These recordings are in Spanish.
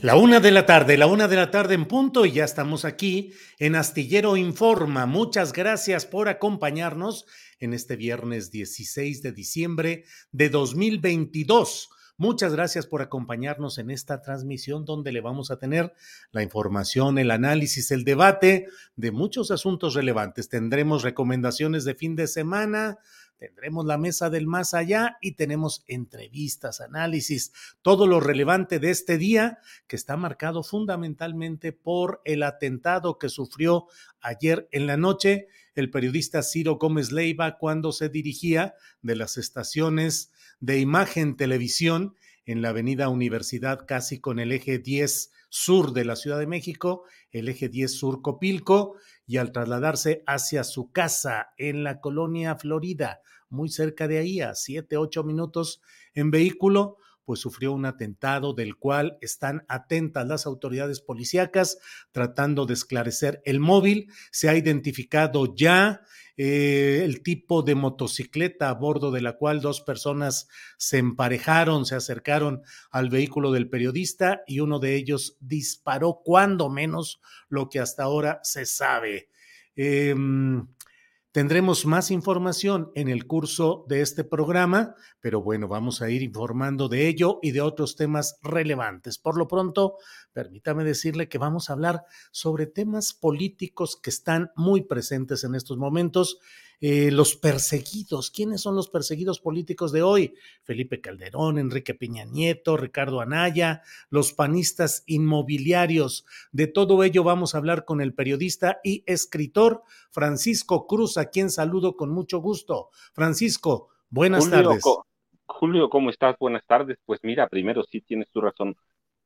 La una de la tarde, la una de la tarde en punto y ya estamos aquí en Astillero Informa. Muchas gracias por acompañarnos en este viernes 16 de diciembre de 2022. Muchas gracias por acompañarnos en esta transmisión donde le vamos a tener la información, el análisis, el debate de muchos asuntos relevantes. Tendremos recomendaciones de fin de semana, tendremos la mesa del más allá y tenemos entrevistas, análisis, todo lo relevante de este día que está marcado fundamentalmente por el atentado que sufrió ayer en la noche el periodista Ciro Gómez Leiva cuando se dirigía de las estaciones de imagen televisión en la avenida Universidad casi con el eje 10 sur de la Ciudad de México, el eje 10 sur Copilco, y al trasladarse hacia su casa en la colonia Florida, muy cerca de ahí, a siete, ocho minutos en vehículo, pues sufrió un atentado del cual están atentas las autoridades policíacas tratando de esclarecer el móvil. Se ha identificado ya eh, el tipo de motocicleta a bordo de la cual dos personas se emparejaron, se acercaron al vehículo del periodista y uno de ellos disparó, cuando menos lo que hasta ahora se sabe. Eh, Tendremos más información en el curso de este programa, pero bueno, vamos a ir informando de ello y de otros temas relevantes. Por lo pronto, permítame decirle que vamos a hablar sobre temas políticos que están muy presentes en estos momentos eh, los perseguidos. ¿Quiénes son los perseguidos políticos de hoy? Felipe Calderón, Enrique Peña Nieto, Ricardo Anaya, los panistas inmobiliarios. De todo ello vamos a hablar con el periodista y escritor Francisco Cruz, a quien saludo con mucho gusto. Francisco, buenas Julio, tardes. Julio, ¿cómo estás? Buenas tardes. Pues mira, primero sí tienes tu razón.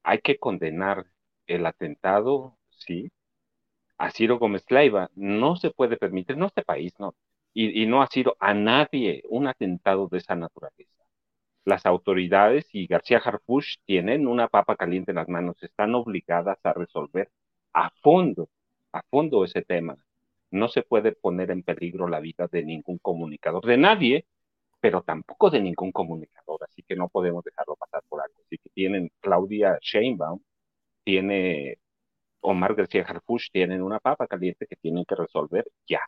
Hay que condenar el atentado, sí, a Ciro Gómez Leiva. No se puede permitir, no este país, no, y, no ha sido a nadie un atentado de esa naturaleza. Las autoridades y García Harfush tienen una papa caliente en las manos, están obligadas a resolver a fondo, a fondo ese tema. No se puede poner en peligro la vida de ningún comunicador, de nadie, pero tampoco de ningún comunicador, así que no podemos dejarlo pasar por algo. Así que tienen Claudia Sheinbaum, tiene Omar García Harfush, tienen una papa caliente que tienen que resolver ya.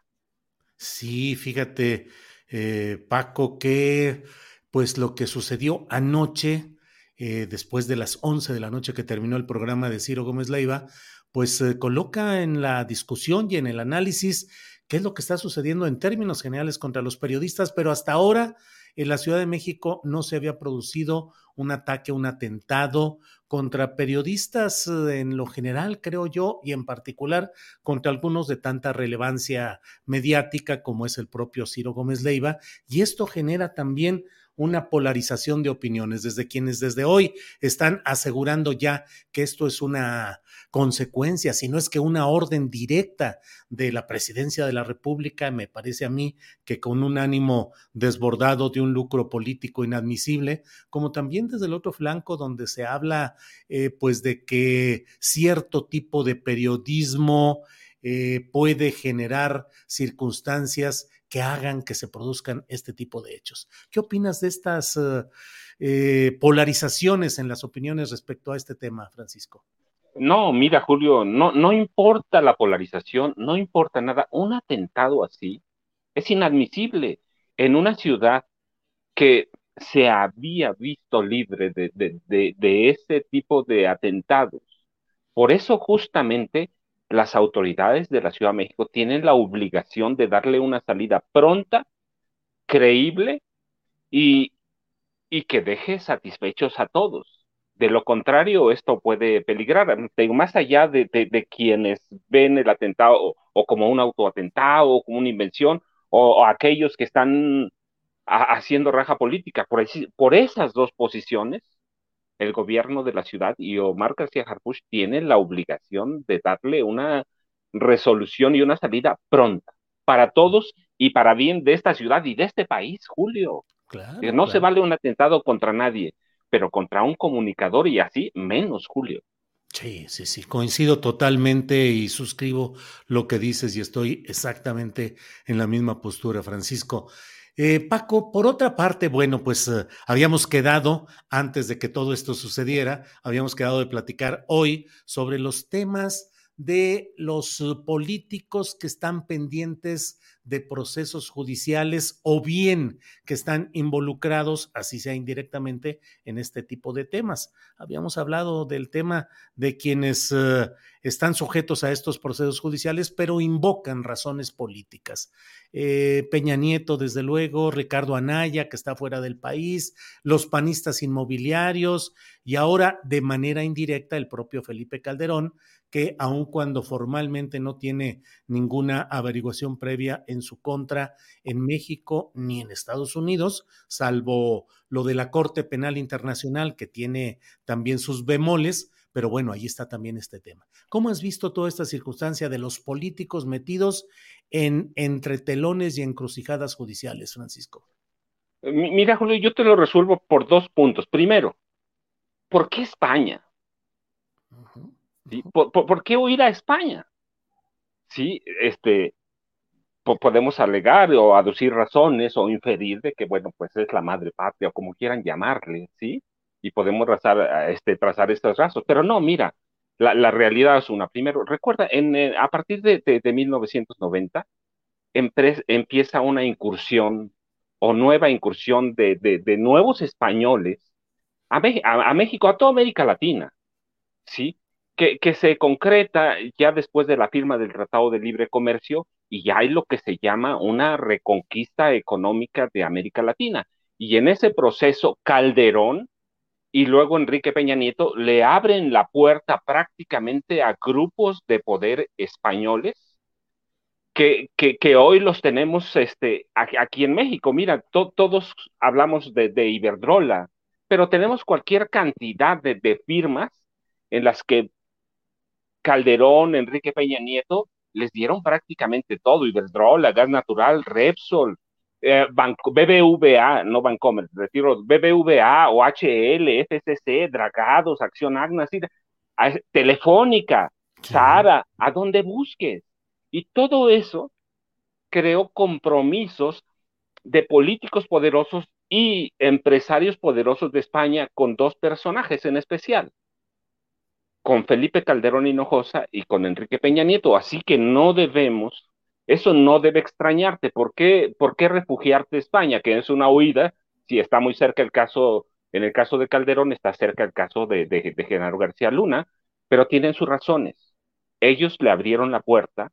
Sí, fíjate, eh, Paco, que pues lo que sucedió anoche, eh, después de las 11 de la noche que terminó el programa de Ciro Gómez Leiva, pues eh, coloca en la discusión y en el análisis qué es lo que está sucediendo en términos generales contra los periodistas, pero hasta ahora en la Ciudad de México no se había producido un ataque, un atentado contra periodistas eh, en lo general, creo yo, y en particular contra algunos de tanta relevancia mediática como es el propio Ciro Gómez Leiva. Y esto genera también una polarización de opiniones, desde quienes desde hoy están asegurando ya que esto es una consecuencia, si no es que una orden directa de la presidencia de la República, me parece a mí que con un ánimo desbordado de un lucro político inadmisible, como también desde el otro flanco donde se habla eh, pues de que cierto tipo de periodismo eh, puede generar circunstancias que hagan que se produzcan este tipo de hechos. ¿Qué opinas de estas eh, eh, polarizaciones en las opiniones respecto a este tema, Francisco? No, mira, Julio, no, no importa la polarización, no importa nada. Un atentado así es inadmisible en una ciudad que se había visto libre de, de, de ese tipo de atentados. Por eso justamente las autoridades de la Ciudad de México tienen la obligación de darle una salida pronta, creíble y, que deje satisfechos a todos. De lo contrario, esto puede peligrar. Más allá de, quienes ven el atentado o, como un autoatentado o como una invención, o, aquellos que están haciendo raja política, por esas dos posiciones, el gobierno de la ciudad y Omar García Harfuch tiene la obligación de darle una resolución y una salida pronta para todos y para bien de esta ciudad y de este país, Julio. no se vale un atentado contra nadie, pero contra un comunicador y así menos, Julio. Sí, sí, sí, coincido totalmente y suscribo lo que dices y estoy exactamente en la misma postura, Francisco. Eh, Paco, por otra parte, bueno, pues eh, habíamos quedado, antes de que todo esto sucediera, habíamos quedado de platicar hoy sobre los temas de los eh, políticos que están pendientes de procesos judiciales o bien que están involucrados, así sea indirectamente, en este tipo de temas. Habíamos hablado del tema de quienes eh, están sujetos a estos procesos judiciales, pero invocan razones políticas. Eh, Peña Nieto, desde luego, Ricardo Anaya, que está fuera del país, los panistas inmobiliarios y ahora de manera indirecta el propio Felipe Calderón, que aun cuando formalmente no tiene ninguna averiguación previa en su contra en México ni en Estados Unidos, salvo lo de la Corte Penal Internacional, que tiene también sus bemoles, pero bueno, ahí está también este tema. ¿Cómo has visto toda esta circunstancia de los políticos metidos en entre telones y encrucijadas judiciales, Francisco? Mira, Julio, yo te lo resuelvo por dos puntos. Primero, ¿por qué España? ¿Por, qué huir a España? Sí, este, podemos alegar o aducir razones o inferir de que, bueno, pues es la madre patria o como quieran llamarle, ¿sí? Y podemos trazar, este, estos rasos. Pero no, mira, la, realidad es una. Primero, recuerda, eh, a partir de, de, 1990 empieza una incursión o nueva incursión de, de nuevos españoles a, a, México, a toda América Latina, ¿sí? que, se concreta ya después de la firma del Tratado de Libre Comercio y ya hay lo que se llama una reconquista económica de América Latina. Y en ese proceso, Calderón y luego Enrique Peña Nieto le abren la puerta prácticamente a grupos de poder españoles que, que, hoy los tenemos este, aquí en México. Mira, todos hablamos de, de, Iberdrola, pero tenemos cualquier cantidad de, de firmas en las que Calderón, Enrique Peña Nieto, les dieron prácticamente todo, Iberdrola, Gas Natural, Repsol, eh, BBVA, no Bancomer, retiro, BBVA, OHL, FCC, Dragados, Acción Agna, Telefónica, Sara, a donde busques. Y todo eso creó compromisos de políticos poderosos y empresarios poderosos de España con dos personajes en especial con Felipe Calderón Hinojosa y con Enrique Peña Nieto. Así que no debemos, eso no debe extrañarte. ¿Por qué, por qué refugiarte España? Que es una huida, si está muy cerca el caso, en el caso de Calderón, está cerca el caso de, de, Genaro García Luna, pero tienen sus razones. Ellos le abrieron la puerta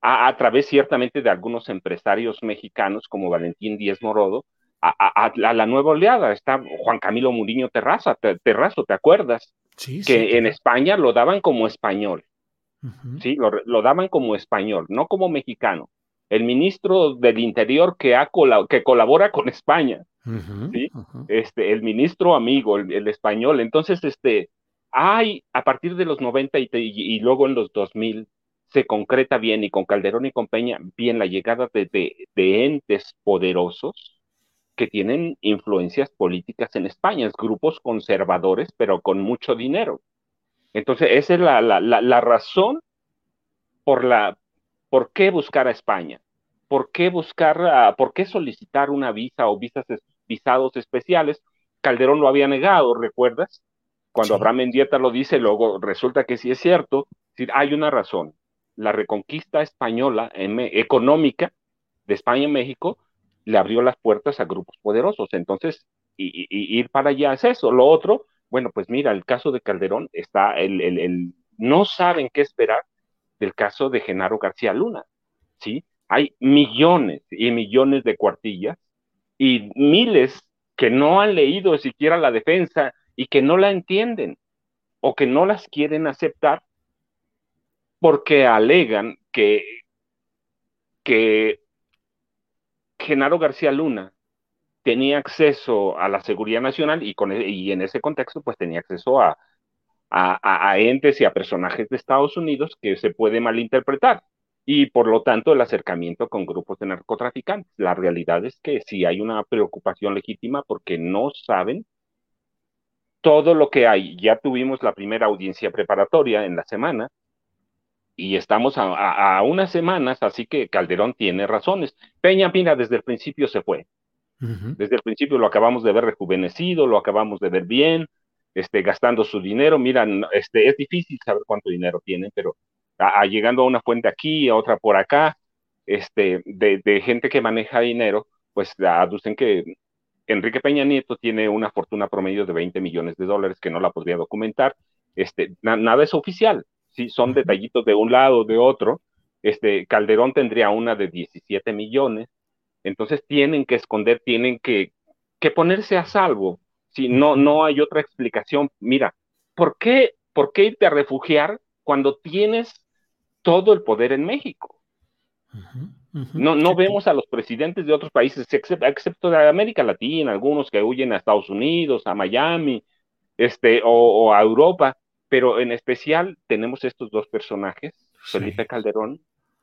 a, a, través ciertamente de algunos empresarios mexicanos como Valentín Díez Morodo, a, a, la nueva oleada. Está Juan Camilo Muriño Terraza, Terrazo, ¿te acuerdas? que en España lo daban como español. Sí, lo, daban como español, no como mexicano. El ministro del Interior que, ha que colabora con España, Este, el ministro amigo, el, español. Entonces, este, hay a partir de los 90 y, y, luego en los 2000 se concreta bien y con Calderón y con Peña bien la llegada de, de, entes poderosos que tienen influencias políticas en España, grupos conservadores, pero con mucho dinero. Entonces, esa es la, la, la, razón por la por qué buscar a España, por qué buscar, por qué solicitar una visa o visas, visados especiales. Calderón lo había negado, ¿recuerdas? Cuando Abraham Mendieta lo dice, luego resulta que sí es cierto. hay una razón. La reconquista española económica de España y México le abrió las puertas a grupos poderosos. Entonces, y, ir para allá es eso. Lo otro, bueno, pues mira, el caso de Calderón está, el, el, no saben qué esperar del caso de Genaro García Luna, ¿sí? Hay millones y millones de cuartillas y miles que no han leído siquiera la defensa y que no la entienden o que no las quieren aceptar porque alegan que, que Genaro García Luna tenía acceso a la seguridad nacional y, e, en ese contexto pues tenía acceso a, a, entes y a personajes de Estados Unidos que se puede malinterpretar y por lo tanto el acercamiento con grupos de narcotraficantes. La realidad es que sí hay una preocupación legítima porque no saben todo lo que hay. Ya tuvimos la primera audiencia preparatoria en la semana y estamos a, unas semanas, así que Calderón tiene razones. Peña Pina desde el principio se fue. Desde el principio lo acabamos de ver rejuvenecido, lo acabamos de ver bien, este, gastando su dinero. Miran, este, es difícil saber cuánto dinero tienen, pero a, llegando a una fuente aquí, a otra por acá, este, de, de gente que maneja dinero, pues aducen que Enrique Peña Nieto tiene una fortuna promedio de 20 millones de dólares que no la podría documentar. Este, nada es oficial, sí, son detallitos de un lado, de otro. Este, Calderón tendría una de 17 millones. Entonces tienen que esconder, tienen que, que ponerse a salvo. Si no, no hay otra explicación. Mira, ¿por qué, ¿por qué irte a refugiar cuando tienes todo el poder en México? No, no vemos a los presidentes de otros países, excepto, de América Latina, algunos que huyen a Estados Unidos, a Miami, este, o, a Europa, pero en especial tenemos estos dos personajes, Felipe Calderón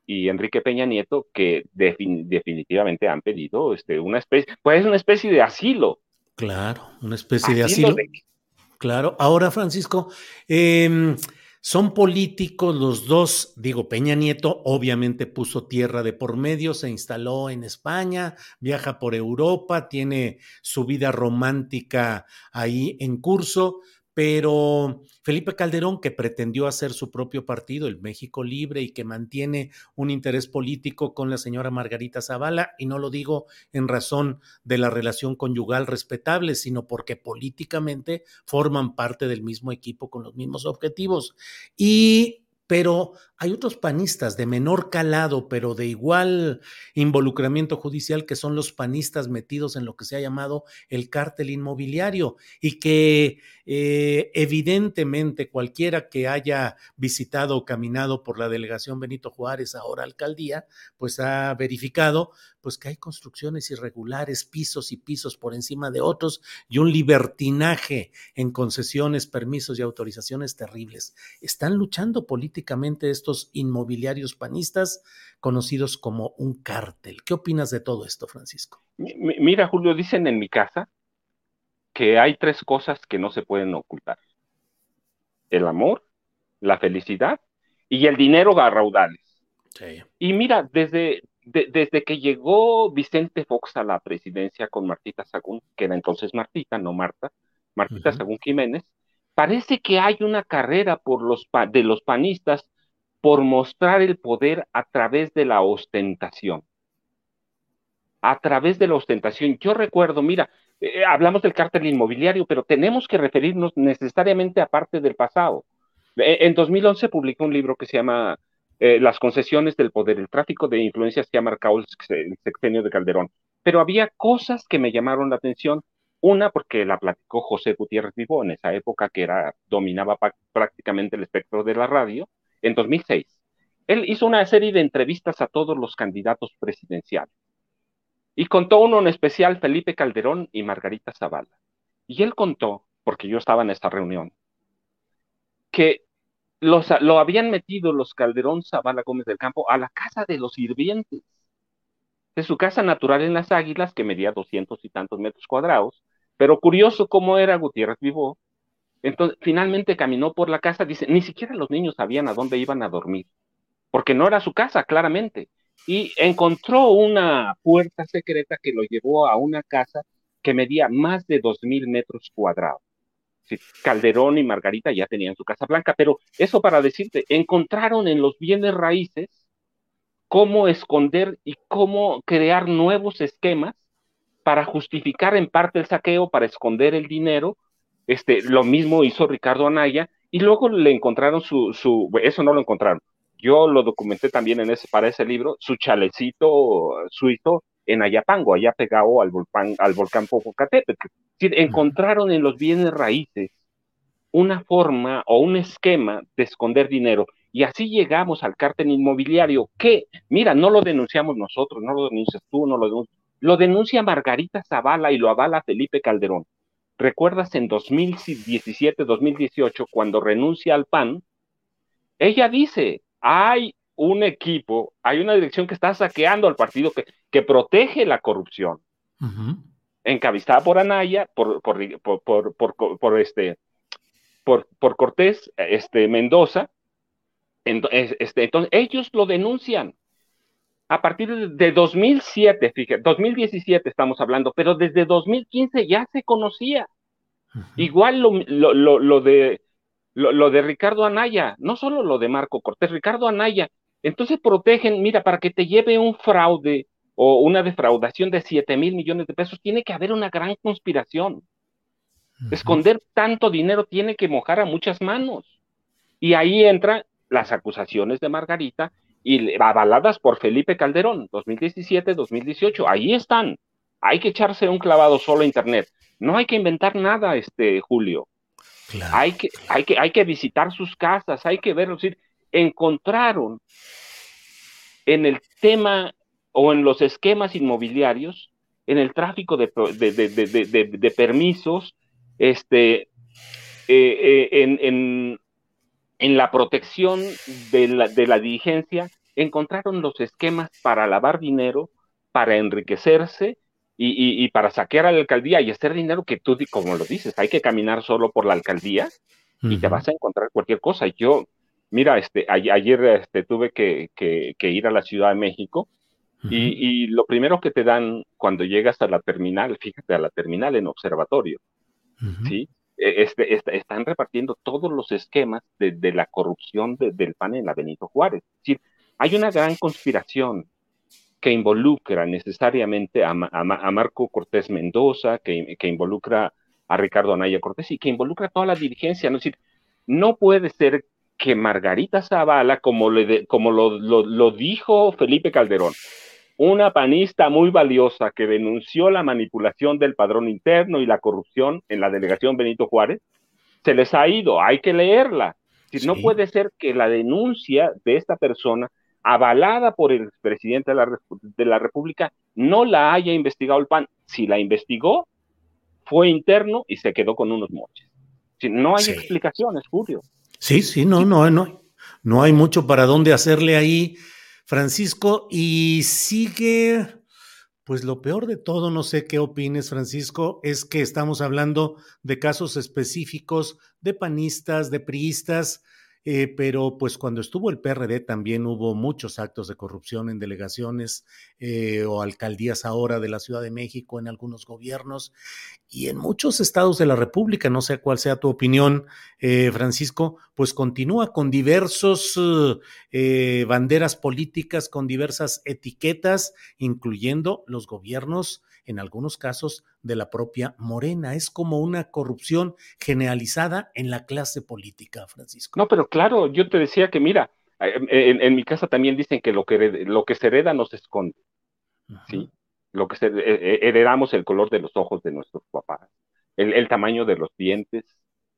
y Enrique Peña Nieto, que definitivamente han pedido este, una especie, pues una especie de asilo. Claro, una especie de asilo. Claro, ahora Francisco, eh, son políticos los dos, digo, Peña Nieto obviamente puso tierra de por medio, se instaló en España, viaja por Europa, tiene su vida romántica ahí en curso, pero Felipe Calderón, que pretendió hacer su propio partido, el México Libre, y que mantiene un interés político con la señora Margarita Zavala, y no lo digo en razón de la relación conyugal respetable, sino porque políticamente forman parte del mismo equipo con los mismos objetivos. Y pero hay otros panistas de menor calado, pero de igual involucramiento judicial, que son los panistas metidos en lo que se ha llamado el cártel inmobiliario y que eh, evidentemente cualquiera que haya visitado o caminado por la delegación Benito Juárez, ahora alcaldía, pues ha verificado pues que hay construcciones irregulares, pisos y pisos por encima de otros y un libertinaje en concesiones, permisos y autorizaciones terribles. Están luchando políticamente estos inmobiliarios panistas conocidos como un cártel. ¿Qué opinas de todo esto, Francisco? Mira, Julio, dicen en mi casa que hay tres cosas que no se pueden ocultar. El amor, la felicidad y el dinero a raudales. Y mira, desde, desde que llegó Vicente Fox a la presidencia con Martita Sagún, que era entonces Martita, no Marta, Martita Sagún Jiménez, parece que hay una carrera por los de los panistas por mostrar el poder a través de la ostentación. A través de la ostentación. Yo recuerdo, mira, eh, hablamos del cártel inmobiliario, pero tenemos que referirnos necesariamente a parte del pasado. E, en 2011 publicó un libro que se llama eh, las concesiones del poder, el tráfico de influencias que ha marcado el sexenio de Calderón. Pero había cosas que me llamaron la atención. Una, porque la platicó José Gutiérrez Vivo en esa época que era, dominaba prácticamente el espectro de la radio, en 2006. Él hizo una serie de entrevistas a todos los candidatos presidenciales. Y contó uno en especial Felipe Calderón y Margarita Zavala. Y él contó, porque yo estaba en esta reunión, que los, lo habían metido los Calderón Zavala Gómez del Campo a la casa de los sirvientes, de su casa natural en Las Águilas, que medía doscientos y tantos metros cuadrados, pero curioso cómo era Gutiérrez Vivó. Entonces, finalmente caminó por la casa, dice, ni siquiera los niños sabían a dónde iban a dormir, porque no era su casa, claramente. Y encontró una puerta secreta que lo llevó a una casa que medía más de dos mil metros cuadrados. Calderón y Margarita ya tenían su casa blanca, pero eso para decirte, encontraron en los bienes raíces cómo esconder y cómo crear nuevos esquemas para justificar en parte el saqueo, para esconder el dinero. Este, lo mismo hizo Ricardo Anaya y luego le encontraron su, su eso no lo encontraron. Yo lo documenté también en ese, para ese libro, su chalecito suizo en Ayapango, allá pegado al volcán, al volcán Popocatépetl. encontraron en los bienes raíces una forma o un esquema de esconder dinero. Y así llegamos al cártel inmobiliario, que, mira, no lo denunciamos nosotros, no lo denuncias tú, no lo denuncias. Lo denuncia Margarita Zavala y lo avala Felipe Calderón. ¿Recuerdas en 2017, 2018, cuando renuncia al PAN? Ella dice, hay un equipo, hay una dirección que está saqueando al partido que, que protege la corrupción. Encabezada por Anaya, por, por, por, este, por, por Cortés este, Mendoza. Este, entonces, ellos lo denuncian. A partir de 2007, fíjate, 2017 estamos hablando, pero desde 2015 ya se conocía. Igual lo, lo, lo, de, lo, de Ricardo Anaya, no solo lo de Marco Cortés, Ricardo Anaya. Entonces protegen, mira, para que te lleve un fraude o una defraudación de 7 mil millones de pesos, tiene que haber una gran conspiración. Esconder tanto dinero tiene que mojar a muchas manos. Y ahí entran las acusaciones de Margarita y avaladas por Felipe Calderón, 2017, 2018. Ahí están. Hay que echarse un clavado solo a Internet. No hay que inventar nada, este Julio. Hay, que, hay, que, hay que visitar sus casas, hay que verlos. Encontraron en el tema o en los esquemas inmobiliarios, en el tráfico de, de, permisos, este, eh, eh, en, en, la protección de la, de la diligencia, encontraron los esquemas para lavar dinero, para enriquecerse y, y, para saquear a la alcaldía y hacer dinero que tú, como lo dices, hay que caminar solo por la alcaldía y te vas a encontrar cualquier cosa. Yo, mira, este, ayer este, tuve que, que, que, ir a la Ciudad de México y, lo primero que te dan cuando llegas a la terminal, fíjate, a la terminal en observatorio, ¿sí? E, este, están repartiendo todos los esquemas de, la corrupción del PAN en la Benito Juárez. Es decir, hay una gran conspiración que involucra necesariamente a, Marco Cortés Mendoza, que, involucra a Ricardo Anaya Cortés y que involucra a toda la dirigencia. ¿no? Es decir, no puede ser que Margarita Zavala, como, le como lo dijo Felipe Calderón, una panista muy valiosa que denunció la manipulación del padrón interno y la corrupción en la delegación Benito Juárez, se les ha ido, hay que leerla. Si No puede ser que la denuncia de esta persona, avalada por el presidente de la, de la República, no la haya investigado el PAN. Si la investigó, fue interno y se quedó con unos moches. Si no hay explicaciones, Julio. Sí, sí, no, no, no, no hay mucho para dónde hacerle ahí Francisco, y sigue, pues lo peor de todo, no sé qué opines, Francisco, es que estamos hablando de casos específicos de panistas, de priistas, eh, pero pues cuando estuvo el PRD también hubo muchos actos de corrupción en delegaciones eh, o alcaldías ahora de la Ciudad de México, en algunos gobiernos y en muchos estados de la República, no sé cuál sea tu opinión, eh, Francisco, pues continúa con diversos banderas políticas, con diversas etiquetas, incluyendo los gobiernos en algunos casos de la propia Morena. Es como una corrupción generalizada en la clase política, Francisco. No, pero claro, yo te decía que mira, en, mi casa también dicen que lo que, lo que se hereda no se esconde. ¿sí? Lo que se, e, e, heredamos el color de los ojos de nuestros papás, el, tamaño de los dientes.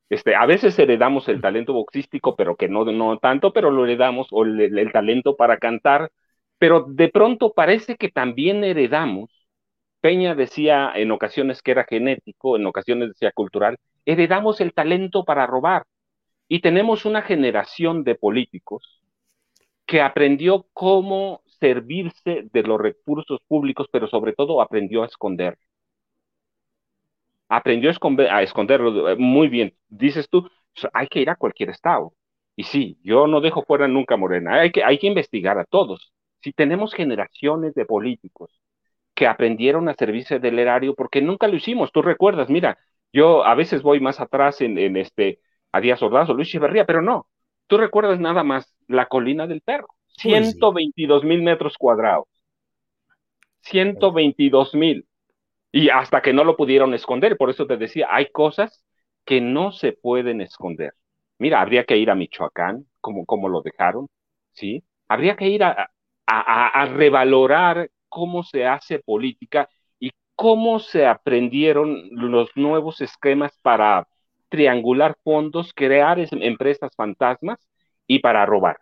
Este, a veces heredamos el talento boxístico, pero que no, no tanto, pero lo heredamos, o el talento para cantar, pero de pronto parece que también heredamos Peña decía en ocasiones que era genético, en ocasiones decía cultural, heredamos el talento para robar. Y tenemos una generación de políticos que aprendió cómo servirse de los recursos públicos, pero sobre todo aprendió a esconder. Aprendió a esconderlo muy bien. Dices tú, hay que ir a cualquier estado. Y sí, yo no dejo fuera nunca Morena. Hay que investigar a todos. Si tenemos generaciones de políticos que aprendieron a servirse del erario, porque nunca lo hicimos. Tú recuerdas, mira, yo a veces voy más atrás en, en este, a Díaz Ordaz o Luis Echeverría, pero no. Tú recuerdas nada más la colina del perro. 122 mil metros cuadrados. 122 mil. Y hasta que no lo pudieron esconder, por eso te decía, hay cosas que no se pueden esconder. Mira, habría que ir a Michoacán, como, como lo dejaron, ¿sí? Habría que ir a, a, a revalorar cómo se hace política y cómo se aprendieron los nuevos esquemas para triangular fondos, crear empresas fantasmas y para robar.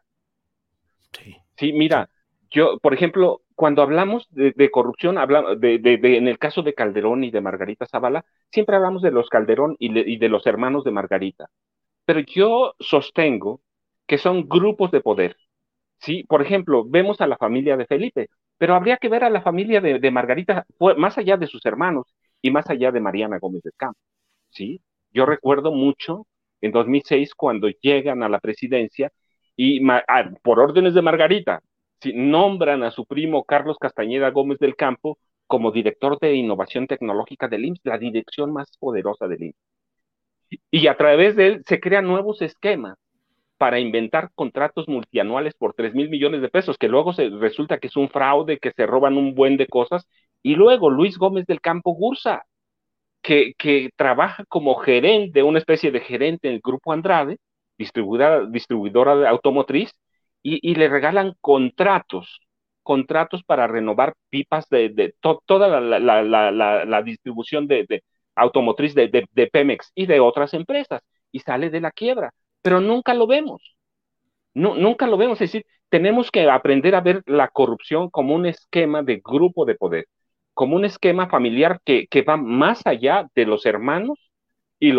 Sí, mira, yo, por ejemplo, cuando hablamos de, corrupción, hablamos de, en el caso de Calderón y de Margarita Zavala, siempre hablamos de los Calderón y de, los hermanos de Margarita. Pero yo sostengo que son grupos de poder. Sí, por ejemplo, vemos a la familia de Felipe, pero habría que ver a la familia de, Margarita más allá de sus hermanos y más allá de Mariana Gómez del Campo. Sí, yo recuerdo mucho en 2006 cuando llegan a la presidencia y ah, por órdenes de Margarita, nombran a su primo Carlos Castañeda Gómez del Campo como director de innovación tecnológica del IMSS, la dirección más poderosa del IMSS. Y a través de él se crean nuevos esquemas para inventar contratos multianuales por 3 mil millones de pesos, que luego se, resulta que es un fraude, que se roban un buen de cosas. Y luego Luis Gómez del Campo Gursa, que, que trabaja como gerente, una especie de gerente en el Grupo Andrade, distribuidora, distribuidora de automotriz, y, le regalan contratos, contratos para renovar pipas de, toda la, distribución de, automotriz de, Pemex y de otras empresas, y sale de la quiebra, pero nunca lo vemos. No, nunca lo vemos, es decir, tenemos que aprender a ver la corrupción como un esquema de grupo de poder, como un esquema familiar que, va más allá de los hermanos y,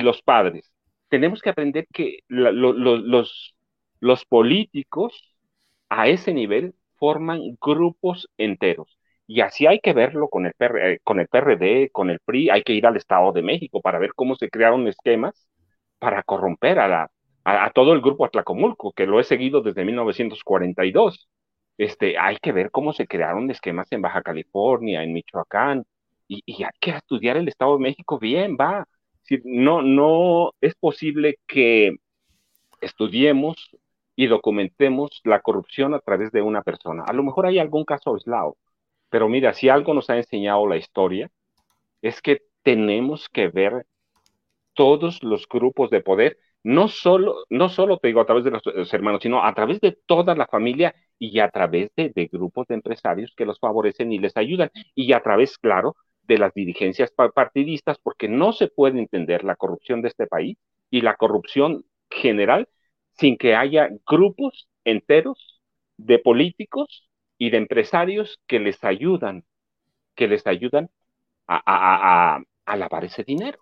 los padres tenemos que aprender que los, los políticos a ese nivel forman grupos enteros. Y así hay que verlo con el, eh, con el PRD, con el PRI, hay que ir al Estado de México para ver cómo se crearon esquemas para corromper a, la, a, todo el grupo Atlacomulco, que lo he seguido desde 1942. Este, hay que ver cómo se crearon esquemas en Baja California, en Michoacán, y, y hay que estudiar el Estado de México bien, va, no, no es posible que estudiemos y documentemos la corrupción a través de una persona. A lo mejor hay algún caso aislado, pero mira, si algo nos ha enseñado la historia, es que tenemos que ver todos los grupos de poder, no solo, no solo te digo a través de los, hermanos, sino a través de toda la familia y a través de, grupos de empresarios que los favorecen y les ayudan, y a través, claro, de las dirigencias partidistas, porque no se puede entender la corrupción de este país y la corrupción general sin que haya grupos enteros de políticos y de empresarios que les ayudan, que les ayudan a, lavar ese dinero.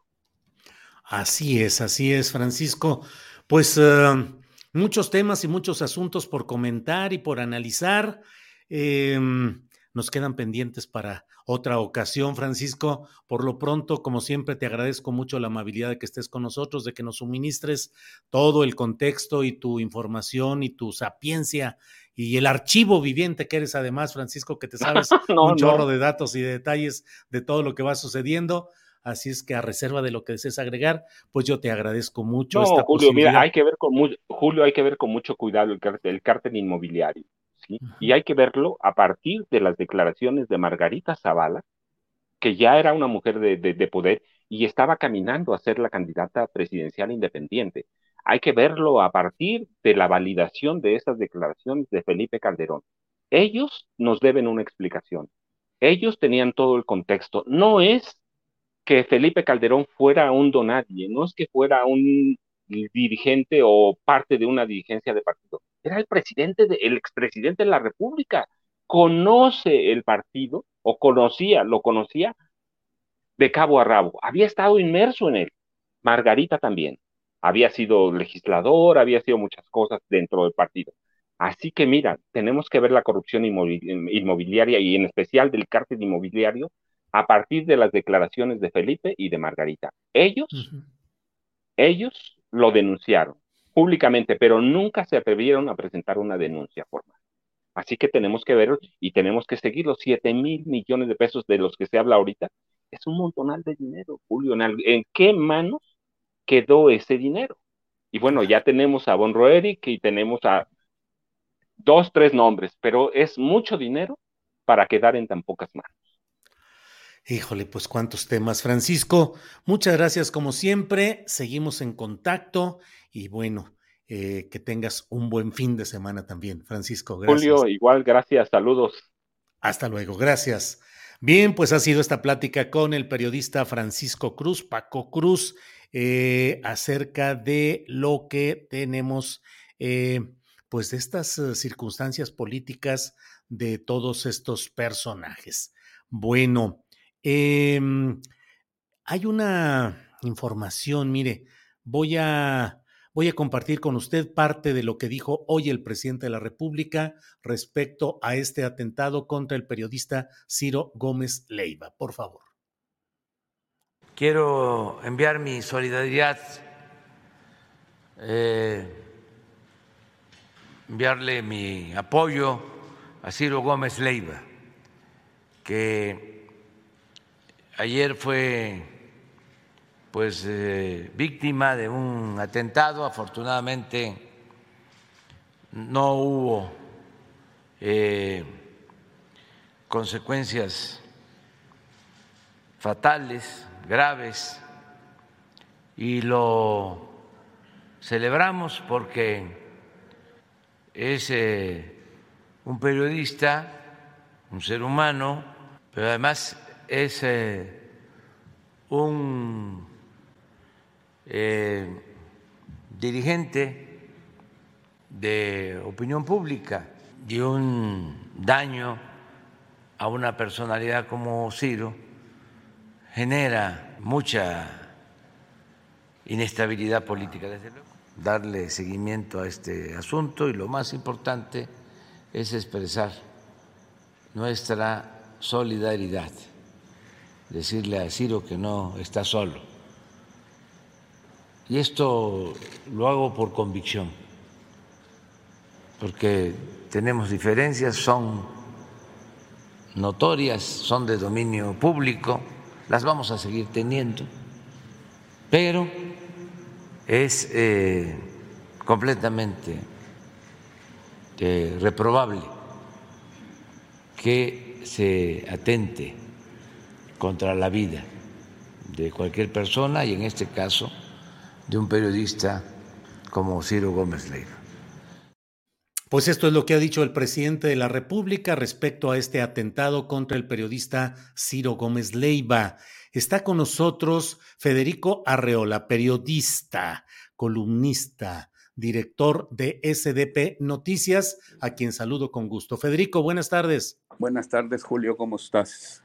Así es, así es, Francisco. Pues eh, muchos temas y muchos asuntos por comentar y por analizar. Em, nos quedan pendientes para otra ocasión, Francisco. Por lo pronto, como siempre, te agradezco mucho la amabilidad de que estés con nosotros, de que nos suministres todo el contexto y tu información y tu sapiencia y el archivo viviente que eres además, Francisco, que te sabes un chorro de datos y de detalles de todo lo que va sucediendo. Así es que a reserva de lo que desees agregar, pues yo te agradezco mucho. esta Julio, mira, hay que ver con Julio, hay que ver con mucho cuidado el el cártel inmobiliario. Y hay que verlo a partir de las declaraciones de Margarita Zavala, que ya era una mujer de, poder y estaba caminando a ser la candidata presidencial independiente. Hay que verlo a partir de la validación de esas declaraciones de Felipe Calderón. Ellos nos deben una explicación. Ellos tenían todo el contexto. No es que Felipe Calderón fuera un donadie, no es que fuera un dirigente o parte de una dirigencia de partido era el presidente, el expresidente de la República. conoce el partido, o conocía, lo conocía de cabo a rabo, había estado inmerso en él. Margarita también, había sido legislador, había sido muchas cosas dentro del partido. Así que mira, tenemos que ver la corrupción inmobiliaria y en especial del cártel inmobiliario a partir de las declaraciones de Felipe y de Margarita. Ellos, ellos lo denunciaron públicamente, pero nunca se atrevieron a presentar una denuncia formal. Así que tenemos que ver y tenemos que seguir los 7 mil millones de pesos de los que se habla ahorita. Es un montonal de dinero, Julio. ¿En, qué manos quedó ese dinero? Y bueno, ya tenemos a Von Roerich y tenemos a dos, tres nombres, pero es mucho dinero para quedar en tan pocas manos. Híjole, pues cuántos temas. Francisco, muchas gracias como siempre. Seguimos en contacto y bueno, eh, que tengas un buen fin de semana también. Francisco, gracias. Julio, igual, gracias. Saludos. Hasta luego, gracias. Bien, pues ha sido esta plática con el periodista Francisco Cruz, Paco Cruz, eh, acerca de lo que tenemos, eh, pues de estas circunstancias políticas de todos estos personajes. Bueno, Em, hay una información, mire, voy a, voy a compartir con usted parte de lo que dijo hoy el presidente de la República respecto a este atentado contra el periodista Ciro Gómez Leiva. Por favor. Quiero enviar mi solidaridad, eh, enviarle mi apoyo a Ciro Gómez Leiva, que ayer fue pues eh, víctima de un atentado, afortunadamente no hubo eh, consecuencias fatales, graves, y lo celebramos porque es eh, un periodista, un ser humano, pero además es un eh, dirigente de opinión pública y un daño a una personalidad como Ciro genera mucha inestabilidad política, desde luego. Darle seguimiento a este asunto y lo más importante es expresar nuestra solidaridad decirle a Ciro que no está solo. Y esto lo hago por convicción, porque tenemos diferencias, son notorias, son de dominio público, las vamos a seguir teniendo, pero es eh, completamente eh, reprobable que se atente contra la vida de cualquier persona y en este caso de un periodista como Ciro Gómez Leiva. Pues esto es lo que ha dicho el presidente de la República respecto a este atentado contra el periodista Ciro Gómez Leiva. Está con nosotros Federico Arreola, periodista, columnista, director de SDP Noticias, a quien saludo con gusto. Federico, buenas tardes. Buenas tardes, Julio, ¿cómo estás?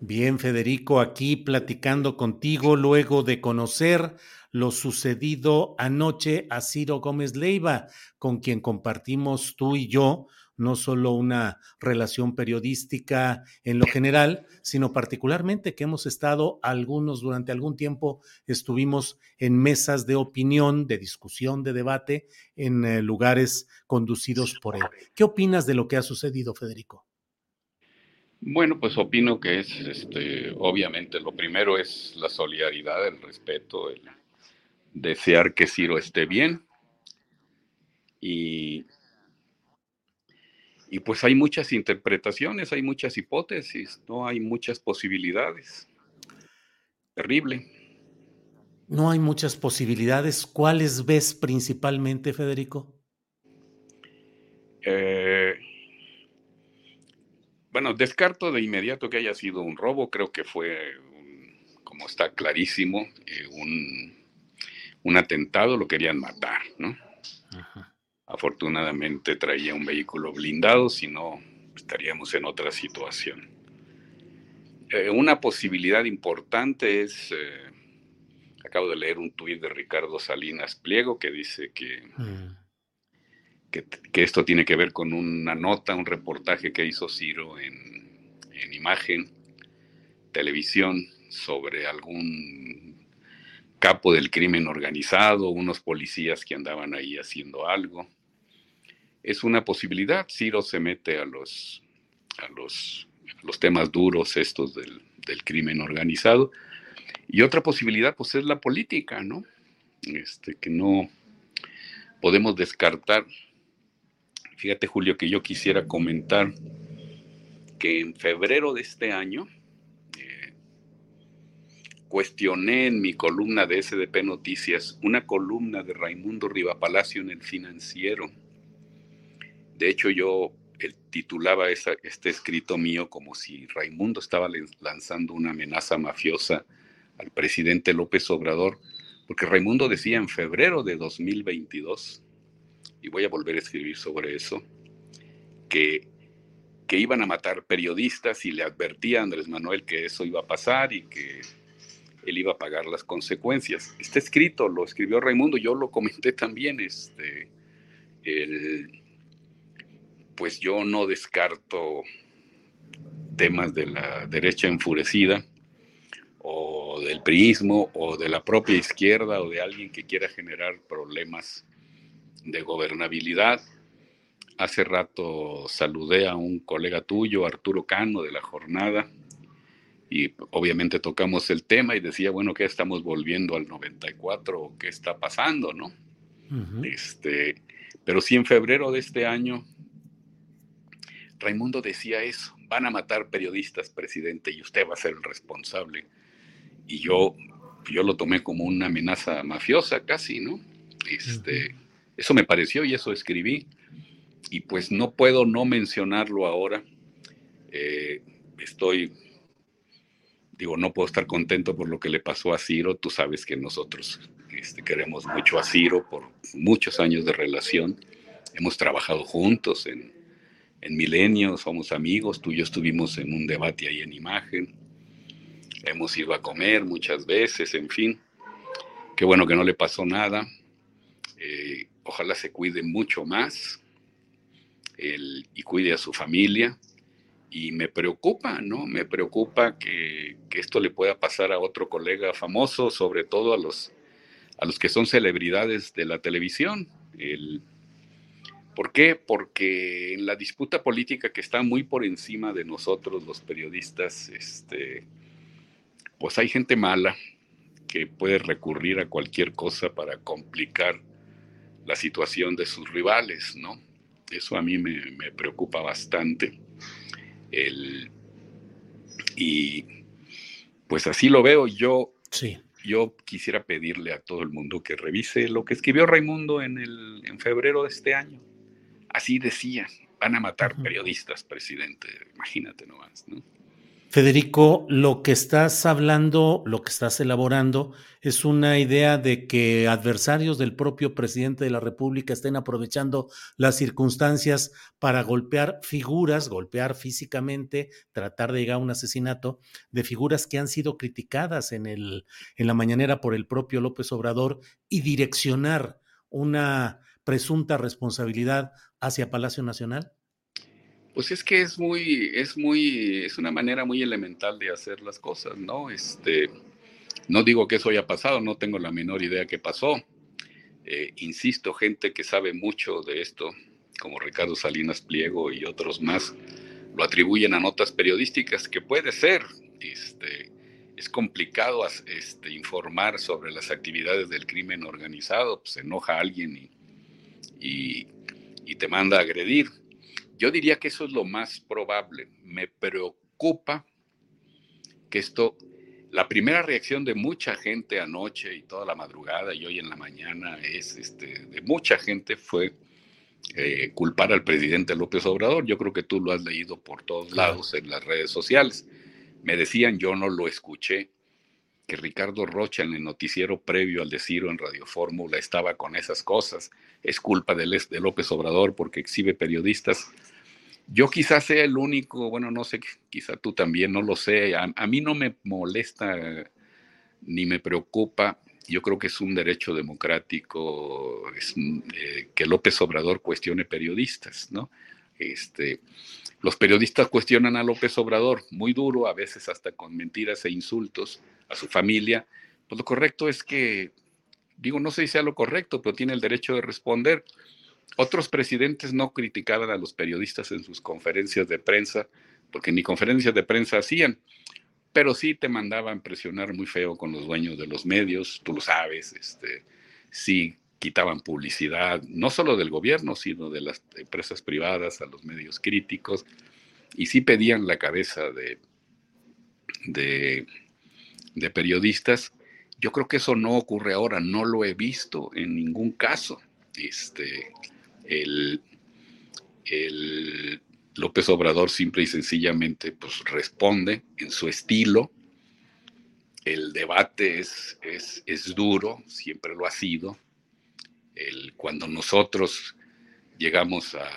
Bien, Federico, aquí platicando contigo luego de conocer lo sucedido anoche a Ciro Gómez Leiva, con quien compartimos tú y yo no solo una relación periodística en lo general, sino particularmente que hemos estado algunos durante algún tiempo, estuvimos en mesas de opinión, de discusión, de debate en eh, lugares conducidos por él. ¿Qué opinas de lo que ha sucedido, Federico? Bueno, pues opino que es, este, obviamente, lo primero es la solidaridad, el respeto, el desear que Ciro esté bien. Y, y pues hay muchas interpretaciones, hay muchas hipótesis, no hay muchas posibilidades. Terrible. No hay muchas posibilidades. ¿Cuáles ves principalmente, Federico? Eh, bueno, descarto de inmediato que haya sido un robo, creo que fue, como está clarísimo, eh, un, atentado, lo querían matar, ¿no? Afortunadamente traía un vehículo blindado, si no estaríamos en otra situación. Eh, una posibilidad importante es, eh, acabo de leer un tuit de Ricardo Salinas Pliego que dice que, mm. Que, esto tiene que ver con una nota, un reportaje que hizo Ciro en, en imagen, televisión, sobre algún capo del crimen organizado, unos policías que andaban ahí haciendo algo. Es una posibilidad, Ciro se mete a los, a los, los temas duros estos del, del, crimen organizado. Y otra posibilidad, pues es la política, ¿no? Este, que no podemos descartar. Fíjate, Julio, que yo quisiera comentar que en febrero de este año, cuestioné en mi columna de SDP Noticias una columna de Raimundo Rivapalacio en el financiero. De hecho, yo titulaba este escrito mío como si Raimundo estaba lanzando una amenaza mafiosa al presidente López Obrador, porque Raimundo decía en febrero de 2022, y voy a volver a escribir sobre eso, que, que iban a matar periodistas y le advertía a Andrés Manuel que eso iba a pasar y que él iba a pagar las consecuencias. Está escrito, lo escribió Raimundo, yo lo comenté también, este, pues yo no descarto temas de la derecha enfurecida o del priismo o de la propia izquierda o de alguien que quiera generar problemas de gobernabilidad. Hace rato saludé a un colega tuyo, Arturo Cano, de la jornada, y obviamente tocamos el tema y decía, bueno, ¿qué estamos volviendo al 94? ¿Qué está pasando, no? este, pero sí en febrero de este año, Raimundo decía eso, van a matar periodistas, presidente, y usted va a ser el responsable. Y yo, yo lo tomé como una amenaza mafiosa casi, ¿no? Este, Eso me pareció y eso escribí. Y pues no puedo no mencionarlo ahora. Eh, estoy digo, no puedo estar contento por lo que le pasó a Ciro. Tú sabes que nosotros este, queremos mucho a Ciro por muchos años de relación. Hemos trabajado juntos en, en Milenio, somos amigos. Tú y yo estuvimos en un debate ahí en imagen. Hemos ido a comer muchas veces, en fin. Qué bueno que no le pasó nada. Eh, ojalá se cuide mucho más y cuide a su familia y me preocupa, ¿no? Me preocupa que, esto le pueda pasar a otro colega famoso, sobre todo a los, a los que son celebridades de la televisión. El, ¿Por qué? Porque en la disputa política que está muy por encima de nosotros, los periodistas, este, pues hay gente mala que puede recurrir a cualquier cosa para complicar la situación de sus rivales, ¿no? Eso a mí me, me preocupa bastante. El, y pues así lo veo. Yo, sí. yo quisiera pedirle a todo el mundo que revise lo que escribió Raimundo en, el, en febrero de este año. Así decía, van a matar periodistas, presidente. Imagínate nomás, ¿no? Federico, lo que estás hablando, lo que estás elaborando, es una idea de que adversarios del propio presidente de la República estén aprovechando las circunstancias para golpear figuras, golpear físicamente, tratar de llegar a un asesinato de figuras que han sido criticadas en, el, en la mañanera por el propio López Obrador y direccionar una presunta responsabilidad hacia Palacio Nacional. Pues es que es muy, es muy, es una manera muy elemental de hacer las cosas, ¿no? Este, no digo que eso haya pasado, no tengo la menor idea que pasó. Eh, insisto, gente que sabe mucho de esto, como Ricardo Salinas Pliego y otros más, lo atribuyen a notas periodísticas, que puede ser, este, es complicado este, informar sobre las actividades del crimen organizado, pues se enoja alguien y, y te manda a agredir. Yo diría que eso es lo más probable. Me preocupa que esto, la primera reacción de mucha gente anoche y toda la madrugada y hoy en la mañana es, este, de mucha gente fue eh, culpar al presidente López Obrador. Yo creo que tú lo has leído por todos lados en las redes sociales. Me decían, yo no lo escuché, que Ricardo Rocha en el noticiero previo al decirlo en Radio Fórmula estaba con esas cosas. Es culpa de, López Obrador porque exhibe periodistas. Yo quizás sea el único, bueno, no sé, quizá tú también, no lo sé. A, mí no me molesta ni me preocupa. Yo creo que es un derecho democrático eh, que López Obrador cuestione periodistas, ¿no? Este, los periodistas cuestionan a López Obrador muy duro, a veces hasta con mentiras e insultos a su familia. Pues lo correcto es que, digo, no sé si sea lo correcto, pero tiene el derecho de responder. Otros presidentes no criticaban a los periodistas en sus conferencias de prensa, porque ni conferencias de prensa hacían, pero sí te mandaban presionar muy feo con los dueños de los medios, tú lo sabes, este, sí quitaban publicidad, no solo del gobierno, sino de las empresas privadas a los medios críticos, y sí pedían la cabeza de, de, periodistas. Yo creo que eso no ocurre ahora, no lo he visto en ningún caso. Este, el, López Obrador simple y sencillamente pues, responde en su estilo. El debate es, es, es duro, siempre lo ha sido. El, cuando nosotros llegamos a,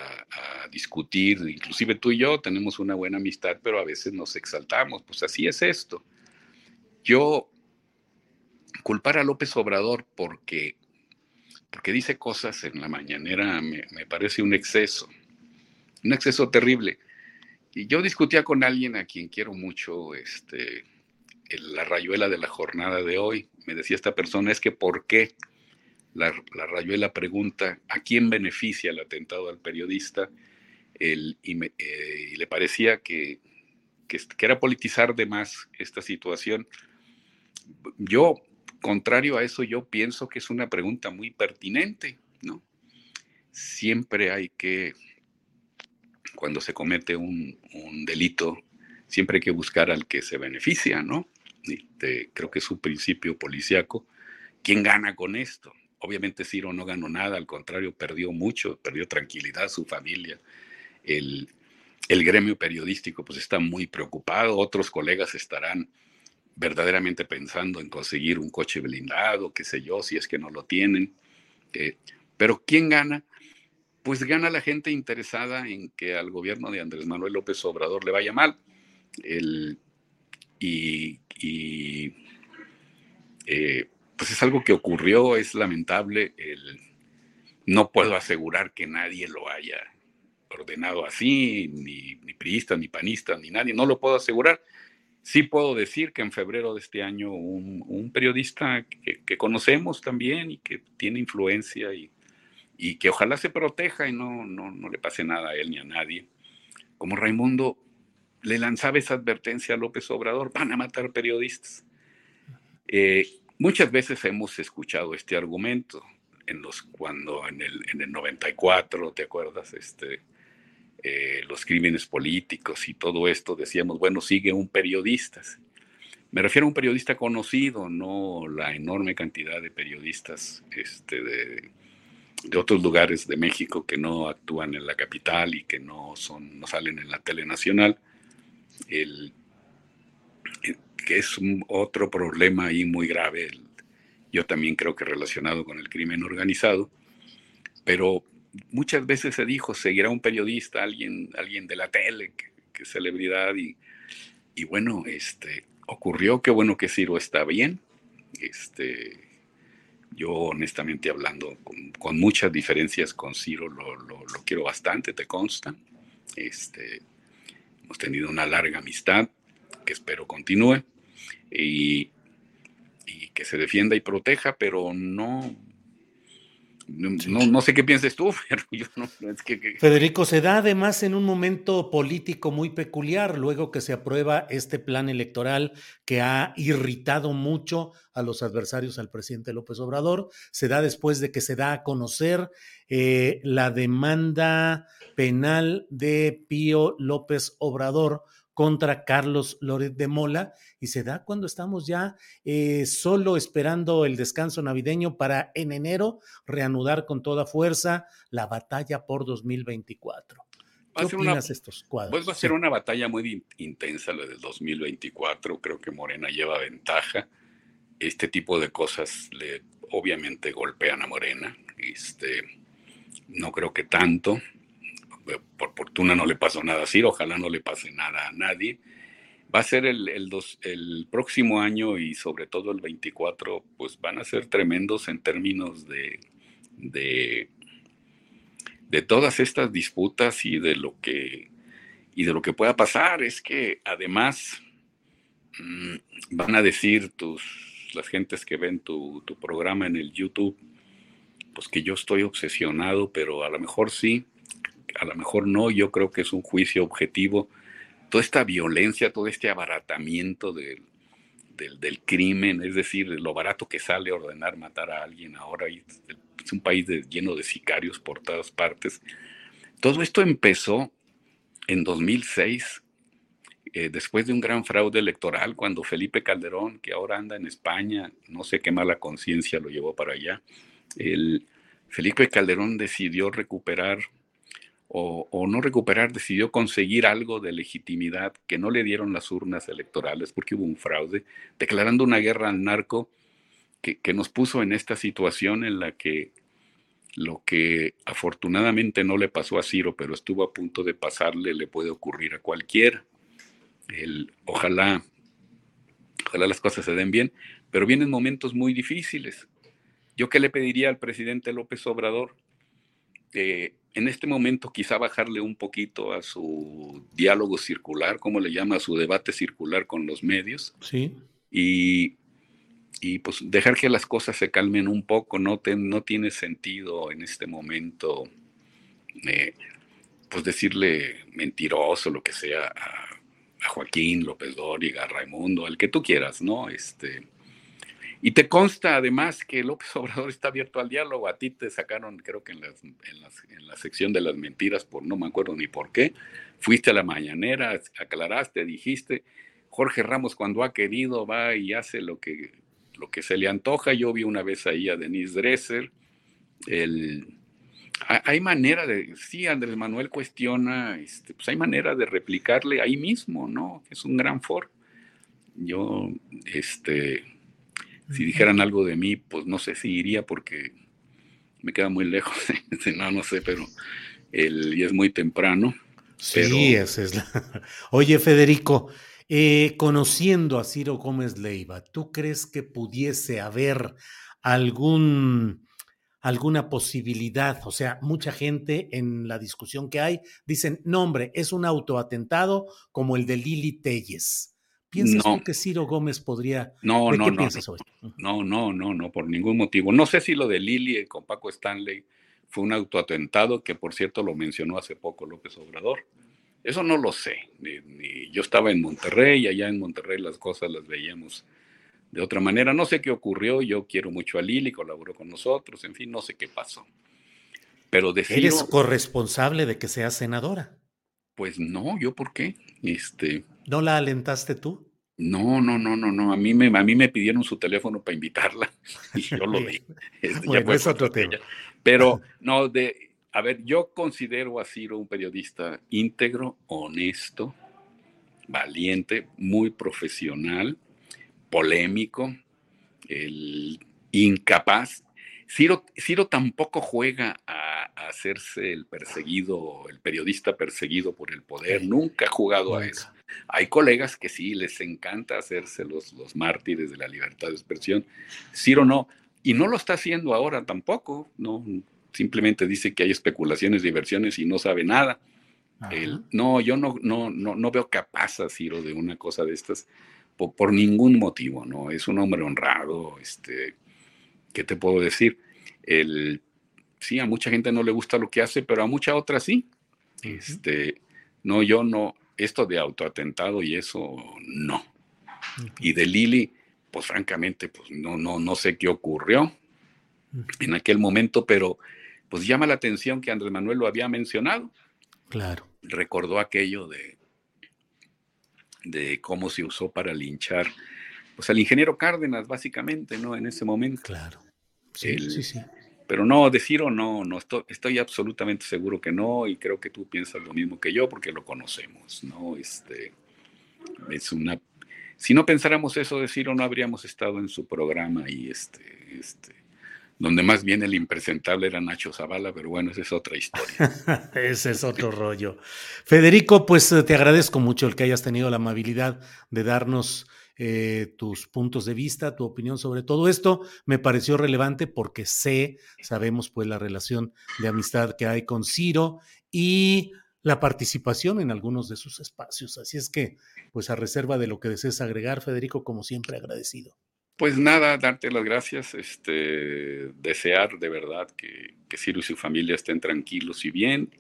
discutir, inclusive tú y yo tenemos una buena amistad, pero a veces nos exaltamos, pues así es esto. Yo culpar a López Obrador porque porque dice cosas en la mañanera, me, parece un exceso, un exceso terrible. Y yo discutía con alguien a quien quiero mucho, este, la rayuela de la jornada de hoy. Me decía esta persona, es que ¿por qué? La, rayuela pregunta, ¿a quién beneficia el atentado al periodista? El, y, eh, le parecía que, que, que, era politizar de más esta situación. Yo contrario a eso, yo pienso que es una pregunta muy pertinente, ¿no? Siempre hay que, cuando se comete un, delito, siempre hay que buscar al que se beneficia, ¿no? creo que es un principio policíaco. ¿Quién gana con esto? Obviamente Ciro no ganó nada, al contrario, perdió mucho, perdió tranquilidad, su familia. El, el gremio periodístico pues está muy preocupado, otros colegas estarán verdaderamente pensando en conseguir un coche blindado, qué sé yo, si es que no lo tienen. Eh, pero ¿quién gana? Pues gana la gente interesada en que al gobierno de Andrés Manuel López Obrador le vaya mal. El, y, eh, pues es algo que ocurrió, es lamentable. El, no puedo asegurar que nadie lo haya ordenado así, ni, ni priistas, ni panistas, ni nadie, no lo puedo asegurar Sí puedo decir que en febrero de este año un, periodista que, conocemos también y que tiene influencia y, y que ojalá se proteja y no, no, no, le pase nada a él ni a nadie, como Raimundo le lanzaba esa advertencia a López Obrador, van a matar periodistas. Eh, muchas veces hemos escuchado este argumento, en los, cuando en el, en el 94, ¿te acuerdas? Este, eh, los crímenes políticos y todo esto, decíamos, bueno, sigue un periodista. Me refiero a un periodista conocido, no la enorme cantidad de periodistas este, de, otros lugares de México que no actúan en la capital y que no, son, no salen en la tele nacional. El, que es otro problema ahí muy grave, yo también creo que relacionado con el crimen organizado, pero muchas veces se dijo, seguirá un periodista, alguien, alguien de la tele, que, celebridad, y, bueno, este, ocurrió, qué bueno que Ciro está bien, este, yo honestamente hablando, con, muchas diferencias con Ciro, lo, lo, quiero bastante, te consta, este, hemos tenido una larga amistad, que espero continúe, y, que se defienda y proteja, pero no, no, sé qué pienses tú, pero yo no, es que, Federico, se da además en un momento político muy peculiar, luego que se aprueba este plan electoral que ha irritado mucho a los adversarios al presidente López Obrador, se da después de que se da a conocer eh, la demanda penal de Pío López Obrador contra Carlos Loret de Mola y se da cuando estamos ya eh, solo esperando el descanso navideño para en enero reanudar con toda fuerza la batalla por 2024. ¿Qué opinas estos cuadros? Pues va a ser una batalla muy intensa la del 2024. Creo que Morena lleva ventaja. Este tipo de cosas le obviamente golpean a Morena. Este, no creo que tanto. Por fortuna no le pasó nada a Ciro, ojalá no le pase nada a nadie. Va a ser el, el, dos, el próximo año y sobre todo el 24, pues van a ser tremendos en términos de, de, de todas estas disputas y de lo que y de lo que pueda pasar. Es que además mmm, van a decir tus las gentes que ven tu, tu programa en el YouTube, pues que yo estoy obsesionado, pero a lo mejor sí, a lo mejor no, yo creo que es un juicio objetivo. Toda esta violencia, todo este abaratamiento del, del, del crimen, es decir, lo barato que sale ordenar matar a alguien ahora, es un país lleno de sicarios por todas partes. Todo esto empezó en 2006, eh, después de un gran fraude electoral, cuando Felipe Calderón, que ahora anda en España, no sé qué mala conciencia lo llevó para allá, el, Felipe Calderón decidió recuperar o, no recuperar, decidió conseguir algo de legitimidad que no le dieron las urnas electorales porque hubo un fraude, declarando una guerra al narco que, que nos puso en esta situación en la que lo que afortunadamente no le pasó a Ciro, pero estuvo a punto de pasarle, le puede ocurrir a cualquiera. El, ojalá, ojalá las cosas se den bien, pero vienen momentos muy difíciles. Yo qué le pediría al presidente López Obrador, eh, en este momento quizá bajarle un poquito a su diálogo circular, como le llama, a su debate circular con los medios. Sí. Y, y pues dejar que las cosas se calmen un poco, no, te, no tiene sentido en este momento, eh, pues decirle mentiroso, lo que sea, a, a Joaquín López Dóriga, a Raimundo, al que tú quieras, ¿no? Este, y te consta además que López Obrador está abierto al diálogo. A ti te sacaron, creo que en, las, en, las, en, la sección de las mentiras, por no me acuerdo ni por qué. Fuiste a la mañanera, aclaraste, dijiste. Jorge Ramos, cuando ha querido, va y hace lo que, lo que se le antoja. Yo vi una vez ahí a Denise Dresser. El, hay manera de, sí, Andrés Manuel cuestiona, este, pues hay manera de replicarle ahí mismo, ¿no? Es un gran foro. Yo, este, si dijeran algo de mí, pues no sé si iría porque me queda muy lejos. no, no sé, pero el, y es muy temprano. Sí, esa es la... Oye, Federico, eh, conociendo a Ciro Gómez Leiva, ¿tú crees que pudiese haber algún alguna posibilidad. O sea, mucha gente en la discusión que hay dicen, no, hombre, es un autoatentado como el de Lili Telles. ¿Piensas no. tú que Ciro Gómez podría... No, ¿De no, qué no, piensas no, hoy? no, no, no, no, por ningún motivo. No sé si lo de Lili con Paco Stanley fue un autoatentado, que por cierto lo mencionó hace poco López Obrador. Eso no lo sé. Ni, ni, yo estaba en Monterrey, allá en Monterrey las cosas las veíamos de otra manera. No sé qué ocurrió, yo quiero mucho a Lili, colaboró con nosotros, en fin, no sé qué pasó. Pero de ¿Eres corresponsable de que sea senadora? Pues no, ¿yo por qué? Este, ¿No la alentaste tú? No, no, no, no, no. A mí me, a mí me pidieron su teléfono para invitarla y yo lo di. Este, bueno, ya es otro tema. Pero no, de, a ver, yo considero a Ciro un periodista íntegro, honesto, valiente, muy profesional, polémico, el incapaz. Ciro, Ciro tampoco juega a, a, hacerse el perseguido, el periodista perseguido por el poder, nunca ha jugado a eso. Hay colegas que sí les encanta hacerse los, los mártires de la libertad de expresión. Ciro no, y no lo está haciendo ahora tampoco, no, simplemente dice que hay especulaciones, diversiones y no sabe nada. El, no, yo no, no, no, no veo capaz a Ciro de una cosa de estas por, por, ningún motivo, ¿no? Es un hombre honrado, este, ¿qué te puedo decir? El, sí, a mucha gente no le gusta lo que hace, pero a mucha otra sí. Este, no, yo no, esto de autoatentado y eso, no. Uh -huh. Y de Lili, pues francamente, pues no, no, no sé qué ocurrió uh -huh. en aquel momento, pero pues llama la atención que Andrés Manuel lo había mencionado. Claro. Recordó aquello de, de cómo se usó para linchar pues al ingeniero Cárdenas, básicamente, ¿no? En ese momento. Claro. Sí, El, sí, sí. Pero no, decir o no, no estoy, estoy, absolutamente seguro que no, y creo que tú piensas lo mismo que yo, porque lo conocemos, ¿no? Este, es una. Si no pensáramos eso, decir o no habríamos estado en su programa y este, este, donde más bien el impresentable era Nacho Zavala, pero bueno, esa es otra historia. ese es otro rollo. Federico, pues te agradezco mucho el que hayas tenido la amabilidad de darnos eh, tus puntos de vista, tu opinión sobre todo esto. Me pareció relevante porque sé, sabemos pues la relación de amistad que hay con Ciro y la participación en algunos de sus espacios. Así es que, pues a reserva de lo que desees agregar, Federico, como siempre agradecido. Pues nada, darte las gracias, este, desear de verdad que, que Ciro y su familia estén tranquilos y bien.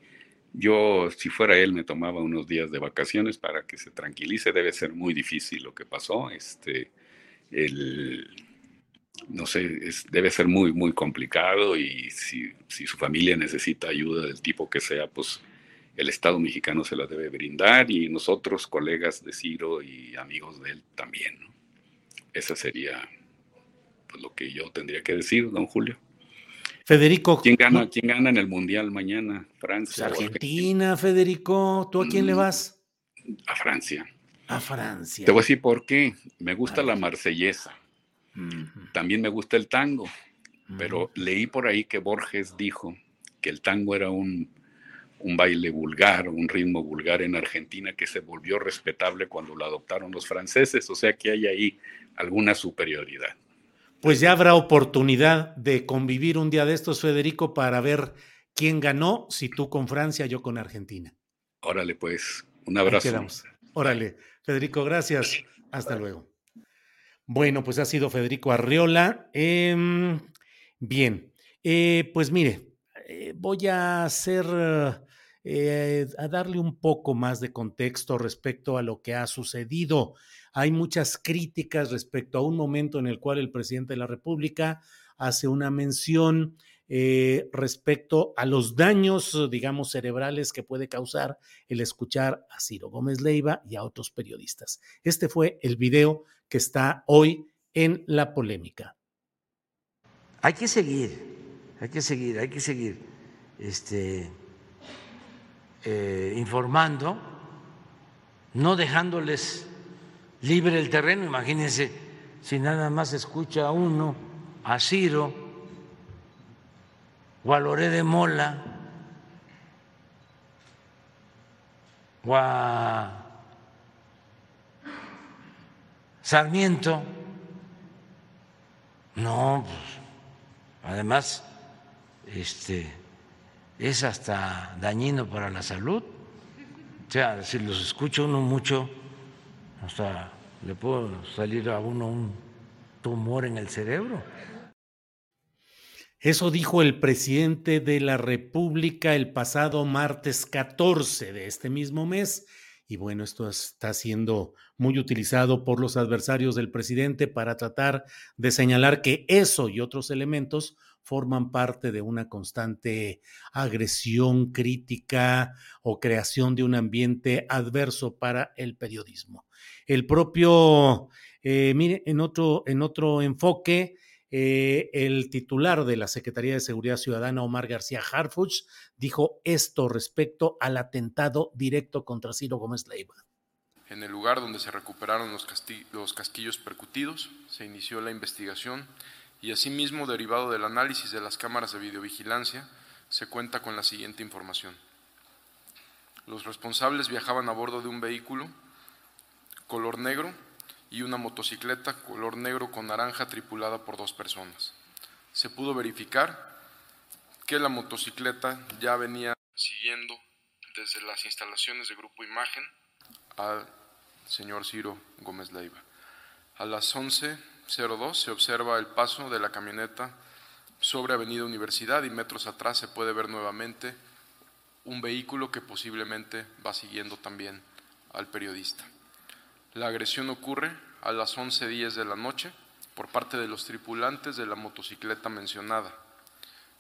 Yo, si fuera él, me tomaba unos días de vacaciones para que se tranquilice. Debe ser muy difícil lo que pasó. Este, el, no sé, debe ser muy, muy complicado y si, su familia necesita ayuda del tipo que sea, pues el Estado mexicano se la debe brindar y nosotros, colegas de Ciro y amigos de él también. ¿no? Esa sería pues, lo que yo tendría que decir, don Julio. Federico. ¿Quién gana, ¿quién gana en el Mundial mañana? Francia. Pues Argentina, Federico. ¿Tú a quién le mm, vas? A Francia. A Francia. Te voy a decir por qué. Me gusta la marsellesa. También me gusta el tango. Pero leí por ahí que Borges dijo que el tango era un, un baile vulgar, un ritmo vulgar en Argentina que se volvió respetable cuando lo adoptaron los franceses. O sea que hay ahí alguna superioridad pues ya habrá oportunidad de convivir un día de estos, Federico, para ver quién ganó, si tú con Francia, yo con Argentina. Órale, pues, un abrazo. Órale, Federico, gracias. Hasta luego. Bueno, pues ha sido Federico Arriola. Em, bien, eh, pues mire, eh, voy a hacer, eh, a darle un poco más de contexto respecto a lo que ha sucedido hay muchas críticas respecto a un momento en el cual el presidente de la República hace una mención eh, respecto a los daños, digamos, cerebrales que puede causar el escuchar a Ciro Gómez Leiva y a otros periodistas. Este fue el video que está hoy en la polémica. Hay que seguir, hay que seguir, hay que seguir este, eh, informando, no dejándoles libre el terreno. Imagínense si nada más escucha a uno, a Ciro o a de Mola o a Sarmiento. No, pues, además, este es hasta dañino para la salud. O sea, si los escucha uno mucho, hasta le puede salir a uno un tumor en el cerebro. Eso dijo el presidente de la República el pasado martes 14 de este mismo mes. Y bueno, esto está siendo muy utilizado por los adversarios del presidente para tratar de señalar que eso y otros elementos forman parte de una constante agresión crítica o creación de un ambiente adverso para el periodismo. El propio, eh, mire, en otro, en otro enfoque, eh, el titular de la Secretaría de Seguridad Ciudadana, Omar García Harfuch, dijo esto respecto al atentado directo contra Ciro Gómez Leiva. En el lugar donde se recuperaron los, los casquillos percutidos, se inició la investigación y asimismo, derivado del análisis de las cámaras de videovigilancia, se cuenta con la siguiente información. Los responsables viajaban a bordo de un vehículo color negro y una motocicleta color negro con naranja tripulada por dos personas. Se pudo verificar que la motocicleta ya venía siguiendo desde las instalaciones de Grupo Imagen al señor Ciro Gómez Leiva. A las 11 02 se observa el paso de la camioneta sobre Avenida Universidad y metros atrás se puede ver nuevamente un vehículo que posiblemente va siguiendo también al periodista. La agresión ocurre a las 11.10 de la noche por parte de los tripulantes de la motocicleta mencionada.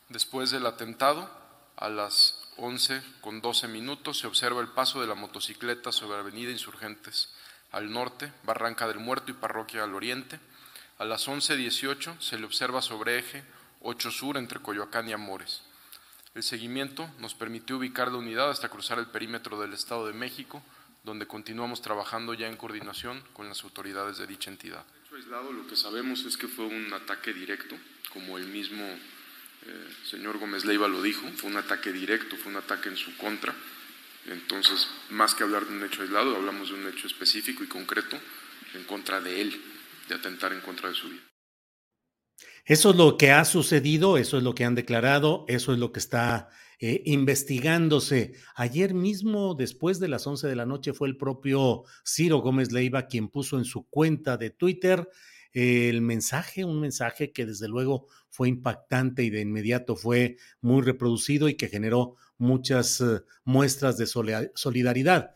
Después del atentado, a las 11 con 12 minutos, se observa el paso de la motocicleta sobre Avenida Insurgentes al norte, Barranca del Muerto y Parroquia al oriente, a las 11.18 se le observa sobre eje 8 Sur entre Coyoacán y Amores. El seguimiento nos permitió ubicar la unidad hasta cruzar el perímetro del Estado de México, donde continuamos trabajando ya en coordinación con las autoridades de dicha entidad. aislado, lo que sabemos es que fue un ataque directo, como el mismo eh, señor Gómez Leiva lo dijo, fue un ataque directo, fue un ataque en su contra. Entonces, más que hablar de un hecho aislado, hablamos de un hecho específico y concreto en contra de él, de atentar en contra de su vida. Eso es lo que ha sucedido, eso es lo que han declarado, eso es lo que está eh, investigándose. Ayer mismo, después de las 11 de la noche, fue el propio Ciro Gómez Leiva quien puso en su cuenta de Twitter el mensaje, un mensaje que desde luego fue impactante y de inmediato fue muy reproducido y que generó muchas eh, muestras de solidaridad.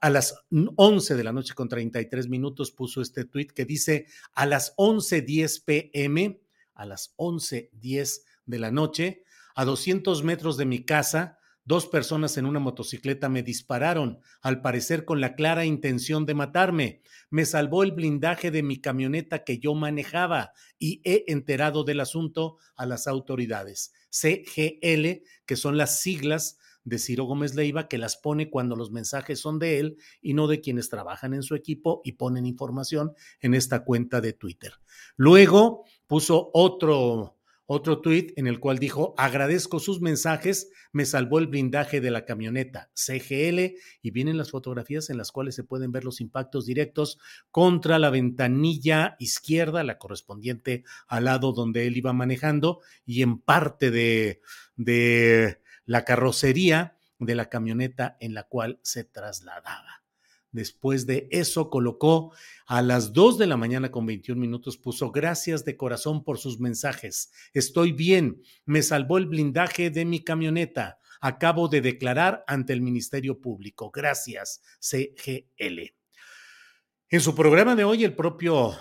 A las 11 de la noche con 33 minutos puso este tweet que dice, a las 11.10 pm, a las 11.10 de la noche, a 200 metros de mi casa, dos personas en una motocicleta me dispararon, al parecer con la clara intención de matarme. Me salvó el blindaje de mi camioneta que yo manejaba y he enterado del asunto a las autoridades. CGL, que son las siglas de Ciro Gómez Leiva, que las pone cuando los mensajes son de él y no de quienes trabajan en su equipo y ponen información en esta cuenta de Twitter. Luego puso otro otro tuit en el cual dijo, agradezco sus mensajes, me salvó el blindaje de la camioneta CGL y vienen las fotografías en las cuales se pueden ver los impactos directos contra la ventanilla izquierda, la correspondiente al lado donde él iba manejando y en parte de, de la carrocería de la camioneta en la cual se trasladaba. Después de eso colocó a las 2 de la mañana con 21 minutos, puso gracias de corazón por sus mensajes. Estoy bien, me salvó el blindaje de mi camioneta. Acabo de declarar ante el Ministerio Público. Gracias, CGL. En su programa de hoy, el propio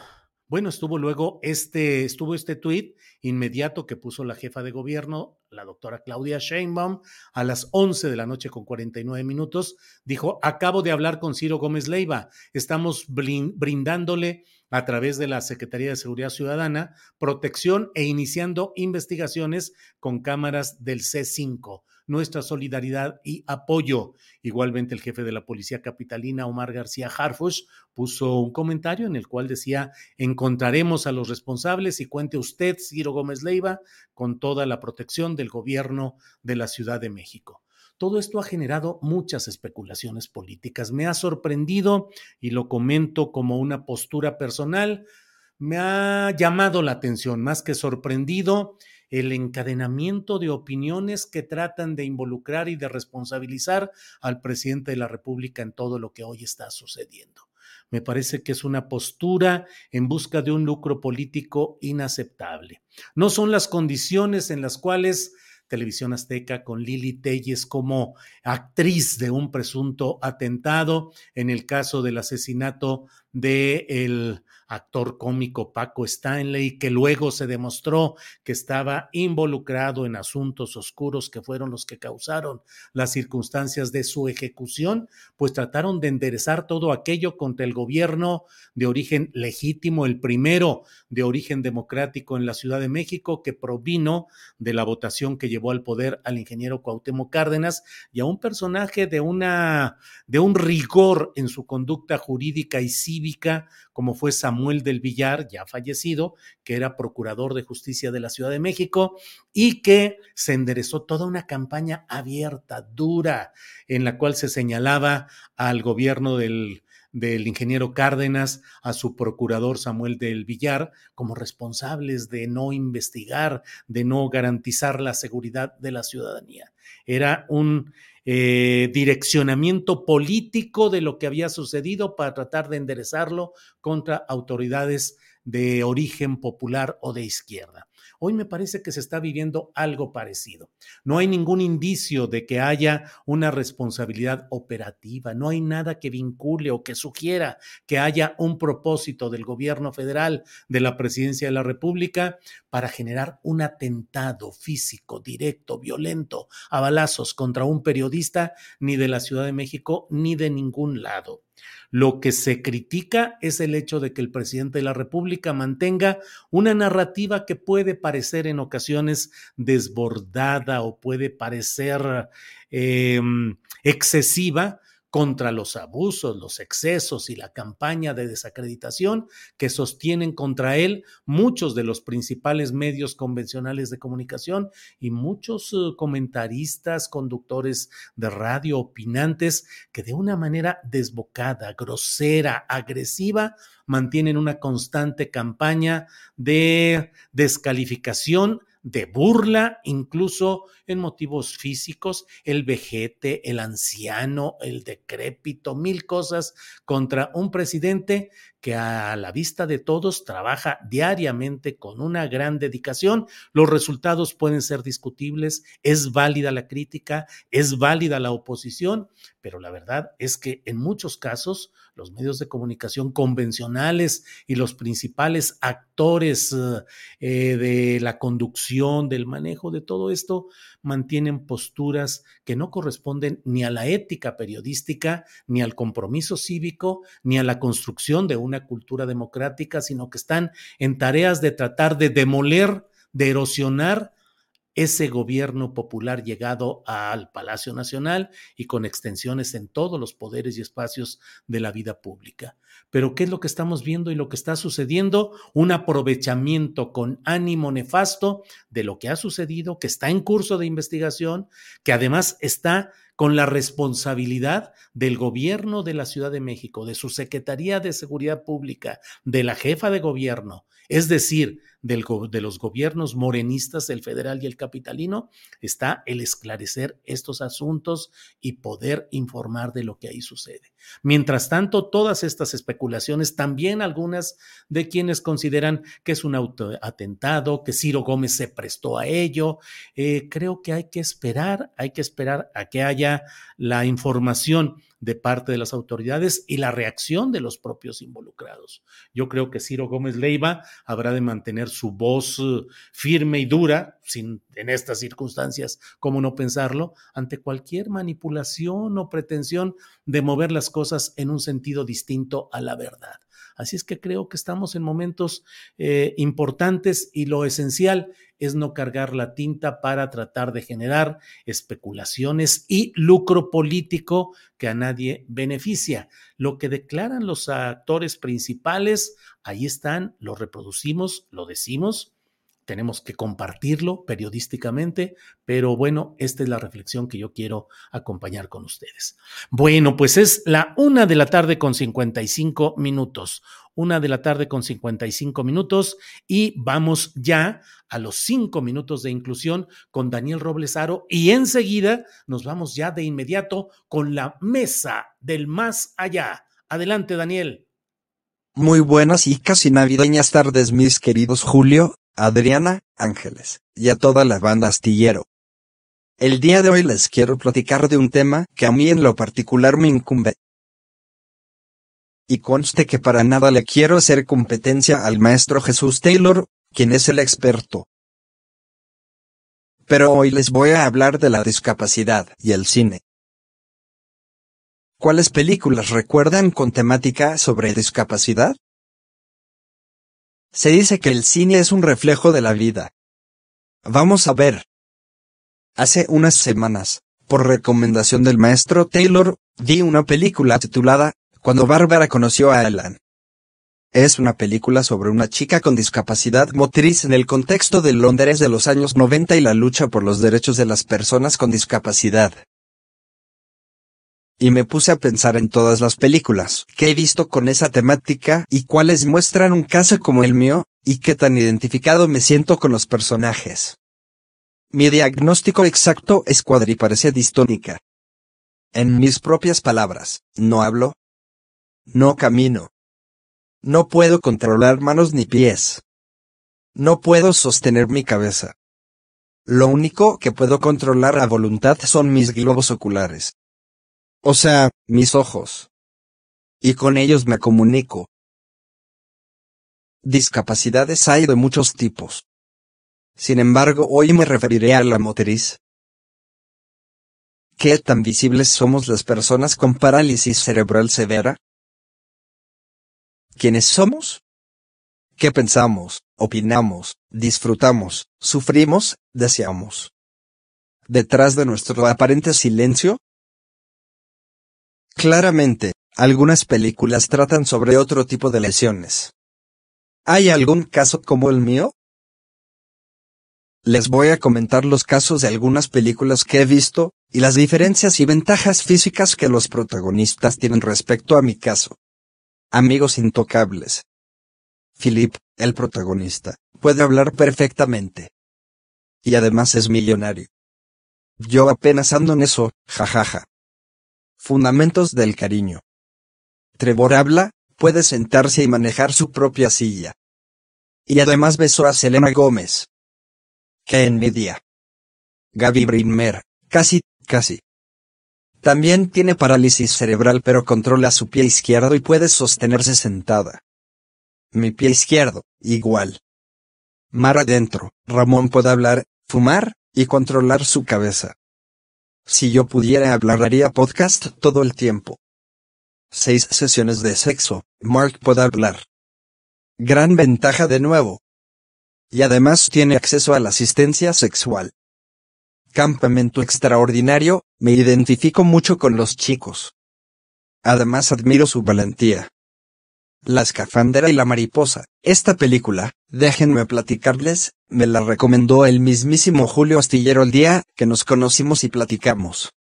bueno, estuvo luego este, estuvo este tuit inmediato que puso la jefa de gobierno, la doctora Claudia Sheinbaum, a las 11 de la noche con 49 minutos. Dijo, acabo de hablar con Ciro Gómez Leiva. Estamos brindándole a través de la Secretaría de Seguridad Ciudadana protección e iniciando investigaciones con cámaras del C5 nuestra solidaridad y apoyo. Igualmente el jefe de la Policía Capitalina, Omar García Harfush, puso un comentario en el cual decía, encontraremos a los responsables y cuente usted, Ciro Gómez Leiva, con toda la protección del gobierno de la Ciudad de México. Todo esto ha generado muchas especulaciones políticas. Me ha sorprendido y lo comento como una postura personal. Me ha llamado la atención, más que sorprendido, el encadenamiento de opiniones que tratan de involucrar y de responsabilizar al presidente de la República en todo lo que hoy está sucediendo. Me parece que es una postura en busca de un lucro político inaceptable. No son las condiciones en las cuales Televisión Azteca con Lili Telles como actriz de un presunto atentado en el caso del asesinato de el actor cómico Paco Stanley, que luego se demostró que estaba involucrado en asuntos oscuros que fueron los que causaron las circunstancias de su ejecución, pues trataron de enderezar todo aquello contra el gobierno de origen legítimo, el primero de origen democrático en la Ciudad de México, que provino de la votación que llevó al poder al ingeniero Cuauhtémoc Cárdenas y a un personaje de una de un rigor en su conducta jurídica y como fue Samuel del Villar, ya fallecido, que era procurador de justicia de la Ciudad de México y que se enderezó toda una campaña abierta, dura, en la cual se señalaba al gobierno del ingeniero Cárdenas a su procurador Samuel del Villar como responsables de no investigar, de no garantizar la seguridad de la ciudadanía. Era un eh, direccionamiento político de lo que había sucedido para tratar de enderezarlo contra autoridades de origen popular o de izquierda. Hoy me parece que se está viviendo algo parecido. No hay ningún indicio de que haya una responsabilidad operativa, no hay nada que vincule o que sugiera que haya un propósito del gobierno federal, de la presidencia de la República, para generar un atentado físico, directo, violento, a balazos contra un periodista, ni de la Ciudad de México, ni de ningún lado. Lo que se critica es el hecho de que el presidente de la República mantenga una narrativa que puede parecer en ocasiones desbordada o puede parecer em, excesiva contra los abusos, los excesos y la campaña de desacreditación que sostienen contra él muchos de los principales medios convencionales de comunicación y muchos uh, comentaristas, conductores de radio, opinantes, que de una manera desbocada, grosera, agresiva, mantienen una constante campaña de descalificación de burla, incluso en motivos físicos, el vejete, el anciano, el decrépito, mil cosas contra un presidente que a la vista de todos trabaja diariamente con una gran dedicación. Los resultados pueden ser discutibles, es válida la crítica, es válida la oposición, pero la verdad es que en muchos casos los medios de comunicación convencionales y los principales actores eh, de la conducción, del manejo de todo esto, mantienen posturas que no corresponden ni a la ética periodística, ni al compromiso cívico, ni a la construcción de una cultura democrática, sino que están en tareas de tratar de demoler, de erosionar ese gobierno popular llegado al Palacio Nacional y con extensiones en todos los poderes y espacios de la vida pública. Pero ¿qué es lo que estamos viendo y lo que está sucediendo? Un aprovechamiento con ánimo nefasto de lo que ha sucedido, que está en curso de investigación, que además está con la responsabilidad del gobierno de la Ciudad de México, de su Secretaría de Seguridad Pública, de la jefa de gobierno, es decir, del, de los gobiernos morenistas, el federal y el capitalino, está el esclarecer estos asuntos y poder informar de lo que ahí sucede. Mientras tanto, todas estas especulaciones, también algunas de quienes consideran que es un autoatentado, que Ciro Gómez se prestó a ello, eh, creo que hay que esperar, hay que esperar a que haya la información de parte de las autoridades y la reacción de los propios involucrados. Yo creo que Ciro Gómez Leiva habrá de mantener su voz eh, firme y dura, sin, en estas circunstancias, ¿cómo no pensarlo?, ante cualquier manipulación o pretensión de mover las cosas en un sentido distinto a la verdad. Así es que creo que estamos en momentos eh, importantes y lo esencial es no cargar la tinta para tratar de generar especulaciones y lucro político que a nadie beneficia. Lo que declaran los actores principales, ahí están, lo reproducimos, lo decimos, tenemos que compartirlo periodísticamente, pero bueno, esta es la reflexión que yo quiero acompañar con ustedes. Bueno, pues es la una de la tarde con 55 minutos, una de la tarde con 55 minutos y vamos ya a los cinco minutos de inclusión con Daniel Robles Aro y enseguida nos vamos ya de inmediato con la mesa del más allá. Adelante, Daniel. Muy buenas y casi navideñas tardes, mis queridos Julio, Adriana, Ángeles, y a toda la banda astillero. El día de hoy les quiero platicar de un tema que a mí en lo particular me incumbe. Y conste que para nada le quiero hacer competencia al maestro Jesús Taylor, quien es el experto. Pero hoy les voy a hablar de la discapacidad y el cine. ¿Cuáles películas recuerdan con temática sobre discapacidad? Se dice que el cine es un reflejo de la vida. Vamos a ver. Hace unas semanas, por recomendación del maestro Taylor, vi una película titulada Cuando Bárbara conoció a Alan. Es una película sobre una chica con discapacidad motriz en el contexto del Londres de los años 90 y la lucha por los derechos de las personas con discapacidad. Y me puse a pensar en todas las películas que he visto con esa temática y cuáles muestran un caso como el mío, y qué tan identificado me siento con los personajes. Mi diagnóstico exacto es cuadriparesia distónica. En mis propias palabras, no hablo. No camino. No puedo controlar manos ni pies. No puedo sostener mi cabeza. Lo único que puedo controlar a voluntad son mis globos oculares. O sea, mis ojos. Y con ellos me comunico. Discapacidades hay de muchos tipos. Sin embargo, hoy me referiré a la motriz. ¿Qué tan visibles somos las personas con parálisis cerebral severa? ¿Quiénes somos? ¿Qué pensamos, opinamos, disfrutamos, sufrimos, deseamos? Detrás de nuestro aparente silencio Claramente, algunas películas tratan sobre otro tipo de lesiones. ¿Hay algún caso como el mío? Les voy a comentar los casos de algunas películas que he visto, y las diferencias y ventajas físicas que los protagonistas tienen respecto a mi caso. Amigos intocables. Philip, el protagonista, puede hablar perfectamente. Y además es millonario. Yo apenas ando en eso, jajaja. Fundamentos del cariño. Trevor habla, puede sentarse y manejar su propia silla. Y además besó a Selena Gómez. ¡Qué envidia! Gaby Brimmer, casi, casi. También tiene parálisis cerebral pero controla su pie izquierdo y puede sostenerse sentada. Mi pie izquierdo, igual. Mar adentro, Ramón puede hablar, fumar, y controlar su cabeza. Si yo pudiera hablar haría podcast todo el tiempo. Seis sesiones de sexo, Mark puede hablar. Gran ventaja de nuevo, y además tiene acceso a la asistencia sexual. Campamento extraordinario, me identifico mucho con los chicos. Además admiro su valentía. La escafandera y la mariposa. Esta película, déjenme platicarles, me la recomendó el mismísimo Julio Astillero el día que nos conocimos y platicamos.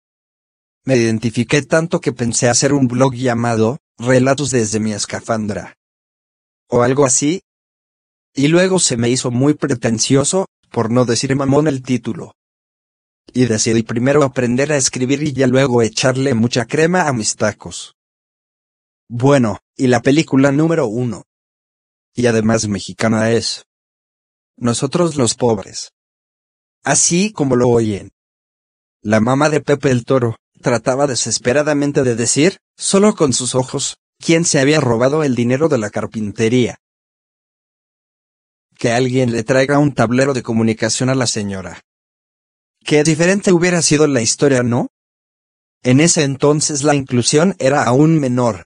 Me identifiqué tanto que pensé hacer un blog llamado, Relatos desde mi escafandra. O algo así, y luego se me hizo muy pretencioso, por no decir mamón el título. Y decidí primero aprender a escribir y ya luego echarle mucha crema a mis tacos. Bueno, y la película número uno. Y además mexicana es. Nosotros los pobres. Así como lo oyen. La mamá de Pepe el Toro, trataba desesperadamente de decir, solo con sus ojos, quién se había robado el dinero de la carpintería que alguien le traiga un tablero de comunicación a la señora. Qué diferente hubiera sido la historia, ¿no? En ese entonces la inclusión era aún menor.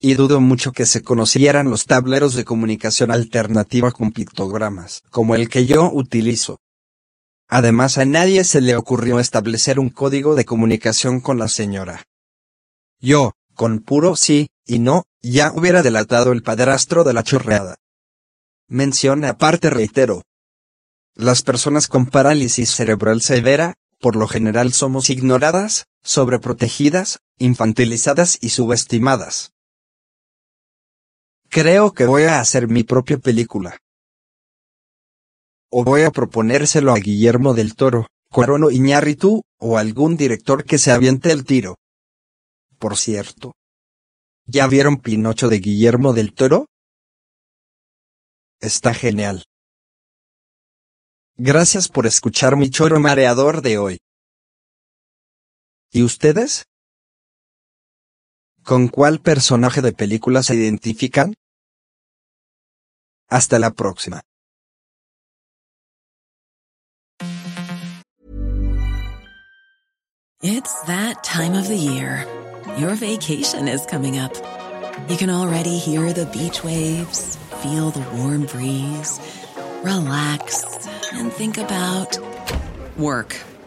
Y dudo mucho que se conocieran los tableros de comunicación alternativa con pictogramas, como el que yo utilizo. Además a nadie se le ocurrió establecer un código de comunicación con la señora. Yo, con puro sí y no, ya hubiera delatado el padrastro de la chorreada. Mención aparte reitero. Las personas con parálisis cerebral severa, por lo general somos ignoradas, sobreprotegidas, infantilizadas y subestimadas. Creo que voy a hacer mi propia película. O voy a proponérselo a Guillermo del Toro, Cuarono Iñárritu, o algún director que se aviente el tiro. Por cierto. ¿Ya vieron Pinocho de Guillermo del Toro? Está genial. Gracias por escuchar mi choro mareador de hoy. ¿Y ustedes? ¿Con cuál personaje de película se identifican? Hasta la próxima. It's that time of the year. Your vacation is coming up. You can already hear the beach waves feel the warm breeze, relax, and think about work.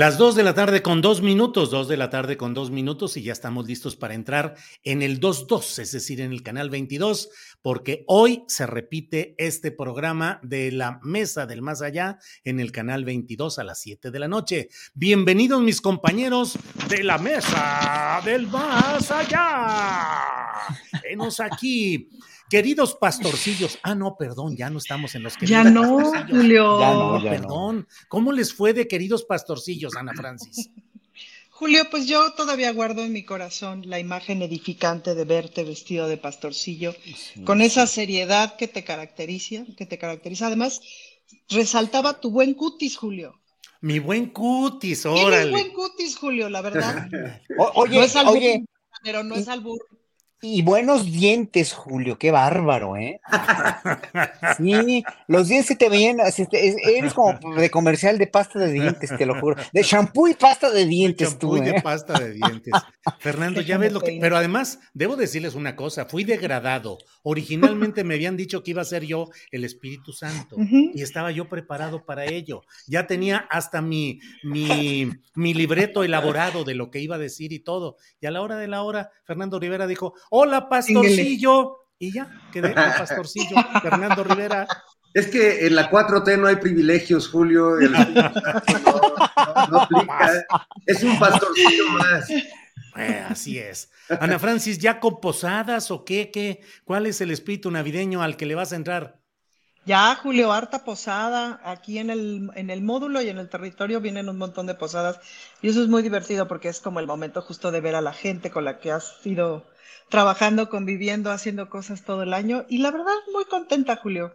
Las dos de la tarde con dos minutos, dos de la tarde con dos minutos y ya estamos listos para entrar en el 2.2, es decir, en el canal 22, porque hoy se repite este programa de la Mesa del Más Allá en el canal 22 a las 7 de la noche. Bienvenidos mis compañeros de la Mesa del Más Allá. Venos aquí. Queridos pastorcillos, ah, no, perdón, ya no estamos en los queridos Ya no. Julio. Ya no, perdón. ¿Cómo les fue de queridos pastorcillos, Ana Francis? Julio, pues yo todavía guardo en mi corazón la imagen edificante de verte vestido de pastorcillo, con esa seriedad que te caracteriza, que te caracteriza. Además, resaltaba tu buen cutis, Julio. Mi buen cutis, Tienes órale. buen cutis, Julio, la verdad. O- oye, no es albur, oye, pero no es albur. Y buenos dientes, Julio, qué bárbaro, ¿eh? Sí, los dientes se te veían, eres como de comercial de pasta de dientes, te lo juro. De shampoo y pasta de dientes, tú, Champú y de ¿eh? pasta de dientes. Fernando, ya ves lo que. Pero además, debo decirles una cosa: fui degradado. Originalmente me habían dicho que iba a ser yo el Espíritu Santo y estaba yo preparado para ello. Ya tenía hasta mi, mi, mi libreto elaborado de lo que iba a decir y todo. Y a la hora de la hora, Fernando Rivera dijo: Hola, pastorcillo. Y ya, quedé con pastorcillo, Fernando Rivera. Es que en la 4T no hay privilegios, Julio. el- no, no- no aplica. Es un pastorcillo más. Eh, así es. Ana Francis, ¿ya con posadas o qué, qué? ¿Cuál es el espíritu navideño al que le vas a entrar? Ya, Julio, harta posada. Aquí en el, en el módulo y en el territorio vienen un montón de posadas. Y eso es muy divertido porque es como el momento justo de ver a la gente con la que has ido trabajando, conviviendo, haciendo cosas todo el año. Y la verdad, muy contenta, Julio.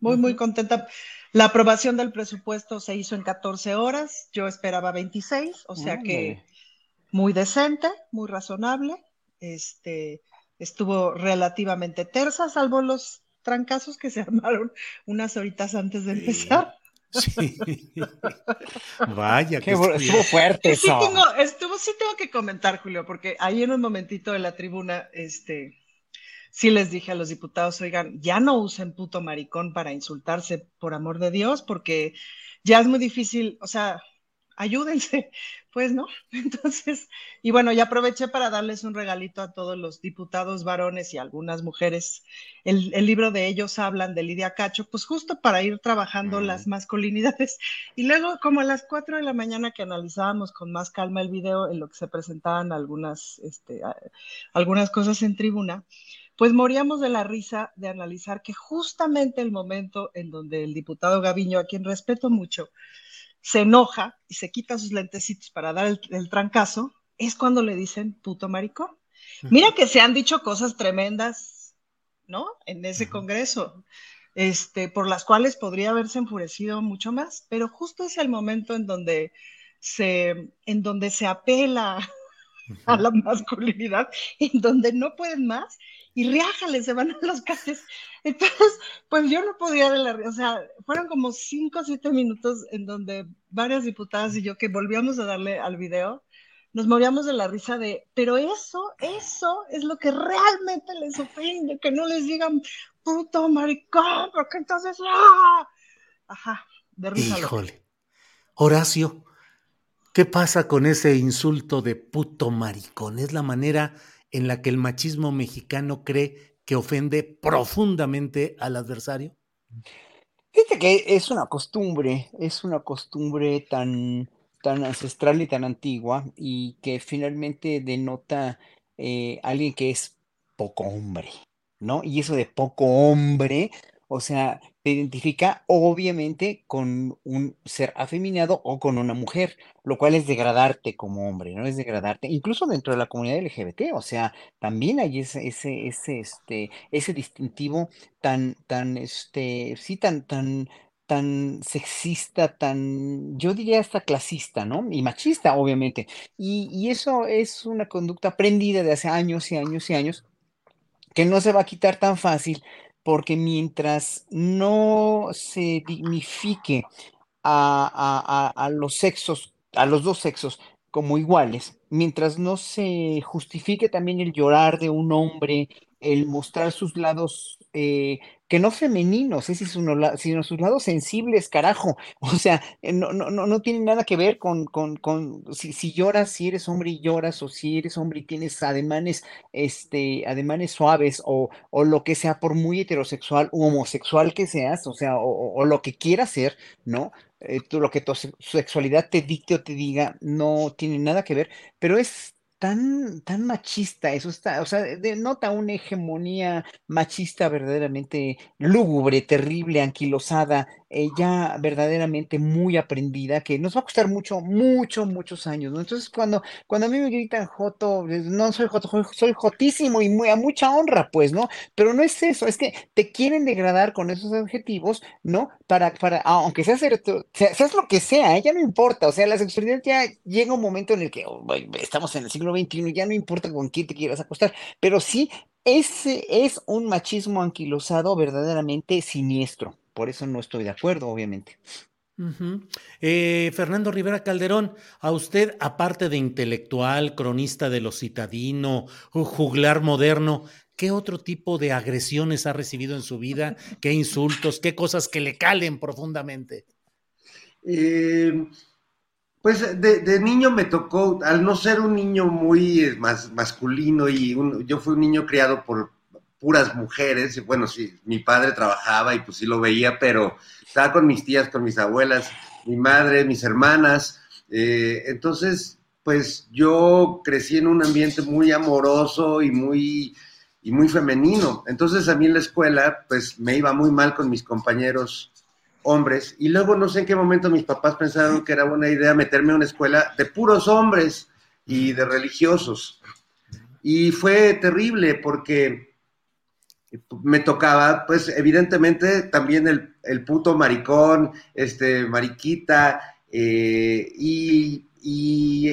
Muy, muy contenta. La aprobación del presupuesto se hizo en 14 horas. Yo esperaba 26, o sea que muy decente, muy razonable. Este, estuvo relativamente tersa, salvo los trancazos que se armaron unas horitas antes de empezar. Sí. Vaya, Qué que estuvo fuerte Sí eso. tengo, estuvo, sí tengo que comentar, Julio, porque ahí en un momentito de la tribuna, este, sí les dije a los diputados, oigan, ya no usen puto maricón para insultarse, por amor de Dios, porque ya es muy difícil, o sea, ayúdense, pues, ¿no? Entonces, y bueno, ya aproveché para darles un regalito a todos los diputados varones y algunas mujeres. El, el libro de ellos hablan de Lidia Cacho, pues justo para ir trabajando las masculinidades. Y luego, como a las 4 de la mañana que analizábamos con más calma el video en lo que se presentaban algunas, este, a- algunas cosas en tribuna, pues moríamos de la risa de analizar que justamente el momento en donde el diputado Gaviño, a quien respeto mucho, se enoja y se quita sus lentecitos para dar el, el trancazo, es cuando le dicen puto maricón. Mira que se han dicho cosas tremendas, ¿no? En ese congreso, este, por las cuales podría haberse enfurecido mucho más, pero justo es el momento en donde se, en donde se apela a la masculinidad, en donde no pueden más y riájale, se van a los calles. Entonces, pues yo no podía de la, o sea, fueron como cinco o siete minutos en donde varias diputadas y yo que volvíamos a darle al video, nos moríamos de la risa de, pero eso, eso es lo que realmente les ofende, que no les digan puto maricón, porque entonces, ¡ah! Ajá, de risa. Híjole. Horacio, ¿qué pasa con ese insulto de puto maricón? Es la manera en la que el machismo mexicano cree que ofende profundamente al adversario. Fíjate que es una costumbre, es una costumbre tan, tan ancestral y tan antigua y que finalmente denota eh, alguien que es poco hombre, ¿no? Y eso de poco hombre, o sea, te identifica obviamente con un ser afeminado o con una mujer, lo cual es degradarte como hombre, ¿no? Es degradarte, incluso dentro de la comunidad LGBT, o sea, también hay ese, ese, ese, este, ese distintivo tan, tan, este, sí, tan, tan, tan sexista, tan, yo diría hasta clasista, ¿no? Y machista, obviamente. Y, y eso es una conducta aprendida de hace años y años y años, que no se va a quitar tan fácil, porque mientras no se dignifique a, los sexos, a los dos sexos como iguales, mientras no se justifique también el llorar de un hombre el mostrar sus lados eh, que no femeninos, es sino sus lados sensibles, carajo. O sea, eh, no, no, no, tiene nada que ver con, con, si, si, lloras, si eres hombre y lloras, o si eres hombre y tienes ademanes, este, ademanes suaves, o, o lo que sea, por muy heterosexual u homosexual que seas, o sea, o, o lo que quieras ser, ¿no? Eh, lo que tu sexualidad te dicte o te diga, no tiene nada que ver, pero es tan, tan machista, eso está, o sea, denota una hegemonía machista verdaderamente lúgubre, terrible, anquilosada, eh, ya verdaderamente muy aprendida, que nos va a costar mucho, mucho, muchos años, ¿no? Entonces, cuando, cuando a mí me gritan Joto, no soy Joto, soy Jotísimo y a mucha honra, pues, ¿no? Pero no es eso, es que te quieren degradar con esos adjetivos, ¿no? Para, para, aunque seas, seas lo que sea, ¿eh? ya no importa, o sea, la sexualidad ya llega un momento en el que oh, estamos en el siglo XXI, ya no importa con quién te quieras acostar, pero sí ese es un machismo anquilosado verdaderamente siniestro. Por eso no estoy de acuerdo, obviamente. eh, Fernando Rivera Calderón, a usted, aparte de intelectual, cronista de lo citadino, juglar moderno, ¿qué otro tipo de agresiones ha recibido en su vida? ¿Qué insultos? ¿Qué cosas que le calen profundamente? Eh, pues de, niño me tocó, al no ser un niño muy eh, masculino y yo fui un niño criado por puras mujeres, y bueno, sí, mi padre trabajaba y pues sí lo veía, pero estaba con mis tías, con mis abuelas, mi madre, mis hermanas, eh, entonces pues yo crecí en un ambiente muy amoroso y muy, y muy femenino, entonces a mí en la escuela pues me iba muy mal con mis compañeros hombres y luego no sé en qué momento mis papás pensaron que era buena idea meterme a una escuela de puros hombres y de religiosos. Y fue terrible porque me tocaba, pues evidentemente también el, el puto maricón, este, mariquita, eh, y,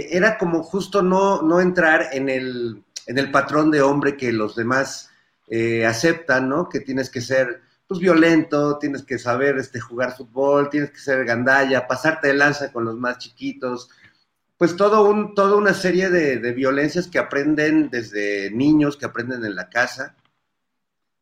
era como justo no, no entrar en el, en el patrón de hombre que los demás eh, aceptan, ¿no? Que tienes que ser pues violento, tienes que saber este, jugar fútbol, tienes que ser gandalla, pasarte de lanza con los más chiquitos, pues todo un, toda una serie de, violencias que aprenden desde niños, que aprenden en la casa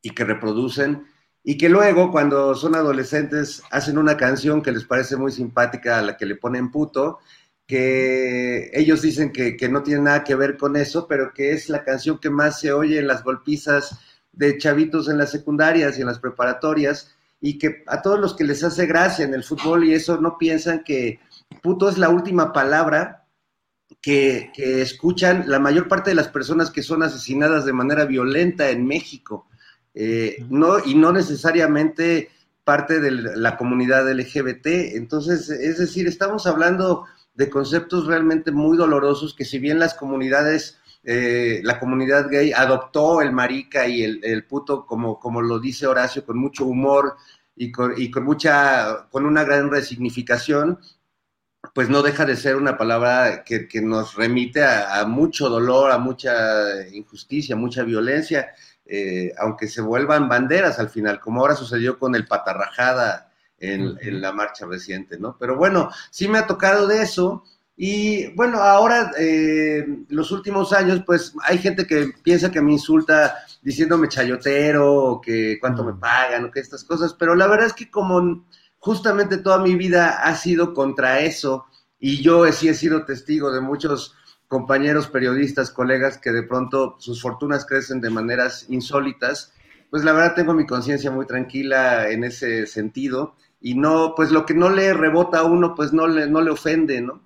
y que reproducen, y que luego cuando son adolescentes hacen una canción que les parece muy simpática a la que le ponen puto, que ellos dicen que, que no tiene nada que ver con eso, pero que es la canción que más se oye en las golpizas de chavitos en las secundarias y en las preparatorias y que a todos los que les hace gracia en el fútbol y eso no piensan que puto es la última palabra que, escuchan la mayor parte de las personas que son asesinadas de manera violenta en México. Eh, no, y no necesariamente parte de la comunidad LGBT. Entonces, es decir, estamos hablando de conceptos realmente muy dolorosos que si bien las comunidades eh, la comunidad gay adoptó el marica y el, puto, como, como lo dice Horacio, con mucho humor y con, y con, mucha, con una gran resignificación, pues no deja de ser una palabra que, nos remite a, mucho dolor, a mucha injusticia, mucha violencia, eh, aunque se vuelvan banderas al final, como ahora sucedió con el patarrajada en, en la marcha reciente, ¿no? Pero bueno, sí me ha tocado de eso. Y bueno, ahora, eh, los últimos años, pues hay gente que piensa que me insulta diciéndome chayotero, o que cuánto me mm. pagan, o que estas cosas, pero la verdad es que como justamente toda mi vida ha sido contra eso, y yo sí he sido testigo de muchos compañeros periodistas, colegas que de pronto sus fortunas crecen de maneras insólitas, pues la verdad tengo mi conciencia muy tranquila en ese sentido, y no, pues lo que no le rebota a uno, pues no le, no le ofende, ¿no?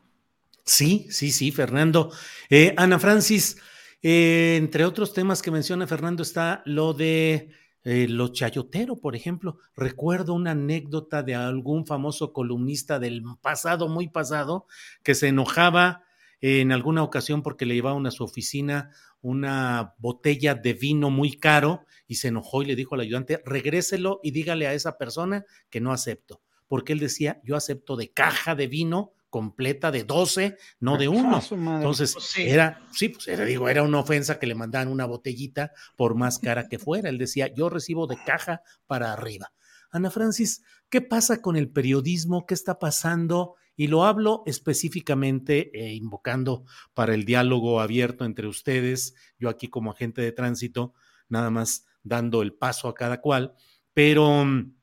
Sí, sí, sí, Fernando. Eh, Ana Francis, eh, entre otros temas que menciona Fernando está lo de eh, lo chayotero, por ejemplo. Recuerdo una anécdota de algún famoso columnista del pasado, muy pasado, que se enojaba en alguna ocasión porque le llevaban a su oficina una botella de vino muy caro y se enojó y le dijo al ayudante, regréselo y dígale a esa persona que no acepto, porque él decía, yo acepto de caja de vino completa de 12, no de uno. Entonces, pues era, sí, pues era, digo, era una ofensa que le mandaban una botellita por más cara que fuera. Él decía, yo recibo de caja para arriba. Ana Francis, ¿qué pasa con el periodismo? ¿Qué está pasando? Y lo hablo específicamente eh, invocando para el diálogo abierto entre ustedes, yo aquí como agente de tránsito, nada más dando el paso a cada cual, pero mm,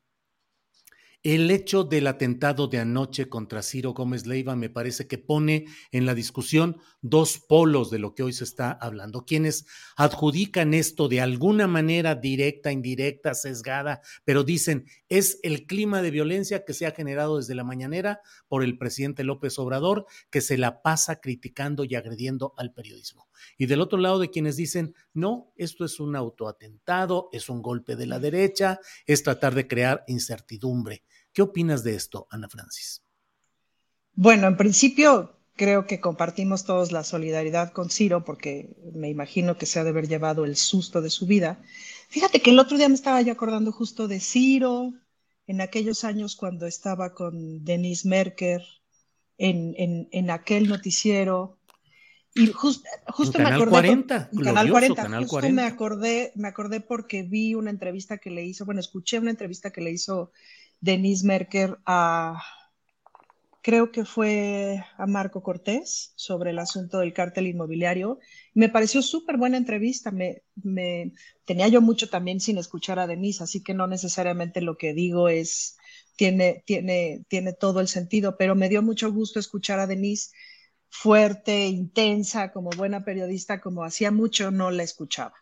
el hecho del atentado de anoche contra Ciro Gómez Leiva me parece que pone en la discusión dos polos de lo que hoy se está hablando. Quienes adjudican esto de alguna manera directa, indirecta, sesgada, pero dicen es el clima de violencia que se ha generado desde la mañanera por el presidente López Obrador, que se la pasa criticando y agrediendo al periodismo. Y del otro lado de quienes dicen, no, esto es un autoatentado, es un golpe de la derecha, es tratar de crear incertidumbre. ¿Qué opinas de esto, Ana Francis? Bueno, en principio creo que compartimos todos la solidaridad con Ciro porque me imagino que se ha de haber llevado el susto de su vida. Fíjate que el otro día me estaba yo acordando justo de Ciro, en aquellos años cuando estaba con Denise Merker, en, en, aquel noticiero. Y justo me acordé. 40, Canal 40, Canal 40. Me acordé, me acordé porque vi una entrevista que le hizo, bueno, escuché una entrevista que le hizo Denise Merker a, creo que fue a Marco Cortés sobre el asunto del cártel inmobiliario. Me pareció súper buena entrevista. Me, tenía yo mucho también sin escuchar a Denise, así que no necesariamente lo que digo es, tiene, tiene, tiene todo el sentido, pero me dio mucho gusto escuchar a Denise fuerte, intensa, como buena periodista, como hacía mucho no la escuchaba.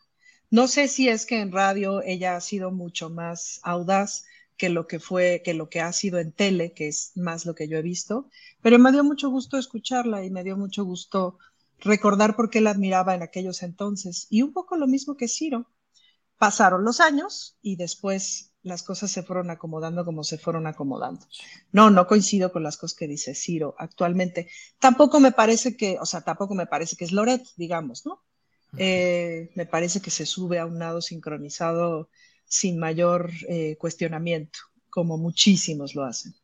No sé si es que en radio ella ha sido mucho más audaz, que lo que fue, que lo que ha sido en tele, que es más lo que yo he visto, pero me dio mucho gusto escucharla y me dio mucho gusto recordar por qué la admiraba en aquellos entonces. Y un poco lo mismo que Ciro. Pasaron los años y después las cosas se fueron acomodando como se fueron acomodando. No, no coincido con las cosas que dice Ciro actualmente. Tampoco me parece que, o sea, tampoco me parece que es Loret, digamos, ¿no? Eh, me parece que se sube a un lado sincronizado sin mayor eh, cuestionamiento, como muchísimos lo hacen.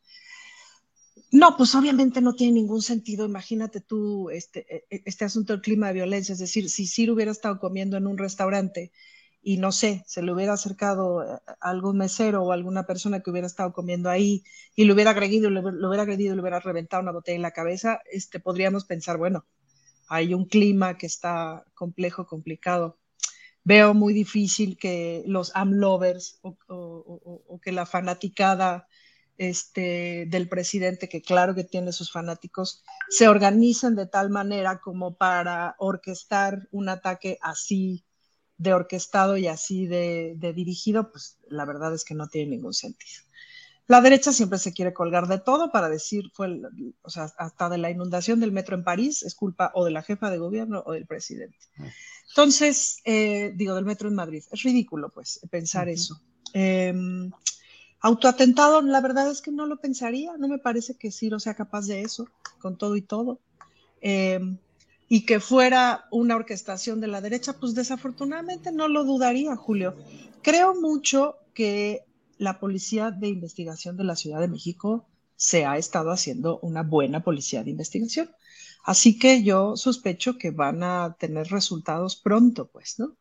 No, pues obviamente no tiene ningún sentido. Imagínate tú este, e, e, este asunto del clima de violencia. Es decir, si Ciro hubiera estado comiendo en un restaurante y no sé, se le hubiera acercado a algún mesero o alguna persona que hubiera estado comiendo ahí y lo hubiera agredido, lo, hubiera agredido, le hubiera reventado una botella en la cabeza, este, podríamos pensar, bueno, hay un clima que está complejo, complicado veo muy difícil que los amlovers o, o, que la fanaticada este, del presidente, que claro que tiene sus fanáticos, se organicen de tal manera como para orquestar un ataque así de orquestado y así de, de dirigido, pues la verdad es que no tiene ningún sentido. La derecha siempre se quiere colgar de todo para decir, fue, o sea, hasta de la inundación del metro en París es culpa o de la jefa de gobierno o del presidente. Entonces, eh, digo, del metro en Madrid. Es ridículo, pues, pensar eso. Em, autoatentado, la verdad es que no lo pensaría. No me parece que Ciro sea capaz de eso, con todo y todo. Em, y que fuera una orquestación de la derecha, pues desafortunadamente no lo dudaría, Julio. Creo mucho que la Policía de Investigación de la Ciudad de México se ha estado haciendo una buena policía de investigación. Así que yo sospecho que van a tener resultados pronto, pues, ¿no?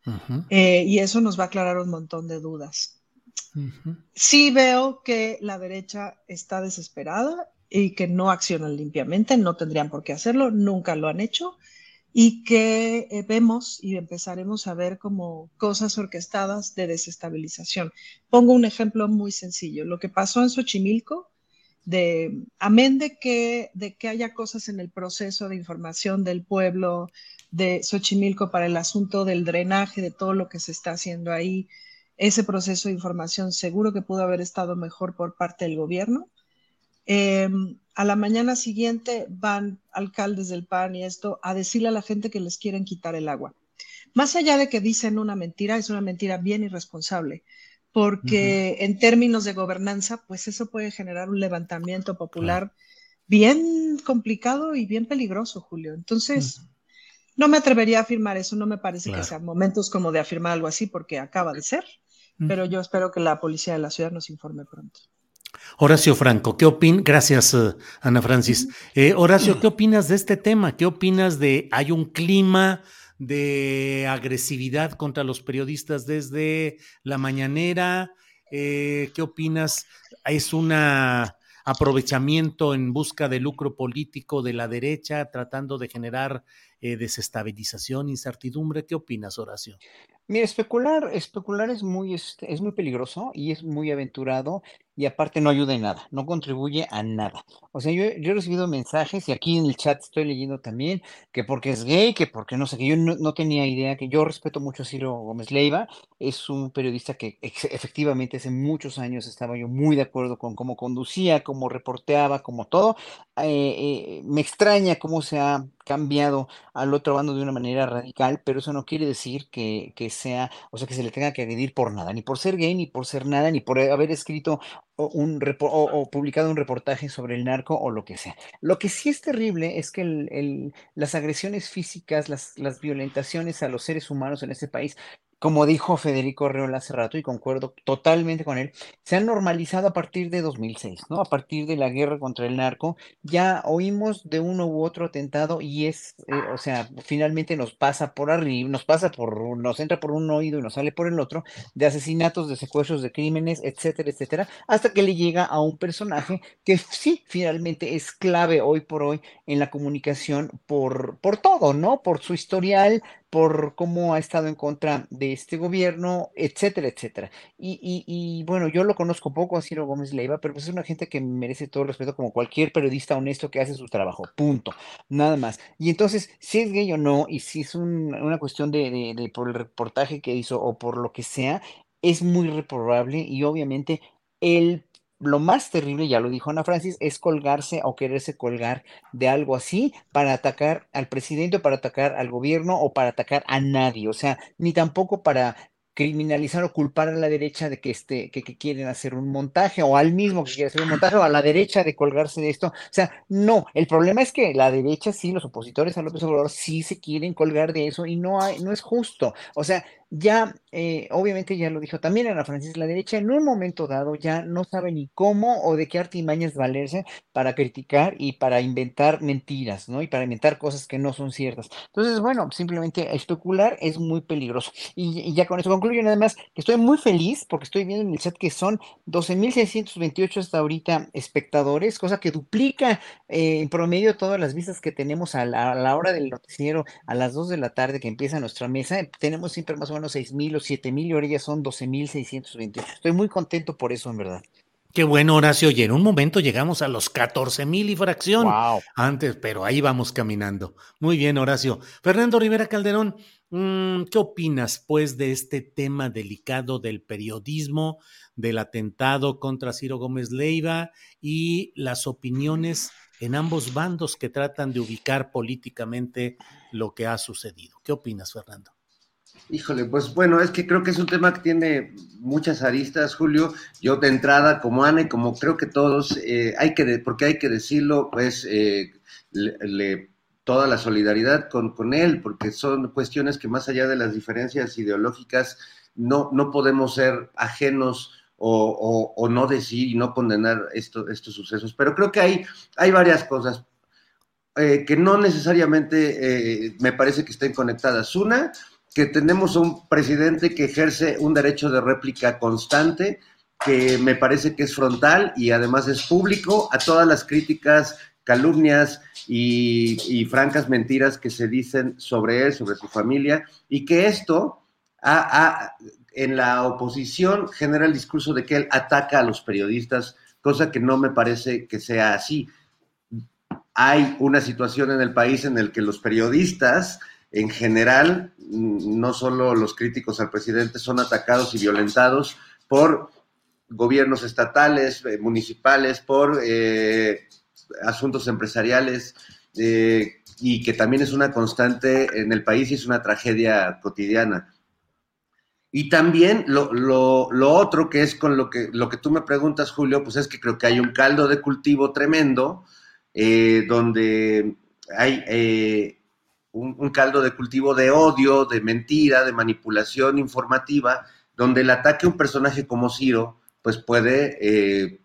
Eh, y eso nos va a aclarar un montón de dudas. Sí veo que la derecha está desesperada y que no accionan limpiamente, no tendrían por qué hacerlo, nunca lo han hecho, y que eh, vemos y empezaremos a ver como cosas orquestadas de desestabilización. Pongo un ejemplo muy sencillo. Lo que pasó en Xochimilco de, amén de que, de que haya cosas en el proceso de información del pueblo de Xochimilco para el asunto del drenaje, de todo lo que se está haciendo ahí, ese proceso de información seguro que pudo haber estado mejor por parte del gobierno. Em, a la mañana siguiente van alcaldes del PAN y esto a decirle a la gente que les quieren quitar el agua. Más allá de que dicen una mentira, es una mentira bien irresponsable, porque en términos de gobernanza, pues eso puede generar un levantamiento popular bien complicado y bien peligroso, Julio. Entonces, no me atrevería a afirmar eso, no me parece que sean momentos como de afirmar algo así, porque acaba de ser, pero yo espero que la policía de la ciudad nos informe pronto. Horacio Franco, ¿qué opinas? Gracias, eh, Ana Francis. Eh, Horacio, ¿qué opinas de este tema? ¿Qué opinas de hay un clima de agresividad contra los periodistas desde la mañanera. Eh, ¿Qué opinas? ¿Es un aprovechamiento en busca de lucro político de la derecha, tratando de generar eh, desestabilización, incertidumbre? ¿Qué opinas, Horacio? Mira, especular, especular es muy, este, es muy peligroso y es muy aventurado y aparte no ayuda en nada, no contribuye a nada. O sea, yo, he recibido mensajes y aquí en el chat estoy leyendo también que porque es gay, que porque no sé, que yo no, tenía idea, que yo respeto mucho a Ciro Gómez Leiva, es un periodista que efectivamente hace muchos años estaba yo muy de acuerdo con cómo conducía, cómo reporteaba, como todo. Eh, eh, me extraña cómo se ha cambiado al otro bando de una manera radical, pero eso no quiere decir que, que sea, o sea, que se le tenga que agredir por nada, ni por ser gay, ni por ser nada, ni por haber escrito o, un o publicado un reportaje sobre el narco o lo que sea. Lo que sí es terrible es que el- el- las agresiones físicas, las, las violentaciones a los seres humanos en este país, como dijo Federico Arreola hace rato, y concuerdo totalmente con él, se han normalizado a partir de 2006, ¿no? A partir de la guerra contra el narco ya oímos de uno u otro atentado y es, eh, o sea, finalmente nos pasa por arriba, nos pasa por, nos entra por un oído y nos sale por el otro, de asesinatos, de secuestros, de crímenes, etcétera, etcétera, hasta que le llega a un personaje que sí, finalmente es clave hoy por hoy en la comunicación por, por todo, ¿no? Por su historial, por cómo ha estado en contra de este gobierno, etcétera, etcétera. Y, bueno, yo lo conozco poco a Ciro Gómez Leiva, pero pues es una gente que merece todo el respeto como cualquier periodista honesto que hace su trabajo, punto, nada más. Y entonces, si es gay o no, y si es un- una cuestión de por el reportaje que hizo o por lo que sea, es muy reprobable y obviamente el... Lo más terrible, ya lo dijo Ana Francis, es colgarse o quererse colgar de algo así para atacar al presidente para atacar al gobierno o para atacar a nadie, o sea, ni tampoco para criminalizar o culpar a la derecha de que, este, que, que quieren hacer un montaje, o al mismo que quiere hacer un montaje, o a la derecha de colgarse de esto. O sea, no, el problema es que la derecha sí, los opositores a López Obrador sí se quieren colgar de eso y no hay, no es justo. O sea, ya, eh, obviamente ya lo dijo también Ana Francis, la derecha en un momento dado ya no sabe ni cómo o de qué artimañas valerse para criticar y para inventar mentiras, ¿no? Y para inventar cosas que no son ciertas. Entonces, bueno, simplemente especular es muy peligroso. Y, ya con eso concluyo nada más que estoy muy feliz porque estoy viendo en el chat que son 12.628 hasta ahorita espectadores, cosa que duplica eh, en promedio todas las vistas que tenemos a la, a la hora del noticiero a las 2 de la tarde que empieza nuestra mesa. Tenemos siempre más o menos 6.000 o 7.000 y ahora ya son 12.628. Estoy muy contento por eso, en verdad. Qué bueno, Horacio. Y en un momento llegamos a los 14 mil y fracción. Wow. Antes, pero ahí vamos caminando. Muy bien, Horacio. Fernando Rivera Calderón, mmm, ¿qué opinas, pues, de este tema delicado del periodismo, del atentado contra Ciro Gómez Leiva y las opiniones en ambos bandos que tratan de ubicar políticamente lo que ha sucedido? ¿Qué opinas, Fernando? Híjole, pues bueno, es que creo que es un tema que tiene muchas aristas, Julio. Yo de entrada, como Ana y como creo que todos, eh, hay que, porque hay que decirlo, pues eh, toda la solidaridad con, con, él, porque son cuestiones que más allá de las diferencias ideológicas, no, no podemos ser ajenos o, o, no decir y no condenar esto, estos sucesos. Pero creo que hay, hay varias cosas. Eh, que no necesariamente me parece que estén conectadas. Una, que tenemos un presidente que ejerce un derecho de réplica constante, que me parece que es frontal y además es público a todas las críticas, calumnias y, francas mentiras que se dicen sobre él, sobre su familia, y que esto ha, ha, en la oposición genera el discurso de que él ataca a los periodistas, cosa que no me parece que sea así. Hay una situación en el país en el que los periodistas en general, no solo los críticos al presidente, son atacados y violentados por gobiernos estatales, eh, municipales, por eh, asuntos empresariales, eh, y que también es una constante en el país y es una tragedia cotidiana. Y también lo, otro que es con lo que, lo que tú me preguntas, Julio, pues es que creo que hay un caldo de cultivo tremendo, donde hay un, un, caldo de cultivo de odio, de mentira, de manipulación informativa, donde el ataque a un personaje como Ciro, pues puede eh,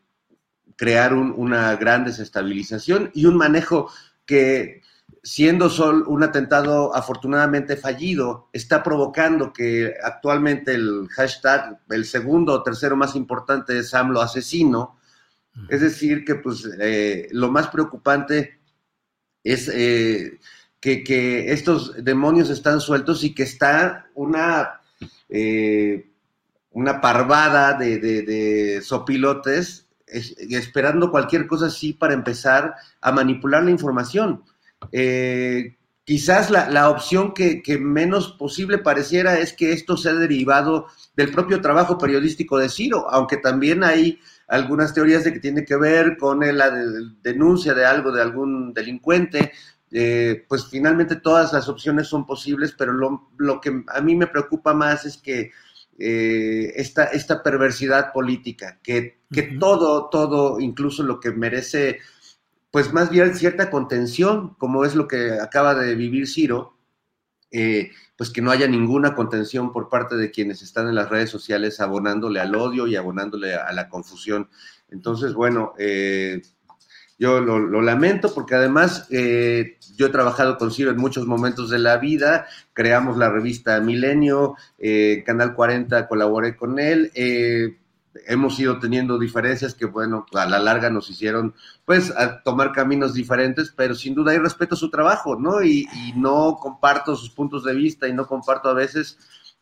crear un, una gran desestabilización y un manejo que, siendo sol un atentado afortunadamente fallido, está provocando que actualmente el hashtag, el segundo o tercero más importante es AMLO asesino. Es decir, que pues eh, lo más preocupante es eh, que, que, estos demonios están sueltos y que está una eh, una parvada de, de, sopilotes esperando cualquier cosa así para empezar a manipular la información. Eh, quizás la, opción que, menos posible pareciera es que esto sea derivado del propio trabajo periodístico de Ciro, aunque también hay algunas teorías de que tiene que ver con la denuncia de algo de algún delincuente. Eh, pues finalmente todas las opciones son posibles, pero lo, que a mí me preocupa más es que eh, esta, esta perversidad política, que, que todo, todo, incluso lo que merece pues más bien cierta contención, como es lo que acaba de vivir Ciro, eh, pues que no haya ninguna contención por parte de quienes están en las redes sociales abonándole al odio y abonándole a, la confusión. Entonces, bueno, eh, yo lo, lamento porque además eh, yo he trabajado con Ciro en muchos momentos de la vida, creamos la revista Milenio, Canal 40 colaboré con él hemos ido teniendo diferencias que, bueno, a la larga nos hicieron, pues, a tomar caminos diferentes, pero sin duda hay respeto a su trabajo, ¿no? Y, no comparto sus puntos de vista y no comparto a veces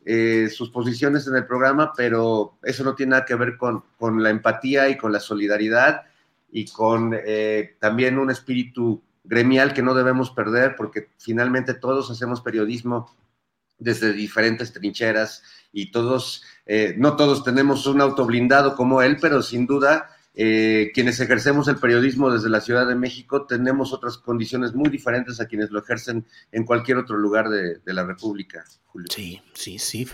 eh, sus posiciones en el programa, pero eso no tiene nada que ver con, la empatía y con la solidaridad y con eh, también un espíritu gremial que no debemos perder, porque finalmente todos hacemos periodismo desde diferentes trincheras y todos, eh, no todos tenemos un auto blindado como él, pero sin duda eh, quienes ejercemos el periodismo desde la Ciudad de México tenemos otras condiciones muy diferentes a quienes lo ejercen en cualquier otro lugar de, la República, Julio. Sí, sí, sí.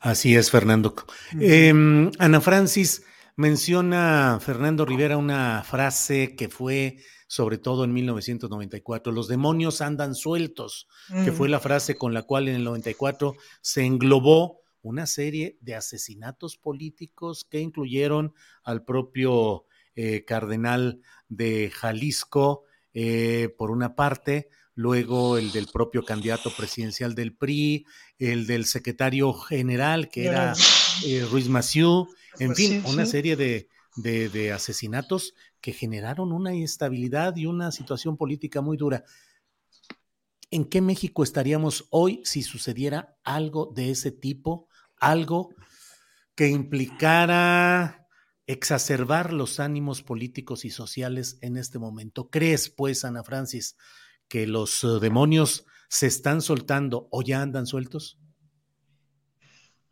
Así es, Fernando. Em, Ana Francis menciona Fernando Rivera una frase que fue sobre todo en 1994. Los demonios andan sueltos, que fue la frase con la cual en el 94 se englobó una serie de asesinatos políticos que incluyeron al propio eh, cardenal de Jalisco, eh, por una parte, luego el del propio candidato presidencial del PRI, el del secretario general, que era eh, Ruiz Massieu, en pues fin, una serie de, de, asesinatos que generaron una inestabilidad y una situación política muy dura. ¿En qué México estaríamos hoy si sucediera algo de ese tipo? Algo que implicara exacerbar los ánimos políticos y sociales en este momento. ¿Crees, pues, Ana Francis, que los demonios se están soltando o ya andan sueltos?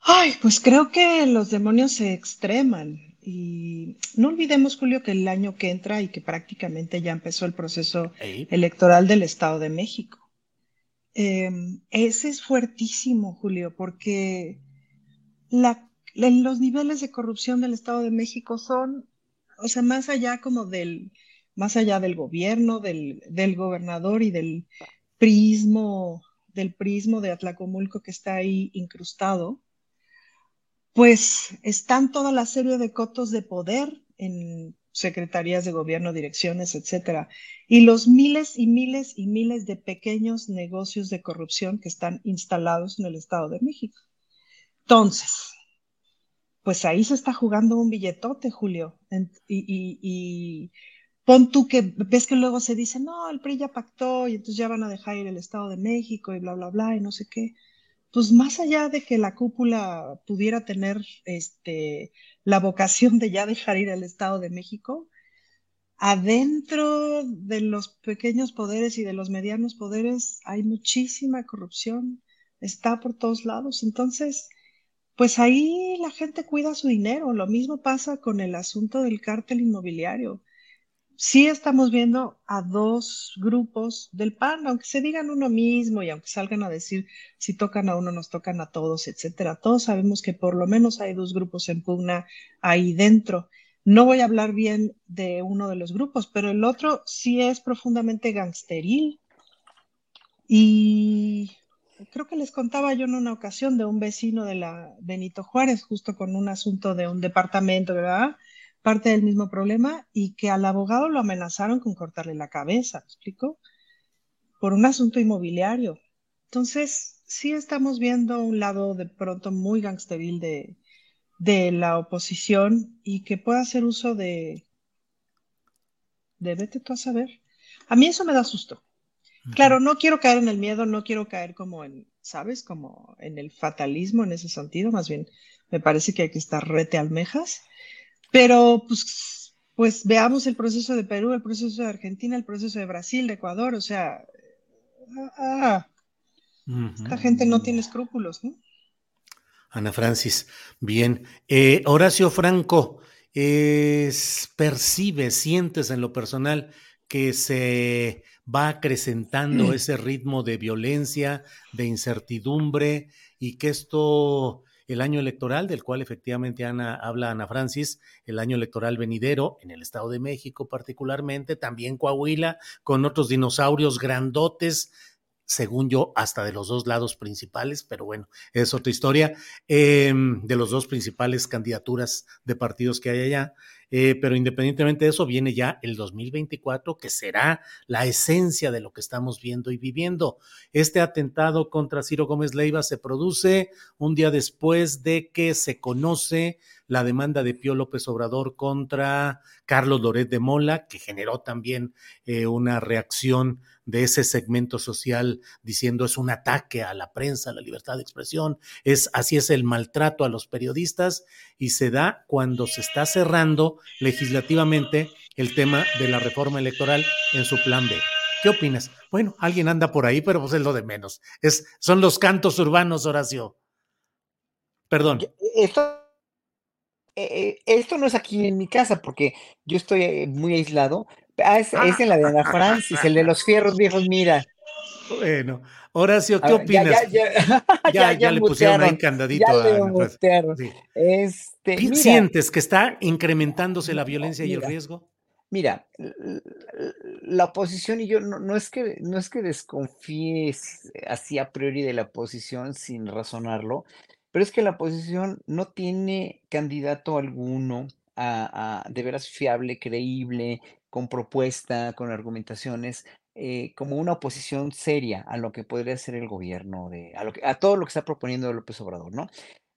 Ay, pues creo que los demonios se extreman. Y no olvidemos, Julio, que el año que entra y que prácticamente ya empezó el proceso electoral del Estado de México. Em, ese es fuertísimo, Julio, porque los niveles de corrupción del Estado de México son, o sea, más allá como del, más allá del gobierno, del, del gobernador y del prismo, del prismo de Atlacomulco que está ahí incrustado pues están toda la serie de cotos de poder en secretarías de gobierno, direcciones, etcétera, y los miles y miles y miles de pequeños negocios de corrupción que están instalados en el Estado de México. Entonces, pues ahí se está jugando un billetote, Julio, y, y pon tú que ves que luego se dice, no, el PRI ya pactó y entonces ya van a dejar ir el Estado de México y bla, bla, bla, y no sé qué pues más allá de que la cúpula pudiera tener este, la vocación de ya dejar ir al Estado de México, adentro de los pequeños poderes y de los medianos poderes hay muchísima corrupción, está por todos lados. Entonces, pues ahí la gente cuida su dinero. Lo mismo pasa con el asunto del cártel inmobiliario sí estamos viendo a dos grupos del PAN, aunque se digan uno mismo y aunque salgan a decir si tocan a uno, nos tocan a todos, etcétera. Todos sabemos que por lo menos hay dos grupos en pugna ahí dentro. No voy a hablar bien de uno de los grupos, pero el otro sí es profundamente gangsteril. Y creo que les contaba yo en una ocasión de un vecino de la Benito Juárez, justo con un asunto de un departamento, ¿verdad? Parte del mismo problema y que al abogado lo amenazaron con cortarle la cabeza, ¿me explico? Por un asunto inmobiliario. Entonces, sí estamos viendo un lado de pronto muy gangsteril de, de la oposición y que pueda hacer uso de, de vete tú a saber. A mí eso me da susto. Claro, no quiero caer en el miedo, no quiero caer como en, ¿sabes? Como en el fatalismo en ese sentido, más bien me parece que hay que estar rete almejas. Pero pues, pues veamos el proceso de Perú, el proceso de Argentina, el proceso de Brasil, de Ecuador, o sea, ah, esta gente no tiene escrúpulos, ¿no? Ana Francis, bien. Eh, Horacio Franco, es, percibe, sientes en lo personal que se va acrecentando ese ritmo de violencia, de incertidumbre y que esto, el año electoral, del cual efectivamente Ana, habla Ana Francis, el año electoral venidero en el Estado de México particularmente, también Coahuila, con otros dinosaurios grandotes, según yo, hasta de los dos lados principales, pero bueno, es otra historia, eh, de los dos principales candidaturas de partidos que hay allá. Eh, pero independientemente de eso, viene ya el 2024, que será la esencia de lo que estamos viendo y viviendo. Este atentado contra Ciro Gómez Leiva se produce un día después de que se conoce la demanda de Pío López Obrador contra Carlos Loret de Mola, que generó también eh, una reacción de ese segmento social diciendo es un ataque a la prensa, a la libertad de expresión, es así es el maltrato a los periodistas y se da cuando se está cerrando legislativamente el tema de la reforma electoral en su plan B. ¿Qué opinas? Bueno, alguien anda por ahí, pero pues es lo de menos. Es, son los cantos urbanos, Horacio. Perdón. Esto, eh, esto no es aquí en mi casa porque yo estoy eh, muy aislado. Ah, es, es en la de Ana Francis, el de los fierros viejos, mira. Bueno, Horacio, ¿qué opinas? Ya, ya, ya, Ya, ya, ya le pusieron ahí candadito a Ana. Sí. Este, ¿Pi- mira, ¿Sientes que está incrementándose la violencia y el riesgo? Mira, la oposición y yo no, no es que no es que desconfíes así a priori de la oposición sin razonarlo, pero es que la oposición no tiene candidato alguno a, de veras fiable, creíble, con propuesta, con argumentaciones, eh, como una oposición seria a lo que podría ser el gobierno de, a lo que, a todo lo que está proponiendo López Obrador, ¿no?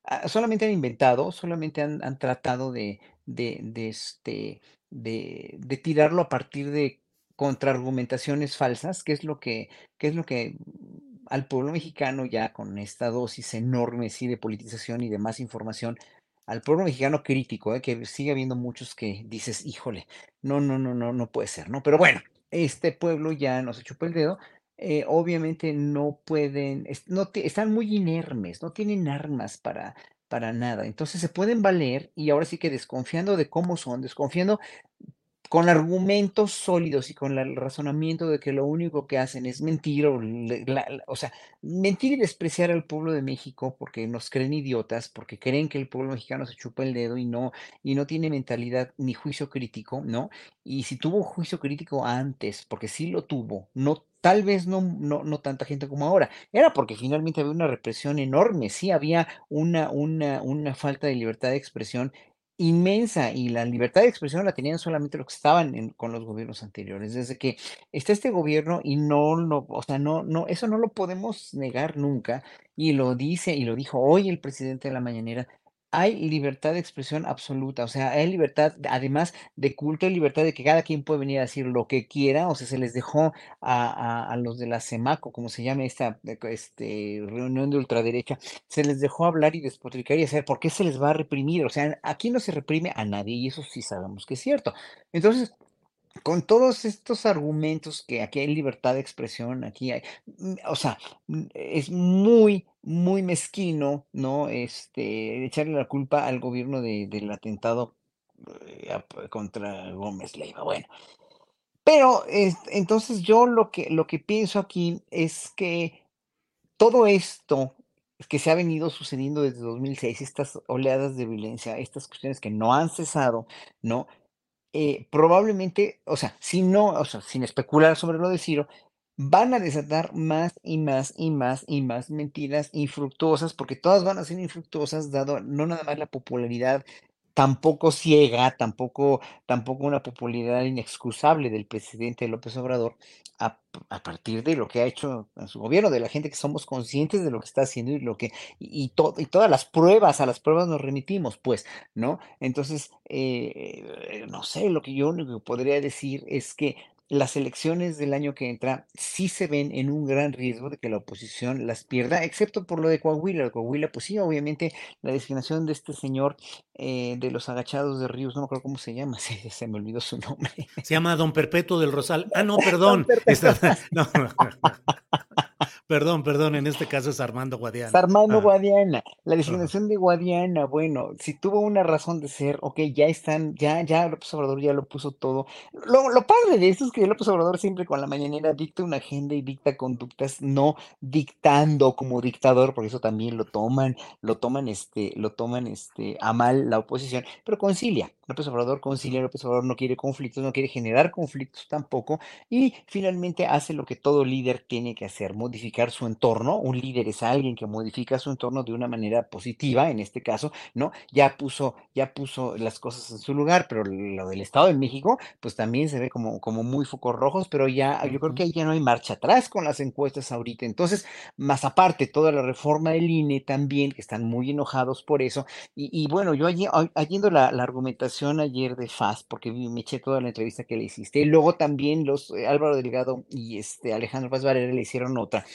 Ah, solamente han inventado, solamente han, tratado de, de, de, este, de, de tirarlo a partir de contraargumentaciones falsas, que es lo que, que es lo que al pueblo mexicano ya con esta dosis enorme sí, de politización y de más información, al pueblo mexicano crítico, eh, que sigue habiendo muchos que dices, híjole, no, no, no, no, no puede ser, ¿no? Pero bueno, este pueblo ya nos chupa el dedo eh, obviamente no pueden, no están muy inermes, no tienen armas para, para nada. Entonces se pueden valer y ahora sí que desconfiando de cómo son, desconfiando con argumentos sólidos y con el razonamiento de que lo único que hacen es mentir o, la- o sea, mentir y despreciar al pueblo de México porque nos creen idiotas, porque creen que el pueblo mexicano se chupa el dedo y no, y no tiene mentalidad ni juicio crítico, ¿no? Y si tuvo juicio crítico antes, porque sí lo tuvo, no, tal vez no, no, no tanta gente como ahora, era porque finalmente había una represión enorme, sí había una, una, una falta de libertad de expresión inmensa y la libertad de expresión la tenían solamente los que estaban en- con los gobiernos anteriores. Desde que está este gobierno y no lo, o sea, no, no, eso no lo podemos negar nunca y lo dice y lo dijo hoy el presidente de la mañanera. Hay libertad de expresión absoluta, o sea, hay libertad, además de culto, hay libertad de que cada quien puede venir a decir lo que quiera, o sea, se les dejó a, los de la CEMACO, como se llama esta este, reunión de ultraderecha, se les dejó hablar y despotricar y hacer, ¿por qué se les va a reprimir? O sea, aquí no se reprime a nadie y eso sí sabemos que es cierto. Entonces, con todos estos argumentos que aquí hay libertad de expresión, aquí hay, mm, o sea, mm, es muy, muy mezquino, ¿no? Este, echarle la culpa al gobierno de- del atentado eh, contra Gómez Leiva. Bueno, pero es- entonces yo lo que, lo que pienso aquí es que todo esto que se ha venido sucediendo desde 2006, estas oleadas de violencia, estas cuestiones que no han cesado, ¿no? Eh, probablemente, o sea, si no, o sea, sin especular sobre lo de Ciro, van a desatar más y más y más y más mentiras infructuosas, porque todas van a ser infructuosas, dado no nada más la popularidad tampoco ciega, tampoco, tampoco una popularidad inexcusable del presidente López Obrador a, partir de lo que ha hecho su gobierno, de la gente que somos conscientes de lo que está haciendo y lo que, y, y to- y todas las pruebas, a las pruebas nos remitimos, pues, ¿no? Entonces, eh, no sé, lo que yo único podría decir es que las elecciones del año que entra sí se ven en un gran riesgo de que la oposición las pierda, excepto por lo de Coahuila. Coahuila, pues sí, obviamente la designación de este señor eh, de los agachados de Ríos, no me acuerdo cómo se llama, se, se me olvidó su nombre. Se llama Don Perpetuo del Rosal. Ah, no, perdón. Esta- no. Perdón, perdón, en este caso es Armando Guadiana. Es Armando Ah, Guadiana. La designación de Guadiana, bueno, si tuvo una razón de ser, ok, ya están, ya, ya López Obrador ya lo puso todo. Lo, lo padre de esto es que López Obrador siempre con la mañanera dicta una agenda y dicta conductas, no dictando como dictador, porque eso también lo toman, lo toman, este, lo toman, este, a mal la oposición, pero concilia. López Obrador concilia, López Obrador no quiere conflictos, no quiere generar conflictos tampoco, y finalmente hace lo que todo líder tiene que hacer, modificar su entorno. Un líder es alguien que modifica su entorno de una manera positiva, en este caso, ¿no? Ya puso, ya puso las cosas en su lugar, pero lo del Estado de México, pues también se ve como, como muy focos rojos, pero ya, yo creo que ahí ya no hay marcha atrás con las encuestas ahorita. Entonces, más aparte, toda la reforma del INE también, que están muy enojados por eso. Y, y bueno, yo allí, oyendo la, la argumentación ayer de FAS, porque me eché toda la entrevista que le hiciste, y luego también los eh, Álvaro Delgado y este Alejandro Paz Varela le hicieron otra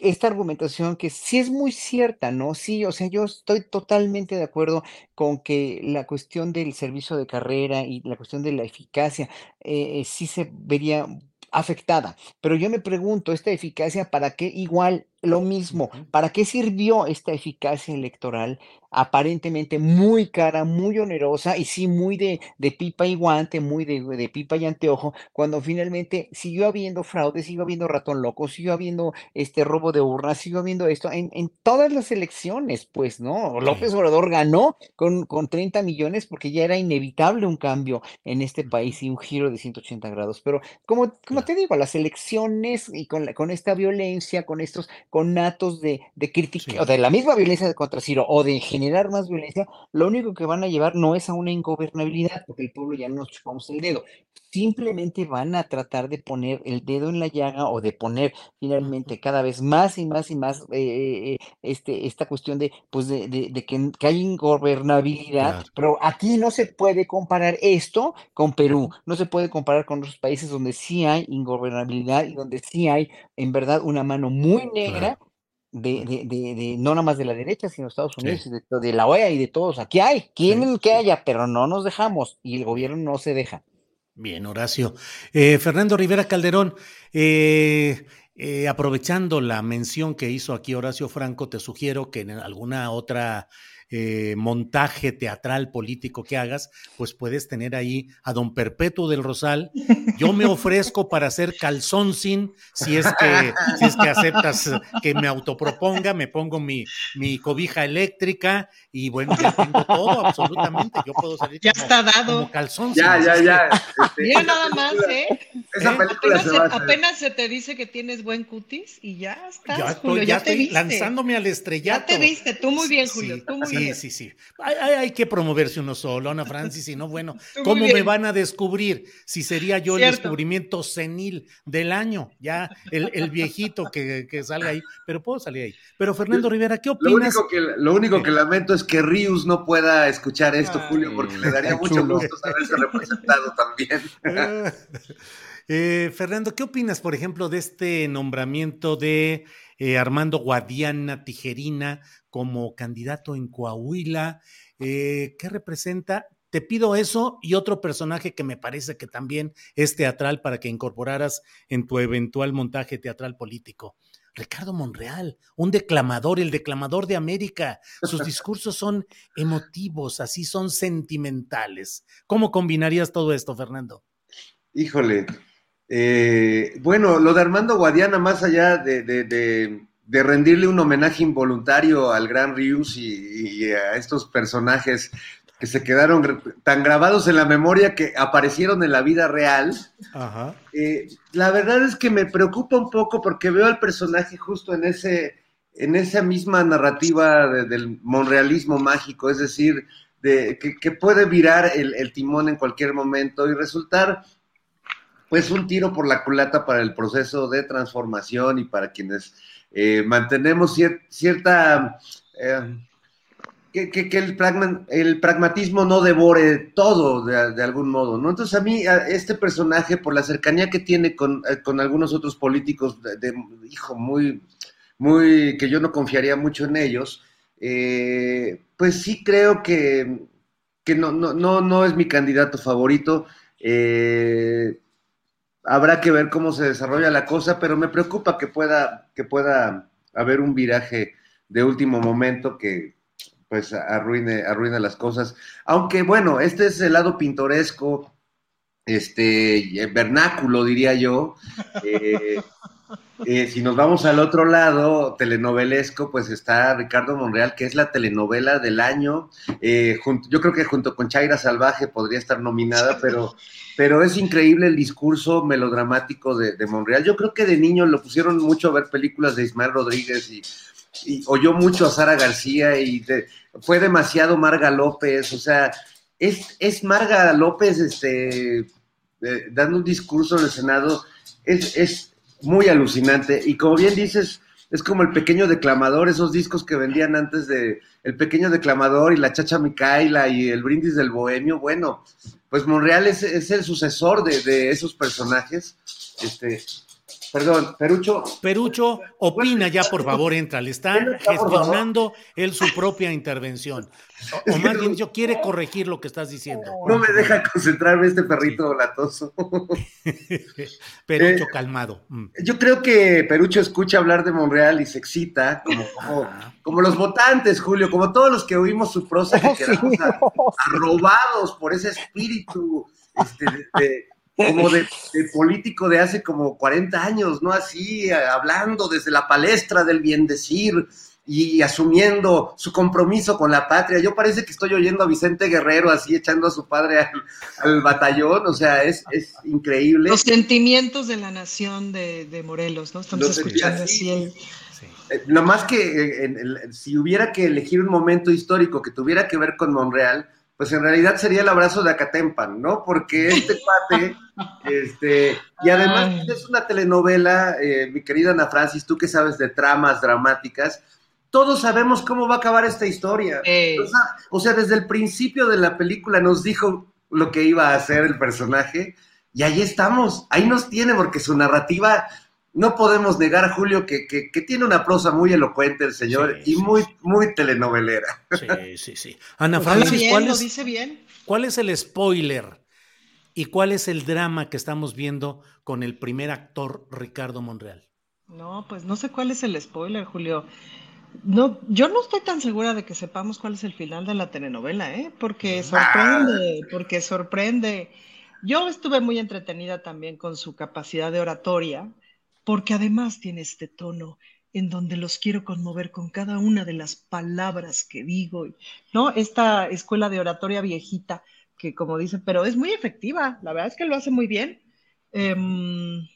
esta argumentación que sí es muy cierta, ¿no? Sí, o sea, yo estoy totalmente de acuerdo con que la cuestión del servicio de carrera y la cuestión de la eficacia eh, sí se vería afectada, pero yo me pregunto, ¿esta eficacia para qué igual lo mismo? ¿Para qué sirvió esta eficacia electoral aparentemente muy cara, muy onerosa y sí muy de, de pipa y guante, muy de, de pipa y anteojo, cuando finalmente siguió habiendo fraude, siguió habiendo ratón loco, siguió habiendo este robo de urnas, siguió habiendo esto en, en todas las elecciones, pues, ¿no? López Obrador ganó con, con 30 millones porque ya era inevitable un cambio en este país y un giro de 180 grados. Pero como, como te digo, las elecciones y con, la- con esta violencia, con estos conatos de, de crítica, o de la misma violencia contra Ciro, o de generar más violencia, lo único que van a llevar no es a una ingobernabilidad, porque el pueblo ya no nos chupamos el dedo. Simplemente van a tratar de poner el dedo en la llaga o de poner finalmente cada vez más y más y más eh, eh, eh, este, esta cuestión de, pues de, de- de que, que hay ingobernabilidad, Claro. pero aquí no se puede comparar esto con Perú, no se puede comparar con otros países donde sí hay ingobernabilidad y donde sí hay en verdad una mano muy negra de, de, de, de- no nada más de la derecha, sino Estados Unidos y de, de la OEA y de todos. Aquí hay, quieren que haya, pero no nos dejamos y el gobierno no se deja. Bien, Horacio. Eh, Fernando Rivera Calderón, eh, eh, aprovechando la mención que hizo aquí Horacio Franco, te sugiero que en alguna otra eh, montaje teatral político que hagas, pues puedes tener ahí a don Perpetuo del Rosal. Yo me ofrezco para hacer calzón sin, si es que, si es que aceptas eh, que me autoproponga, me pongo mi, mi cobija eléctrica y bueno, ya tengo todo, absolutamente. Yo puedo salir Ya como, está dado. como calzón Ya, sin, ya, ya. Este, Mira nada más, ¿eh? Esa película Apenas se se, va a hacer. apenas se te dice que tienes buen cutis y ya estás, Ya Julio, ya, ya te estoy viste. lanzándome al estrellato. Ya te viste, tú muy bien, Julio, Sí, tú muy sí, bien. sí, sí. Hay, hay- hay que promoverse uno solo, Ana Francis, si no, bueno, ¿cómo me van a descubrir? Si sería yo el descubrimiento senil del año, ya el, el viejito que, que salga ahí, pero puedo salir ahí. Pero Fernando Rivera, ¿qué Lo opinas? único, que, lo único que lamento es que Rius no pueda escuchar esto, Julio, porque le daría mucho chulo. gusto saberse representado también. Eh, Fernando, ¿qué opinas, por ejemplo, de este nombramiento de eh, Armando Guadiana Tijerina como candidato en Coahuila? Eh, ¿Qué representa? Te pido eso y otro personaje que me parece que también es teatral para que incorporaras en tu eventual montaje teatral político. Ricardo Monreal, un declamador, el declamador de América. Sus discursos son emotivos, así son sentimentales. ¿Cómo combinarías todo esto, Fernando? Híjole. Eh, bueno, lo de Armando Guadiana, más allá de, de- de- de rendirle un homenaje involuntario al gran Rius y, y a estos personajes que se quedaron tan grabados en la memoria que aparecieron en la vida real, Ajá. eh, la verdad es que me preocupa un poco porque veo al personaje justo en ese, en esa misma narrativa de- del monrealismo mágico, es decir, de, que, que puede virar el, el timón en cualquier momento y resultar pues un tiro por la culata para el proceso de transformación y para quienes eh, mantenemos cier- cierta, eh, que, que, el, pragmatismo no devore todo de, algún modo, ¿no? Entonces a mí, este personaje, por la cercanía que tiene con, eh, con algunos otros políticos, de, hijo, muy, muy, que yo no confiaría mucho en ellos, pues sí creo que, que no, no, no, no, es mi candidato favorito. Habrá que ver cómo se desarrolla la cosa, pero me preocupa que pueda, que pueda haber un viraje de último momento que pues arruine, arruine las cosas. Aunque bueno, este es el lado pintoresco, este, vernáculo diría yo. Eh, eh, si nos vamos al otro lado, telenovelesco, pues está Ricardo Monreal, que es la telenovela del año. Eh, yo creo que junto con Chaira Salvaje podría estar nominada, pero, pero es increíble el discurso melodramático de, Monreal. Yo creo que de niño lo pusieron mucho a ver películas de Ismael Rodríguez y, oyó mucho a Sara García y fue demasiado Marga López. O sea, es, es Marga López este, eh, dando un discurso en el Senado. Es, muy alucinante. Y como bien dices, es como el pequeño declamador, esos discos que vendían antes de El pequeño declamador y la chacha Micaela y el brindis del bohemio. Bueno, pues Monreal es, es el sucesor de, de, esos personajes. Este, Perdón, Perucho. Perucho, opina ya, por favor, entra. Le están gestionando él su propia intervención. O, más bien, yo quiere corregir lo que estás diciendo. No me deja concentrarme este perrito latoso. Perucho, eh, calmado. Mm. Yo creo que Perucho escucha hablar de Monreal y se excita, como, los votantes, Julio, como todos los que oímos su prosa que oh, quedamos arrobados por ese espíritu este, de como de, político de hace como 40 años, ¿no? Así, hablando desde la palestra del bien decir y asumiendo su compromiso con la patria. Yo parece que estoy oyendo a Vicente Guerrero así echando a su padre al, batallón, o sea, es, es, increíble. Los sentimientos de la nación de, Morelos, ¿no? Estamos escuchando así el... Eh, más que eh, si hubiera que elegir un momento histórico que tuviera que ver con Monreal, pues en realidad sería el abrazo de Acatempan, ¿no? Porque este cuate, este, y además es una telenovela, eh, mi querida Ana Francis, tú que sabes de tramas dramáticas, todos sabemos cómo va a acabar esta historia. O, sea, desde el principio de la película nos dijo lo que iba a hacer el personaje, y ahí estamos, ahí nos tiene, porque su narrativa no podemos negar, Julio, que, que, tiene una prosa muy elocuente el señor y muy, muy telenovelera. Sí, sí, sí. Ana Francis, ¿cuál, es, dice bien. ¿cuál es el spoiler y cuál es el drama que estamos viendo con el primer actor Ricardo Monreal? No, pues no sé cuál es el spoiler, Julio. No, yo no estoy tan segura de que sepamos cuál es el final de la telenovela, ¿eh? Porque sorprende, porque sorprende. Yo estuve muy entretenida también con su capacidad de oratoria porque además tiene este tono en donde los quiero conmover con cada una de las palabras que digo, ¿no? Esta escuela de oratoria viejita que como dice, pero es muy efectiva, la verdad es que lo hace muy bien. Em,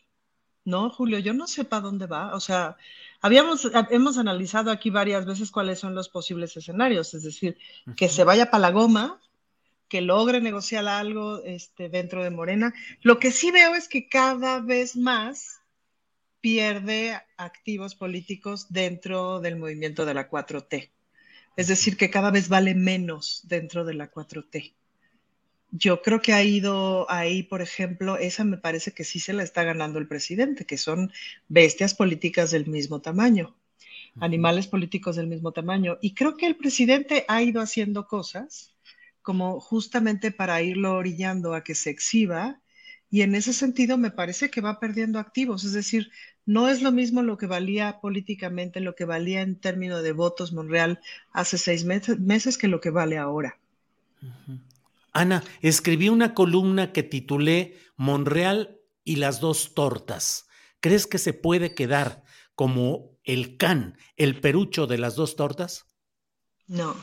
no, Julio, yo no sé para dónde va, o sea, habíamos, hemos analizado aquí varias veces cuáles son los posibles escenarios, es decir, que se vaya para la goma, que logre negociar algo este, dentro de Morena. Lo que sí veo es que cada vez más pierde activos políticos dentro del movimiento de la 4T. Es decir, que cada vez vale menos dentro de la 4T. Yo creo que ha ido ahí, por ejemplo, esa me parece que sí se la está ganando el presidente, que son bestias políticas del mismo tamaño, animales políticos del mismo tamaño. Y creo que el presidente ha ido haciendo cosas como justamente para irlo orillando a que se exhiba y en ese sentido me parece que va perdiendo activos, es decir, no es lo mismo lo que valía políticamente, lo que valía en términos de votos Monreal hace seis meses, que lo que vale ahora. Ana, escribí una columna que titulé Monreal y las dos tortas. ¿Crees que se puede quedar como el can, el perucho de las dos tortas? No.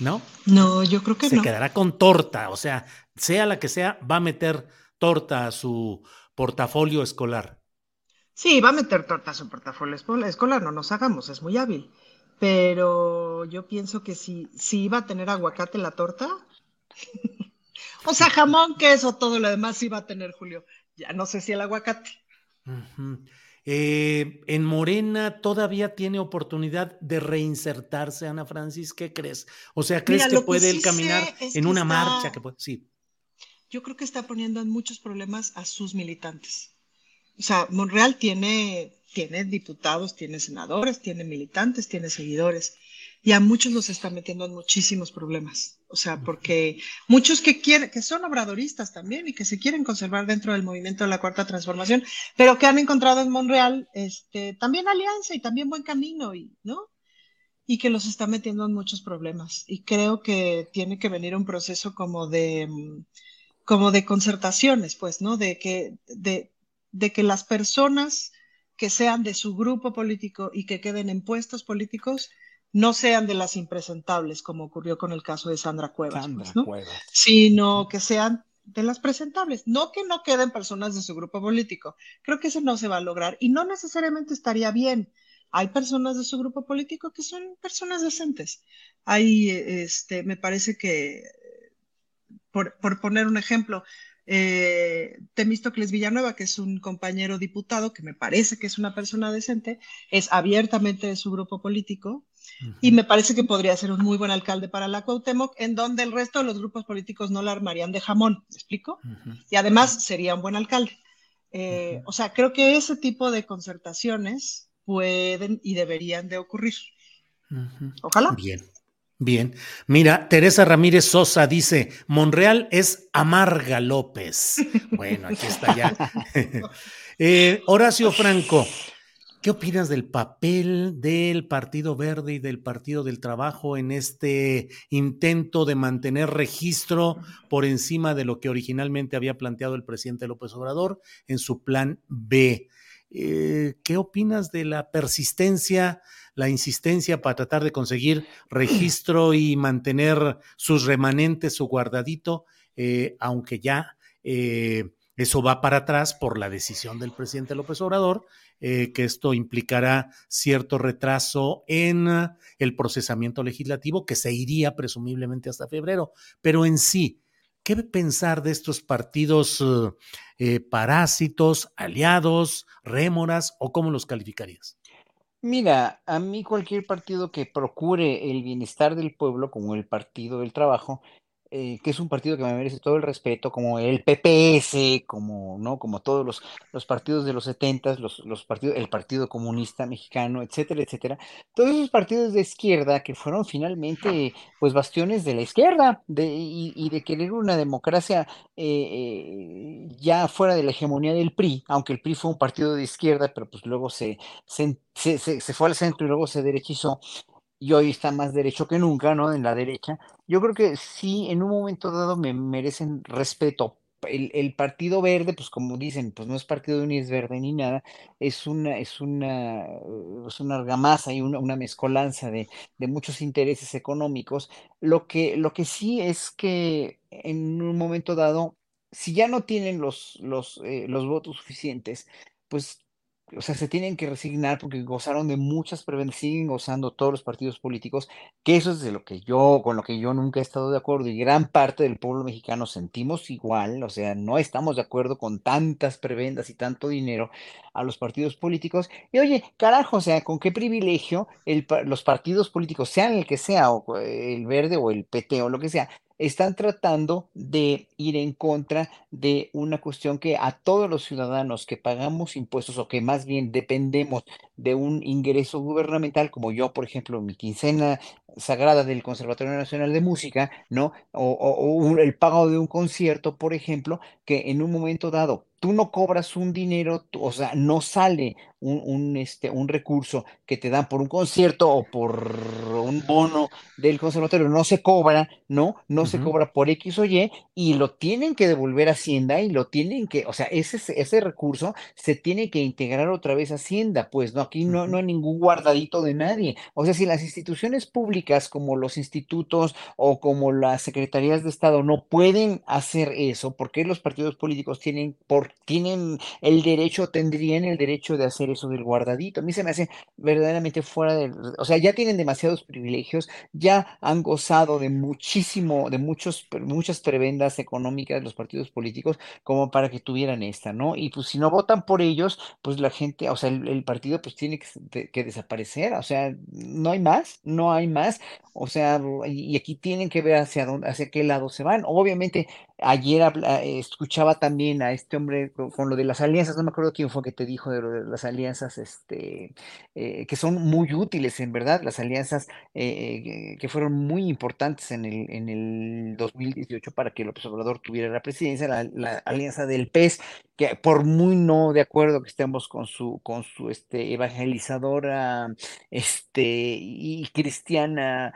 ¿No? No, yo creo que no. Se quedará con torta, o sea, sea la que sea, va a meter torta a su portafolio escolar. Sí, va a meter torta a su portafolio escolar, no nos hagamos, es muy hábil. Pero yo pienso que si, si iba a tener aguacate la torta, o sea, jamón, queso, todo lo demás iba a tener, Julio. Ya no sé si el aguacate. Eh, en Morena todavía tiene oportunidad de reinsertarse, Ana Francis, ¿qué crees? O sea, ¿crees que puede él caminar en una marcha? Que Sí. Yo creo que está poniendo en muchos problemas a sus militantes. O sea, Monreal tiene, tiene diputados, tiene senadores, tiene militantes, tiene seguidores y a muchos los está metiendo en muchísimos problemas. O sea, porque muchos que quieren, que son obradoristas también y que se quieren conservar dentro del movimiento de la cuarta transformación, pero que han encontrado en Monreal este, también alianza y también buen camino, y, ¿no? Y que los está metiendo en muchos problemas. Y creo que tiene que venir un proceso como de, como de concertaciones, pues, ¿no? De que, de, de que las personas que sean de su grupo político y que queden en puestos políticos, no sean de las impresentables, como ocurrió con el caso de Sandra Cuevas, pues, sino que sean de las presentables, no que no queden personas de su grupo político. Creo que eso no se va a lograr y no necesariamente estaría bien. Hay personas de su grupo político que son personas decentes. Hay, este, me parece que, por, por poner un ejemplo, eh, Temístocles Villanueva, que es un compañero diputado, que me parece que es una persona decente, es abiertamente de su grupo político, y me parece que podría ser un muy buen alcalde para la Cuauhtémoc, en donde el resto de los grupos políticos no la armarían de jamón, ¿me explico? Y además sería un buen alcalde. Eh, o sea, creo que ese tipo de concertaciones pueden y deberían de ocurrir. Ojalá. Bien. Bien. Mira, Teresa Ramírez Sosa dice, Monreal es Amarga López. Bueno, aquí está ya. Eh, Horacio Franco, ¿Qué opinas del papel del Partido Verde y del Partido del Trabajo en este intento de mantener registro por encima de lo que originalmente había planteado el presidente López Obrador en su plan B? Eh, ¿Qué opinas de la persistencia, la insistencia para tratar de conseguir registro y mantener sus remanentes, su guardadito, eh, aunque ya eh, eso va para atrás por la decisión del presidente López Obrador? Eh, que esto implicará cierto retraso en el procesamiento legislativo que se iría presumiblemente hasta febrero. Pero en sí, ¿qué pensar de estos partidos eh, parásitos, aliados, rémoras o cómo los calificarías? Mira, a mí cualquier partido que procure el bienestar del pueblo, como el Partido del Trabajo, eh, que es un partido que me merece todo el respeto, como el PPS, como, ¿no? como todos los, los partidos de los 70, los, los partidos, el Partido Comunista Mexicano, etcétera, etcétera. Todos esos partidos de izquierda que fueron finalmente pues bastiones de la izquierda de, y, de querer una democracia eh, eh, ya fuera de la hegemonía del PRI, aunque el PRI fue un partido de izquierda, pero pues luego se, se, se, se fue al centro y luego se derechizó y hoy está más derecho que nunca, ¿no? En la derecha. Yo creo que sí, en un momento dado me merecen respeto. El, el Partido Verde, pues como dicen, pues no es partido ni es verde ni nada, es una, es una, es una argamasa y una, una mezcolanza de, de, muchos intereses económicos. Lo que, lo que sí es que en un momento dado, si ya no tienen los, los, eh, los votos suficientes, pues o sea, se tienen que resignar porque gozaron de muchas prebendas, siguen gozando todos los partidos políticos, que eso es de lo que yo, con lo que yo nunca he estado de acuerdo y gran parte del pueblo mexicano sentimos igual, o sea, no estamos de acuerdo con tantas prebendas y tanto dinero a los partidos políticos. Y oye, carajo, o sea, con qué privilegio los partidos políticos, sean el que sea, o el verde o el PT o lo que sea, están tratando de ir en contra de una cuestión que a todos los ciudadanos que pagamos impuestos o que más bien dependemos de un ingreso gubernamental, como yo, por ejemplo, mi quincena sagrada del Conservatorio Nacional de Música, ¿no? O, el pago de un concierto, por ejemplo, que en un momento dado tú no cobras un dinero, o sea, no sale un, este, un recurso que te dan por un concierto o por un bono del conservatorio, no se cobra, ¿no? No se cobra por X o Y y lo tienen que devolver a Hacienda y lo tienen que, o sea, ese, ese recurso se tiene que integrar otra vez a Hacienda, pues, ¿no? Aquí no, no hay ningún guardadito de nadie. O sea, si las instituciones públicas como los institutos o como las secretarías de Estado no pueden hacer eso, porque los partidos políticos tienen, por, tienen el derecho, tendrían el derecho de hacer eso del guardadito. A mí se me hace verdaderamente fuera de, o sea, ya tienen demasiados privilegios, ya han gozado de muchísimo, de muchos, muchas prebendas económicas de los partidos políticos como para que tuvieran esta, ¿no? Y pues si no votan por ellos, pues la gente, o sea, el, el partido pues tiene que, desaparecer, o sea, no hay más, no hay más, o sea, y aquí tienen que ver hacia dónde, hacia qué lado se van. Obviamente, ayer eh, escuchaba también a este hombre con, lo de las alianzas, no me acuerdo quién fue que te dijo de las alianzas, este, eh, que son muy útiles en verdad, las alianzas eh, que fueron muy importantes en el, en el 2018 para que López Obrador tuviera la presidencia, la, alianza del PES, que por muy no de acuerdo que estemos con su, con su este, evangelizadora este, y cristiana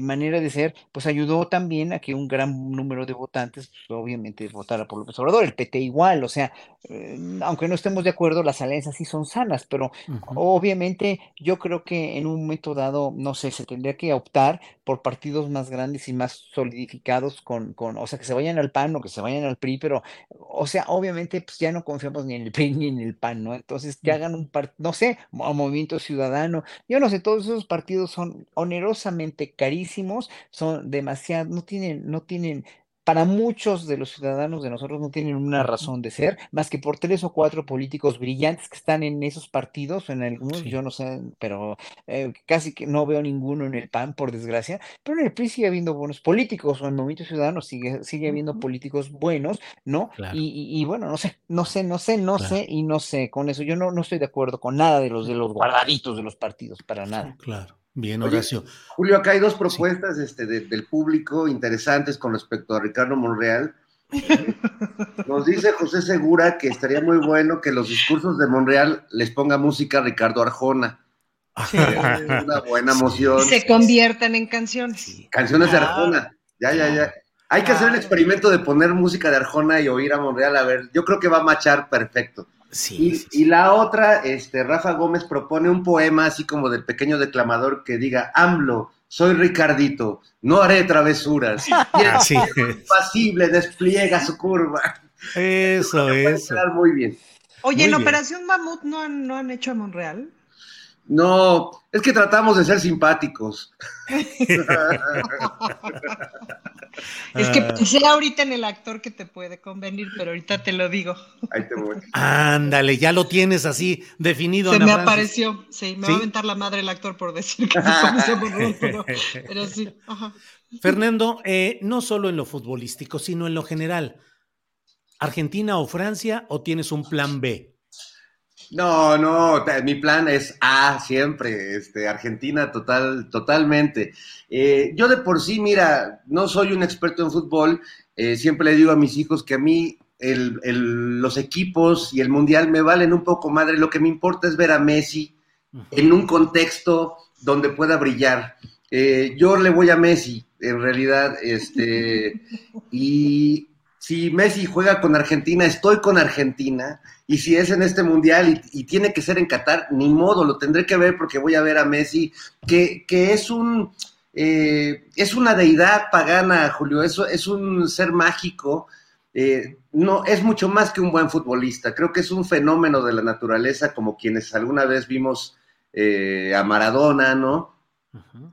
manera de ser, pues ayudó también a que un gran número de votantes, pues, obviamente, votara por López Obrador, el PT igual, o sea, eh, aunque no estemos de acuerdo, las alianzas sí son sanas, pero obviamente yo creo que en un momento dado, no sé, se tendría que optar por partidos más grandes y más solidificados con, con, o sea, que se vayan al PAN o que se vayan al PRI, pero, o sea, obviamente, pues ya no confiamos ni en el PRI ni en el PAN, ¿no? Entonces, que hagan un partido, no sé, mo- Movimiento Ciudadano, yo no sé, todos esos partidos son onerosamente carísimos, son demasiado, no tienen, no tienen, para muchos de los ciudadanos de nosotros no tienen una razón de ser, más que por tres o cuatro políticos brillantes que están en esos partidos, en algunos, yo no sé, pero eh, casi que no veo ninguno en el PAN, por desgracia, pero en el PRI sigue habiendo buenos políticos, o en el Movimiento Ciudadano sigue, sigue habiendo políticos buenos, ¿no? Claro. Y, y- y bueno, no sé, no sé, no sé, no Claro. sé y no sé, con eso yo no, no estoy de acuerdo con nada de los de los guardaditos de los partidos, para nada. Claro. Bien, Oye, Horacio. Julio, acá hay dos propuestas este, de- del público interesantes con respecto a Ricardo Monreal. Nos dice José Segura que estaría muy bueno que los discursos de Monreal les ponga música a Ricardo Arjona. Sí. Una buena moción. Y se conviertan en canciones. Canciones de. Arjona. Ya, ya, ya. Hay que hacer el experimento de poner música de Arjona y oír a Monreal. A ver, yo creo que va a machar perfecto. Sí, y, y la otra, este, Rafa Gómez propone un poema así como del pequeño declamador que diga, AMLO, soy Ricardito, no haré travesuras. Y el Así cielo impasible despliega su curva. Eso, eso. Quedar muy bien. Oye, Muy en bien. Operación Mamut no han, no han hecho a Monreal. No, es que tratamos de ser simpáticos. Es que Ah. pensé ahorita en el actor que te puede convenir, pero ahorita te lo digo. Ahí te voy. Ándale, ya lo tienes así definido. Se Ana me Francis. apareció. Sí, me ¿Sí? va a aventar la madre el actor por decir que Monreal, pero, pero sí. Ajá. Fernando, eh, no solo en lo futbolístico, sino en lo general. ¿Argentina o Francia o tienes un plan B? No, no, mi plan es A siempre, este, Argentina total, totalmente. Eh, yo de por sí, mira, no soy un experto en fútbol, eh, siempre le digo a mis hijos que a mí el- el- los equipos y el mundial me valen un poco madre, lo que me importa es ver a Messi en un contexto donde pueda brillar. Eh, yo le voy a Messi, en realidad, este, y si Messi juega con Argentina, estoy con Argentina, y si es en este mundial y, tiene que ser en Qatar, ni modo, lo tendré que ver porque voy a ver a Messi, que, que es un eh, es una deidad pagana, Julio, eso es un ser mágico. eh, no, es mucho más que un buen futbolista. Creo que es un fenómeno de la naturaleza, como quienes alguna vez vimos eh, a Maradona, ¿no?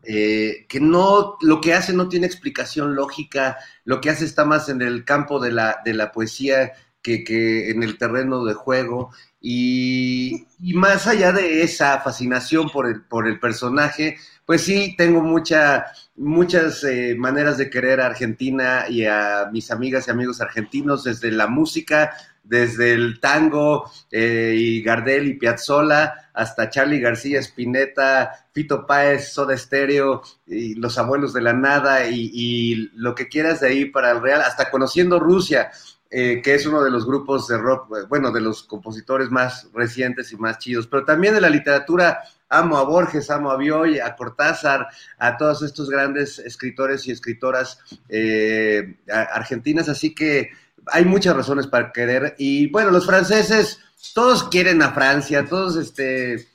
Eh, que no, lo que hace no tiene explicación lógica, lo que hace está más en el campo de la, de la poesía que, que en el terreno de juego. Y, más allá de esa fascinación por el, por el personaje, pues sí, tengo mucha, muchas eh, maneras de querer a Argentina y a mis amigas y amigos argentinos, desde la música, desde el tango eh, y Gardel y Piazzolla, hasta Charlie García, Spinetta, Fito Páez, Soda Stereo, y Los Abuelos de la Nada, y, y lo que quieras de ahí para el Real, hasta conociendo Rusia, eh, que es uno de los grupos de rock, bueno, de los compositores más recientes y más chidos, pero también de la literatura, amo a Borges, amo a Bioy, a Cortázar, a todos estos grandes escritores y escritoras eh, argentinas, así que hay muchas razones para querer, y bueno, los franceses, todos quieren a Francia, todos este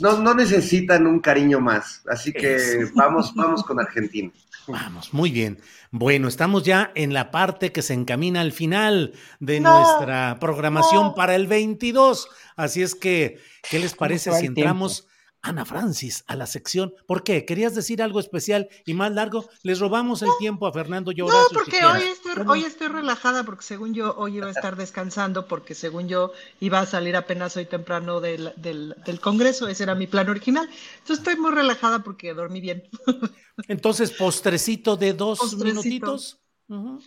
no, no necesitan un cariño más. Así que vamos, vamos con Argentina. Vamos, muy bien. Bueno, estamos ya en la parte que se encamina al final de nuestra programación para el 22. Así es que, ¿qué les parece si entramos Ana Francis a la sección. ¿Por qué? ¿Querías decir algo especial y más largo? Les robamos el tiempo a Fernando y No, porque hoy, estoy, hoy estoy relajada porque según yo hoy iba a estar descansando porque según yo iba a salir apenas hoy temprano del, del, del Congreso. Ese era mi plan original. Entonces estoy muy relajada porque dormí bien. Entonces, postrecito de dos postrecito. minutitos. Uh -huh.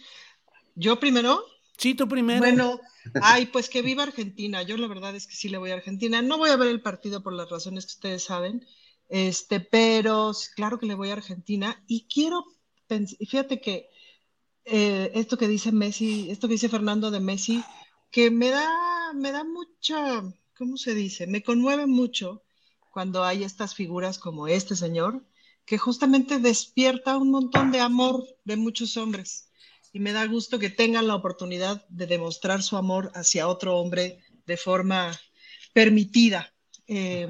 ¿Yo primero? Sí, tú primero. Bueno, ay, pues que viva Argentina. Yo la verdad es que sí le voy a Argentina. No voy a ver el partido por las razones que ustedes saben, este, pero claro que le voy a Argentina y quiero, fíjate que eh, esto que dice Messi, esto que dice Fernando de Messi, que me da, me da mucha, ¿cómo se dice? Me conmueve mucho cuando hay estas figuras como este señor, que justamente despierta un montón de amor de muchos hombres y me da gusto que tengan la oportunidad de demostrar su amor hacia otro hombre de forma permitida. Eh,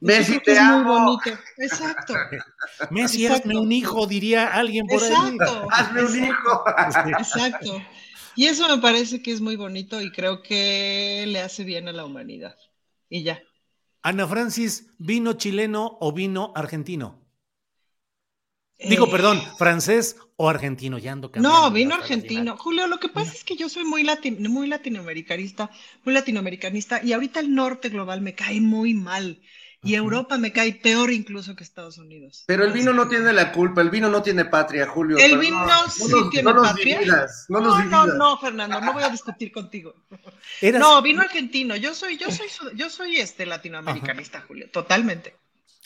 Messi, te amo. Muy bonito. Exacto. Messi, Exacto. hazme un hijo, diría alguien por Exacto. ahí. Hazme un hijo. Exacto. Y eso me parece que es muy bonito y creo que le hace bien a la humanidad. Y ya. Ana Francis, ¿vino chileno o vino argentino? Digo, Eh, perdón, francés o argentino, ya ando No, vino argentino. Julio, lo que pasa es que yo soy muy, latin, muy latinoamericanista, muy latinoamericanista, y ahorita el norte global me cae muy mal. Y Europa me cae peor incluso que Estados Unidos. Pero el vino no tiene la culpa, el vino no tiene patria, Julio. El vino no, sí no nos- tiene no patria. dividas, no nos no, no, Fernando, no voy a discutir contigo. Eras- No, vino argentino. Yo soy, yo soy, yo soy este latinoamericanista, Julio, totalmente.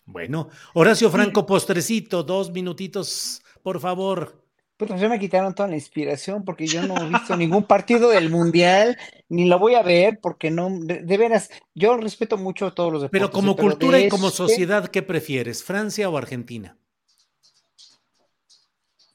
Bueno, Horacio Franco, postrecito, dos minutitos, por favor. Pues ya me quitaron toda la inspiración porque yo no he visto ningún partido del Mundial, ni lo voy a ver porque no, de, de veras, yo respeto mucho a todos los deportes. Pero como pero cultura y como sociedad, ¿qué prefieres, Francia o Argentina?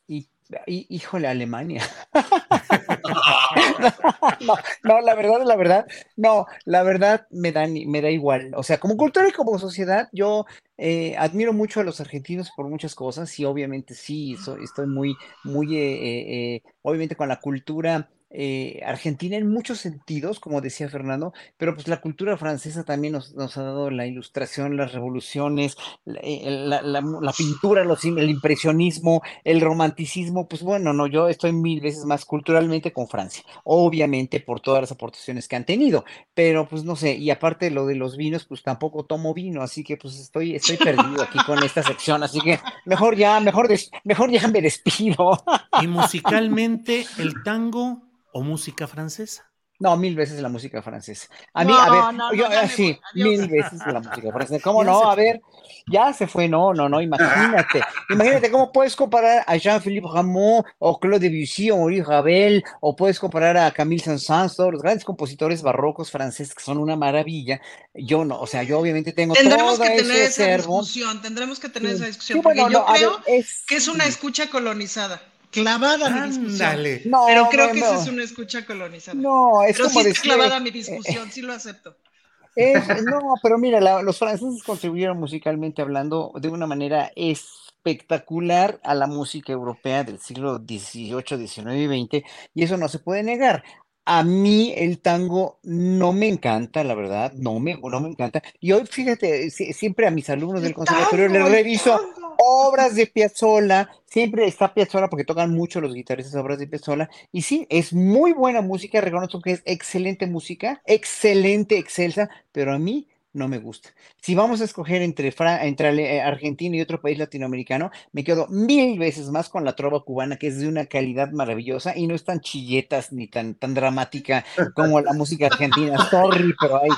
Y, y- híjole, Alemania. No, no, la verdad, la verdad, no, la verdad me da, me da igual. O sea, como cultura y como sociedad, yo eh, admiro mucho a los argentinos por muchas cosas y obviamente sí, estoy muy, muy, eh, eh, obviamente con la cultura eh, argentina en muchos sentidos, como decía Fernando, pero pues la cultura francesa también nos, ha dado la ilustración, las revoluciones, la, eh, pintura, el impresionismo, el romanticismo, pues bueno, no, yo estoy mil veces más culturalmente con Francia, obviamente por todas las aportaciones que han tenido, pero pues no sé, y aparte lo de los vinos, pues tampoco tomo vino, así que pues estoy, estoy perdido aquí con esta sección, así que mejor ya, mejor, des- mejor ya me despido. ¿Y musicalmente el tango o música francesa? No, mil veces la música francesa. A mí, No, a ver, no, no, yo, me sí, mil veces la música francesa. ¿Cómo Ya no? A ver, ya se fue, no, no, no, imagínate. Imagínate cómo puedes comparar a Jean-Philippe Rameau o Claude Debussy o Maurice Ravel o puedes comparar a Camille Saint-Saëns, todos los grandes compositores barrocos franceses que son una maravilla. Yo no, o sea, yo obviamente tengo Tendremos todo que ese tener esa acervo. discusión, tendremos que tener Sí. esa discusión, Sí, porque bueno, yo no, ver, creo es- que es una escucha colonizada, clavada mi discusión. Ándale. No, Pero creo no, que no. esa es una escucha colonizada. No, es Pero como sí está decir, clavada mi eh, discusión, sí lo acepto. Es- no, pero mira, la- los franceses contribuyeron musicalmente hablando de una manera espectacular a la música europea del siglo XVIII, XIX y XX, y eso no se puede negar. A mí el tango no me encanta, la verdad, no me, no me encanta. Y hoy, fíjate, si- siempre a mis alumnos del conservatorio les reviso tango. Obras de Piazzolla, siempre está Piazzolla porque tocan mucho los guitarristas obras de Piazzolla, y sí, es muy buena música, reconozco que es excelente música, excelente, excelsa, pero a mí no me gusta. Si vamos a escoger entre, Fra- entre eh, Argentina y otro país latinoamericano, me quedo mil veces más con la trova cubana, que es de una calidad maravillosa y no es tan chilletas ni tan, tan dramática como la música argentina. Sorry, pero ay,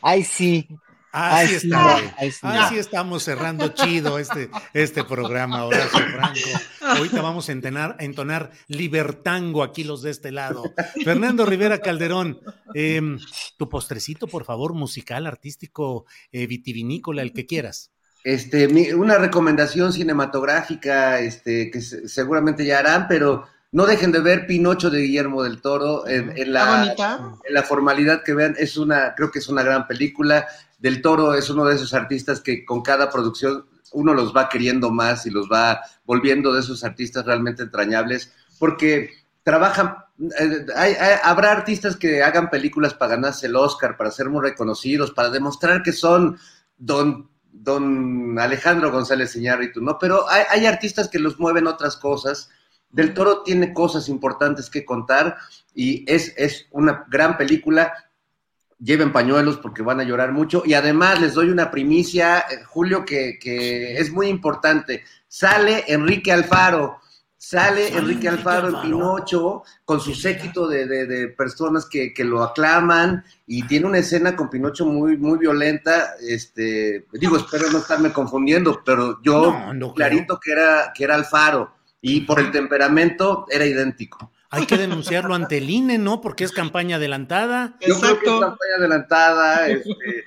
ay sí. Así sí, está. no, ay, sí, no. Así estamos cerrando chido este, este programa, Horacio Franco. Ahorita vamos a entonar, a entonar libertango aquí los de este lado. Fernando Rivera Calderón, em, tu postrecito, por favor, musical, artístico, eh, vitivinícola, el que quieras. Este, mi- una recomendación cinematográfica, este, que se- seguramente ya harán, pero no dejen de ver Pinocho de Guillermo del Toro en, la, en la formalidad que vean. Es una, creo que es una gran película. Del Toro es uno de esos artistas que con cada producción uno los va queriendo más y los va volviendo de esos artistas realmente entrañables, porque trabajan, eh, habrá artistas que hagan películas para ganarse el Oscar, para ser muy reconocidos, para demostrar que son don, don Alejandro González Iñárritu, ¿no? Pero hay, hay artistas que los mueven otras cosas. Del Toro tiene cosas importantes que contar y es, es una gran película lleven pañuelos porque van a llorar mucho. Y además les doy una primicia, eh, Julio, que, es muy importante. Sale Enrique Alfaro, sale Enrique Alfaro en Pinocho con su séquito de, personas que, lo aclaman y tiene una escena con Pinocho muy, muy violenta. Este, digo, espero no estarme confundiendo, pero yo clarito que era, que era Alfaro y por el temperamento era idéntico. Hay que denunciarlo ante el INE, ¿no? Porque es campaña adelantada. Yo creo que es campaña adelantada, este,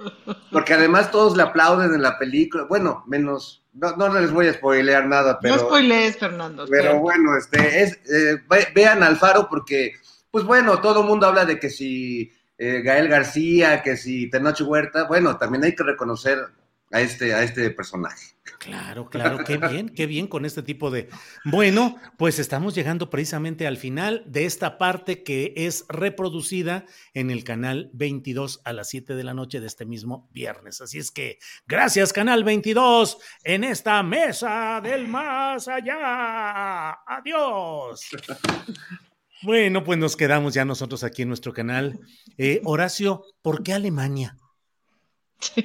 porque además todos le aplauden en la película. Bueno, menos, no, les voy a spoilear nada, pero. No spoilees, Fernando. Pero bueno, este, es, eh, vean Alfaro porque, pues bueno, todo el mundo habla de que si eh, Gael García, que si Tenoch Huerta, bueno, también hay que reconocer a este, a este personaje. Claro, claro, qué bien, qué bien con este tipo de... Bueno, pues estamos llegando precisamente al final de esta parte que es reproducida en el canal 22 a las 7 de la noche de este mismo viernes. Así es que gracias canal 22 en esta mesa del más allá. Adiós. Bueno, pues nos quedamos ya nosotros aquí en nuestro canal. Eh, Horacio, ¿por qué Alemania?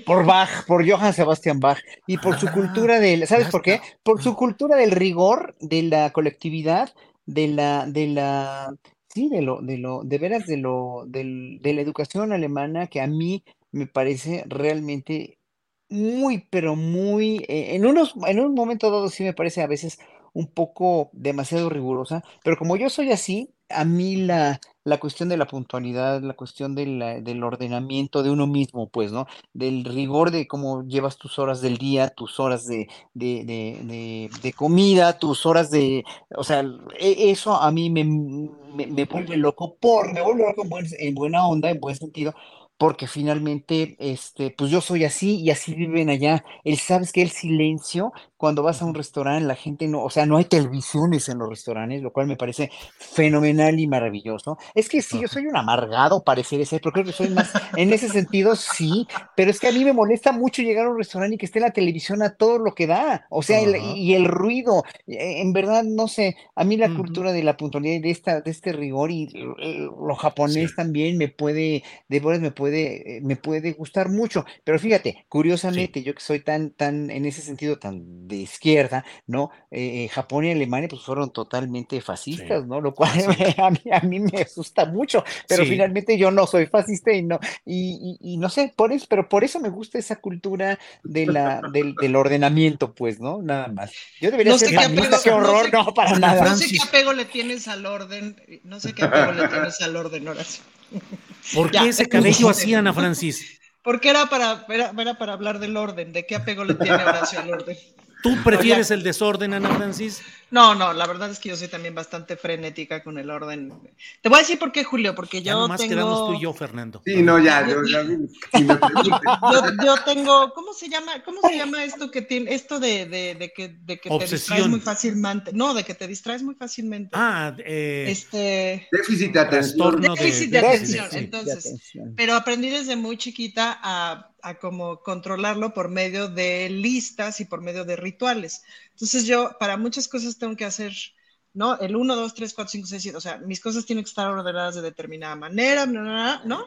Por Bach, por Johann Sebastian Bach y por su cultura del, ¿sabes por qué? Por su cultura del rigor, de la colectividad, de la, de la, sí, de lo, de lo, de veras de lo, del, de la educación alemana que a mí me parece realmente muy, pero muy, eh, en unos, en un momento dado sí me parece a veces un poco demasiado rigurosa, pero como yo soy así, a mí la, la cuestión de la puntualidad, la cuestión del ordenamiento de uno mismo, pues, ¿no? Del rigor de cómo llevas tus horas del día, tus horas de, de, de, de, comida, tus horas de, o sea, e, eso a mí me, me, me vuelve loco, por, me vuelve loco en buena onda, en buen sentido, porque finalmente, este, pues yo soy así y así viven allá. Él sabes que el silencio, cuando vas a un restaurante, la gente no, o sea, no hay televisiones en los restaurantes, lo cual me parece fenomenal y maravilloso. Es que sí, yo soy un amargado, parece ser, pero creo que soy más, en ese sentido, sí, pero es que a mí me molesta mucho llegar a un restaurante y que esté la televisión a todo lo que da, o sea, y el ruido, e, en verdad, no sé, a mí la cultura de la puntualidad, de, esta, de este rigor y lo japonés también me puede, de verdad me puede eh, me puede gustar mucho. Pero fíjate, curiosamente, yo que soy tan, tan, en ese sentido, tan de izquierda, ¿no? Eh, Japón y Alemania pues fueron totalmente fascistas, ¿no? Lo cual a, mí, a, mí, me asusta mucho, pero finalmente yo no soy fascista y no, y, y, no sé, por eso, pero por eso me gusta esa cultura de la, del, del ordenamiento, pues, ¿no? Nada más. Yo debería ser qué horror, no, para nada. No sé qué apego le tienes al orden, no sé qué apego le tienes al orden, Horacio. ¿Por qué ese cabello así, Ana Francis? Porque era para, era, era para hablar del orden, de qué apego le tiene Horacio al orden. ¿Tú prefieres el desorden, Ana Francis? No, no, la verdad es que yo soy también bastante frenética con el orden. Te voy a decir por qué, Julio, porque yo ya tengo... quedamos tú y yo, Fernando. Sí, no, ya, yo, ya yo, tengo, ¿cómo se llama? ¿Cómo se llama esto que tiene, esto de, de, de que, de que te distraes muy fácilmente? No, de que te distraes muy fácilmente. Ah, eh, este... Déficit de atención. Déficit de, atención, entonces. Pero aprendí desde muy chiquita a a como controlarlo por medio de listas y por medio de rituales. Entonces yo para muchas cosas tengo que hacer, ¿no? El 1, 2, 3, 4, 5, 6, 7, o sea, mis cosas tienen que estar ordenadas de determinada manera, ¿no?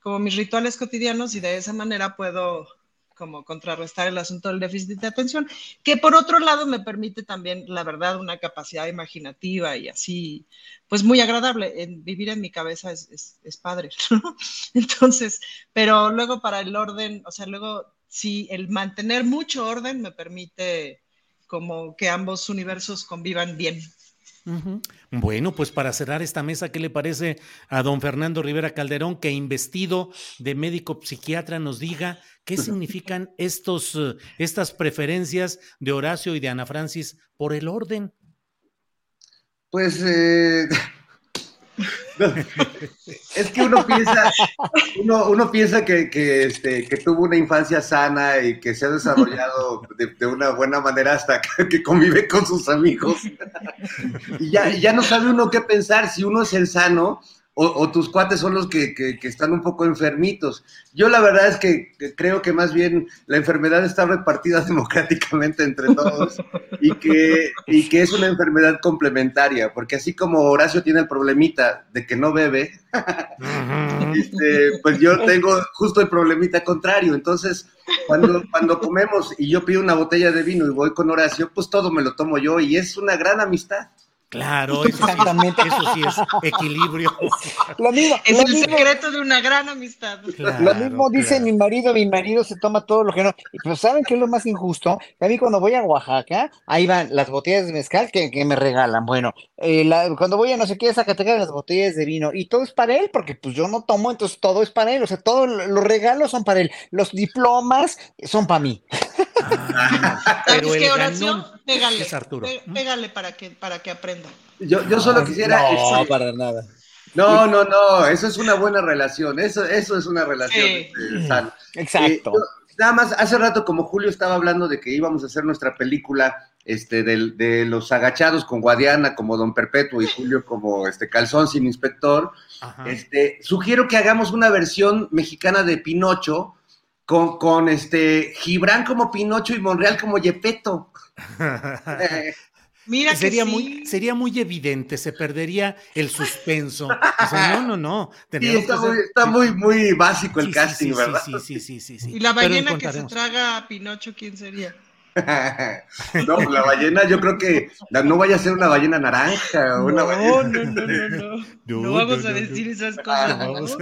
Como mis rituales cotidianos y de esa manera puedo como contrarrestar el asunto del déficit de atención, que por otro lado me permite también, la verdad, una capacidad imaginativa y así, pues muy agradable. En, vivir en mi cabeza es, es, padre, ¿no? Entonces, pero luego para el orden, o sea, luego, si el mantener mucho orden me permite como que ambos universos convivan bien. Bueno, pues para cerrar esta mesa, ¿qué le parece a don Fernando Rivera Calderón que investido de médico psiquiatra nos diga qué significan estos, eh, estas preferencias de Horacio y de Ana Francis por el orden? Pues eh, es que uno piensa, uno, piensa que, este, que tuvo una infancia sana y que se ha desarrollado de, una buena manera hasta que, convive con sus amigos. y ya, ya no sabe uno qué pensar, si uno es el sano o, tus cuates son los que, están un poco enfermitos. Yo la verdad es que, creo que más bien la enfermedad está repartida democráticamente entre todos y que, y que es una enfermedad complementaria, porque así como Horacio tiene el problemita de que no bebe, este, pues yo tengo justo el problemita contrario. Entonces, cuando, cuando comemos y yo pido una botella de vino y voy con Horacio, pues todo me lo tomo yo y es una gran amistad. Claro, eso Exactamente. Sí, eso sí es equilibrio. Lo mismo, es el secreto de una gran amistad. lo mismo dice mi marido, mi marido se toma todo lo que no. Pero ¿saben qué es lo más injusto? Que a mí cuando voy a Oaxaca, ahí van las botellas de mezcal que, que me regalan. Bueno, eh, cuando voy a no sé qué, Zacatecas, las botellas de vino. Y todo es para él, porque pues yo no tomo, entonces todo es para él. O sea, todos los regalos son para él. Los diplomas son para mí. Ah, pero el oración, pégale, es Arturo. Pégale para que, para que aprenda. Yo, yo solo quisiera. No, para nada. No, no, no, eso es una buena relación, eso, eso es una relación sí. sana. Exacto. Eh, nada más, hace rato como Julio estaba hablando de que íbamos a hacer nuestra película este, de, de los agachados con Guadiana como Don Perpetuo y Julio como este Calzón sin inspector, este, sugiero que hagamos una versión mexicana de Pinocho, con, con este Gibran como Pinocho y Monreal como Yepeto. Mira sería muy sería muy evidente, se perdería el suspenso. no, no, no. está, muy, muy, básico el casting, ¿verdad? Sí, sí, sí, sí, Y la ballena que se traga a Pinocho, ¿quién sería? no, la ballena, yo creo que no vaya a ser una ballena naranja o una no, No, no, no, no. vamos a decir esas cosas.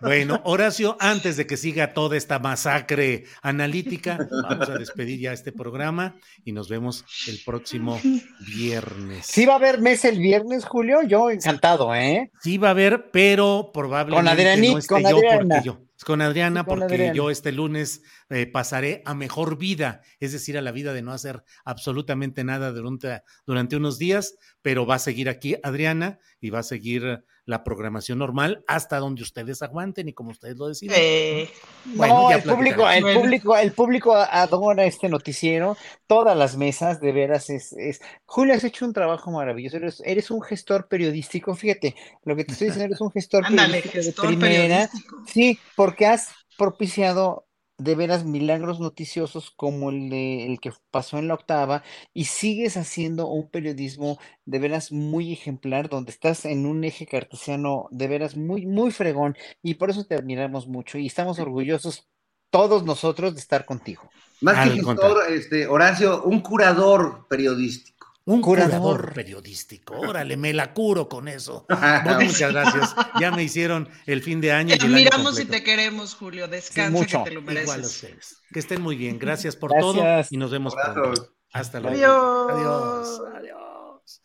bueno, Horacio, antes de que siga toda esta masacre analítica, vamos a despedir ya este programa y nos vemos el próximo viernes. Sí va a haber mes el viernes, Julio, yo encantado, ¿eh? Sí va a haber, pero probablemente no esté yo porque yo con Adriana, porque yo este lunes eh, pasaré a mejor vida, es decir, a la vida de no hacer absolutamente nada durante, durante unos días, pero va a seguir aquí Adriana y va a seguir la programación normal hasta donde ustedes aguanten y como ustedes lo deciden. Eh, bueno, el público, el público, el público adora este noticiero, todas las mesas, de veras es, es... Julio, has hecho un trabajo maravilloso, eres, un gestor periodístico, fíjate, lo que te estoy diciendo, eres un gestor periodístico de primera, sí, porque has propiciado de veras milagros noticiosos como el, de, el que pasó en la octava y sigues haciendo un periodismo de veras muy ejemplar donde estás en un eje cartesiano de veras muy, muy fregón y por eso te admiramos mucho y estamos orgullosos todos nosotros de estar contigo. Más que gestor, este, Horacio, un curador periodístico. Un curador. periodístico. Órale, me la curo con eso. Muchas gracias. Ya me hicieron el fin de año. Te admiramos y te queremos, Julio. Descansa que te lo mereces. Igual a ustedes. Que estén muy bien. Gracias por todo y nos vemos pronto. Hasta luego. Adiós. Adiós. Adiós.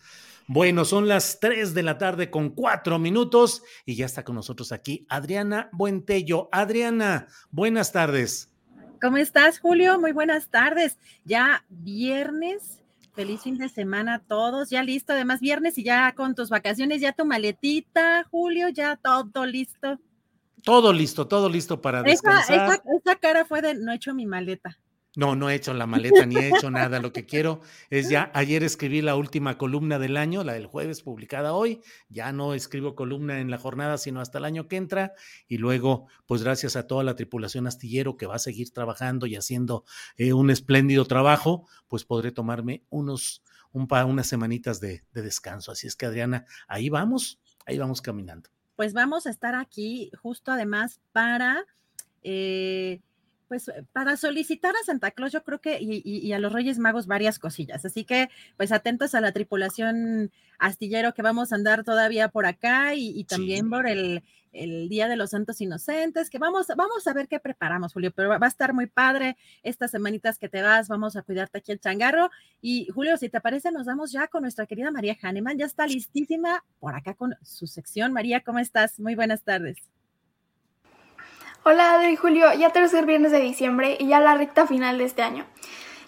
Bueno, son las 3 de la tarde con 4 minutos y ya está con nosotros aquí Adriana Buentello. Adriana, buenas tardes. ¿Cómo estás, Julio? Muy buenas tardes. Ya viernes Feliz fin de semana a todos. Ya listo, además viernes y ya con tus vacaciones, ya tu maletita, Julio, ya todo listo. Todo listo, todo listo para descansar. esa cara fue de no he hecho mi maleta. No, no he hecho la maleta ni he hecho nada. Lo que quiero es ya, ayer escribí la última columna del año, la del jueves publicada hoy. Ya no escribo columna en la jornada, sino hasta el año que entra. Y luego, pues gracias a toda la tripulación astillero que va a seguir trabajando y haciendo eh, un espléndido trabajo, pues podré tomarme unos, un unas semanitas de, de descanso. Así es que, Adriana, ahí vamos, ahí vamos caminando. Pues vamos a estar aquí justo además para... Eh, pues eh, para solicitar a Santa Claus, yo creo que, y, a los Reyes Magos, varias cosillas. Así que, pues atentos a la tripulación astillero que vamos a andar todavía por acá y, también por el, Día de los Santos Inocentes, que vamos, vamos a ver qué preparamos, Julio, pero va a estar muy padre estas semanitas que te vas, vamos a cuidarte aquí el changarro. Y Julio, si te parece, nos vamos ya con nuestra querida María Hahnemann, ya está listísima por acá con su sección. María, ¿cómo estás? Muy buenas tardes. Hola Adri Julio, ya tercer viernes de diciembre y ya la recta final de este año.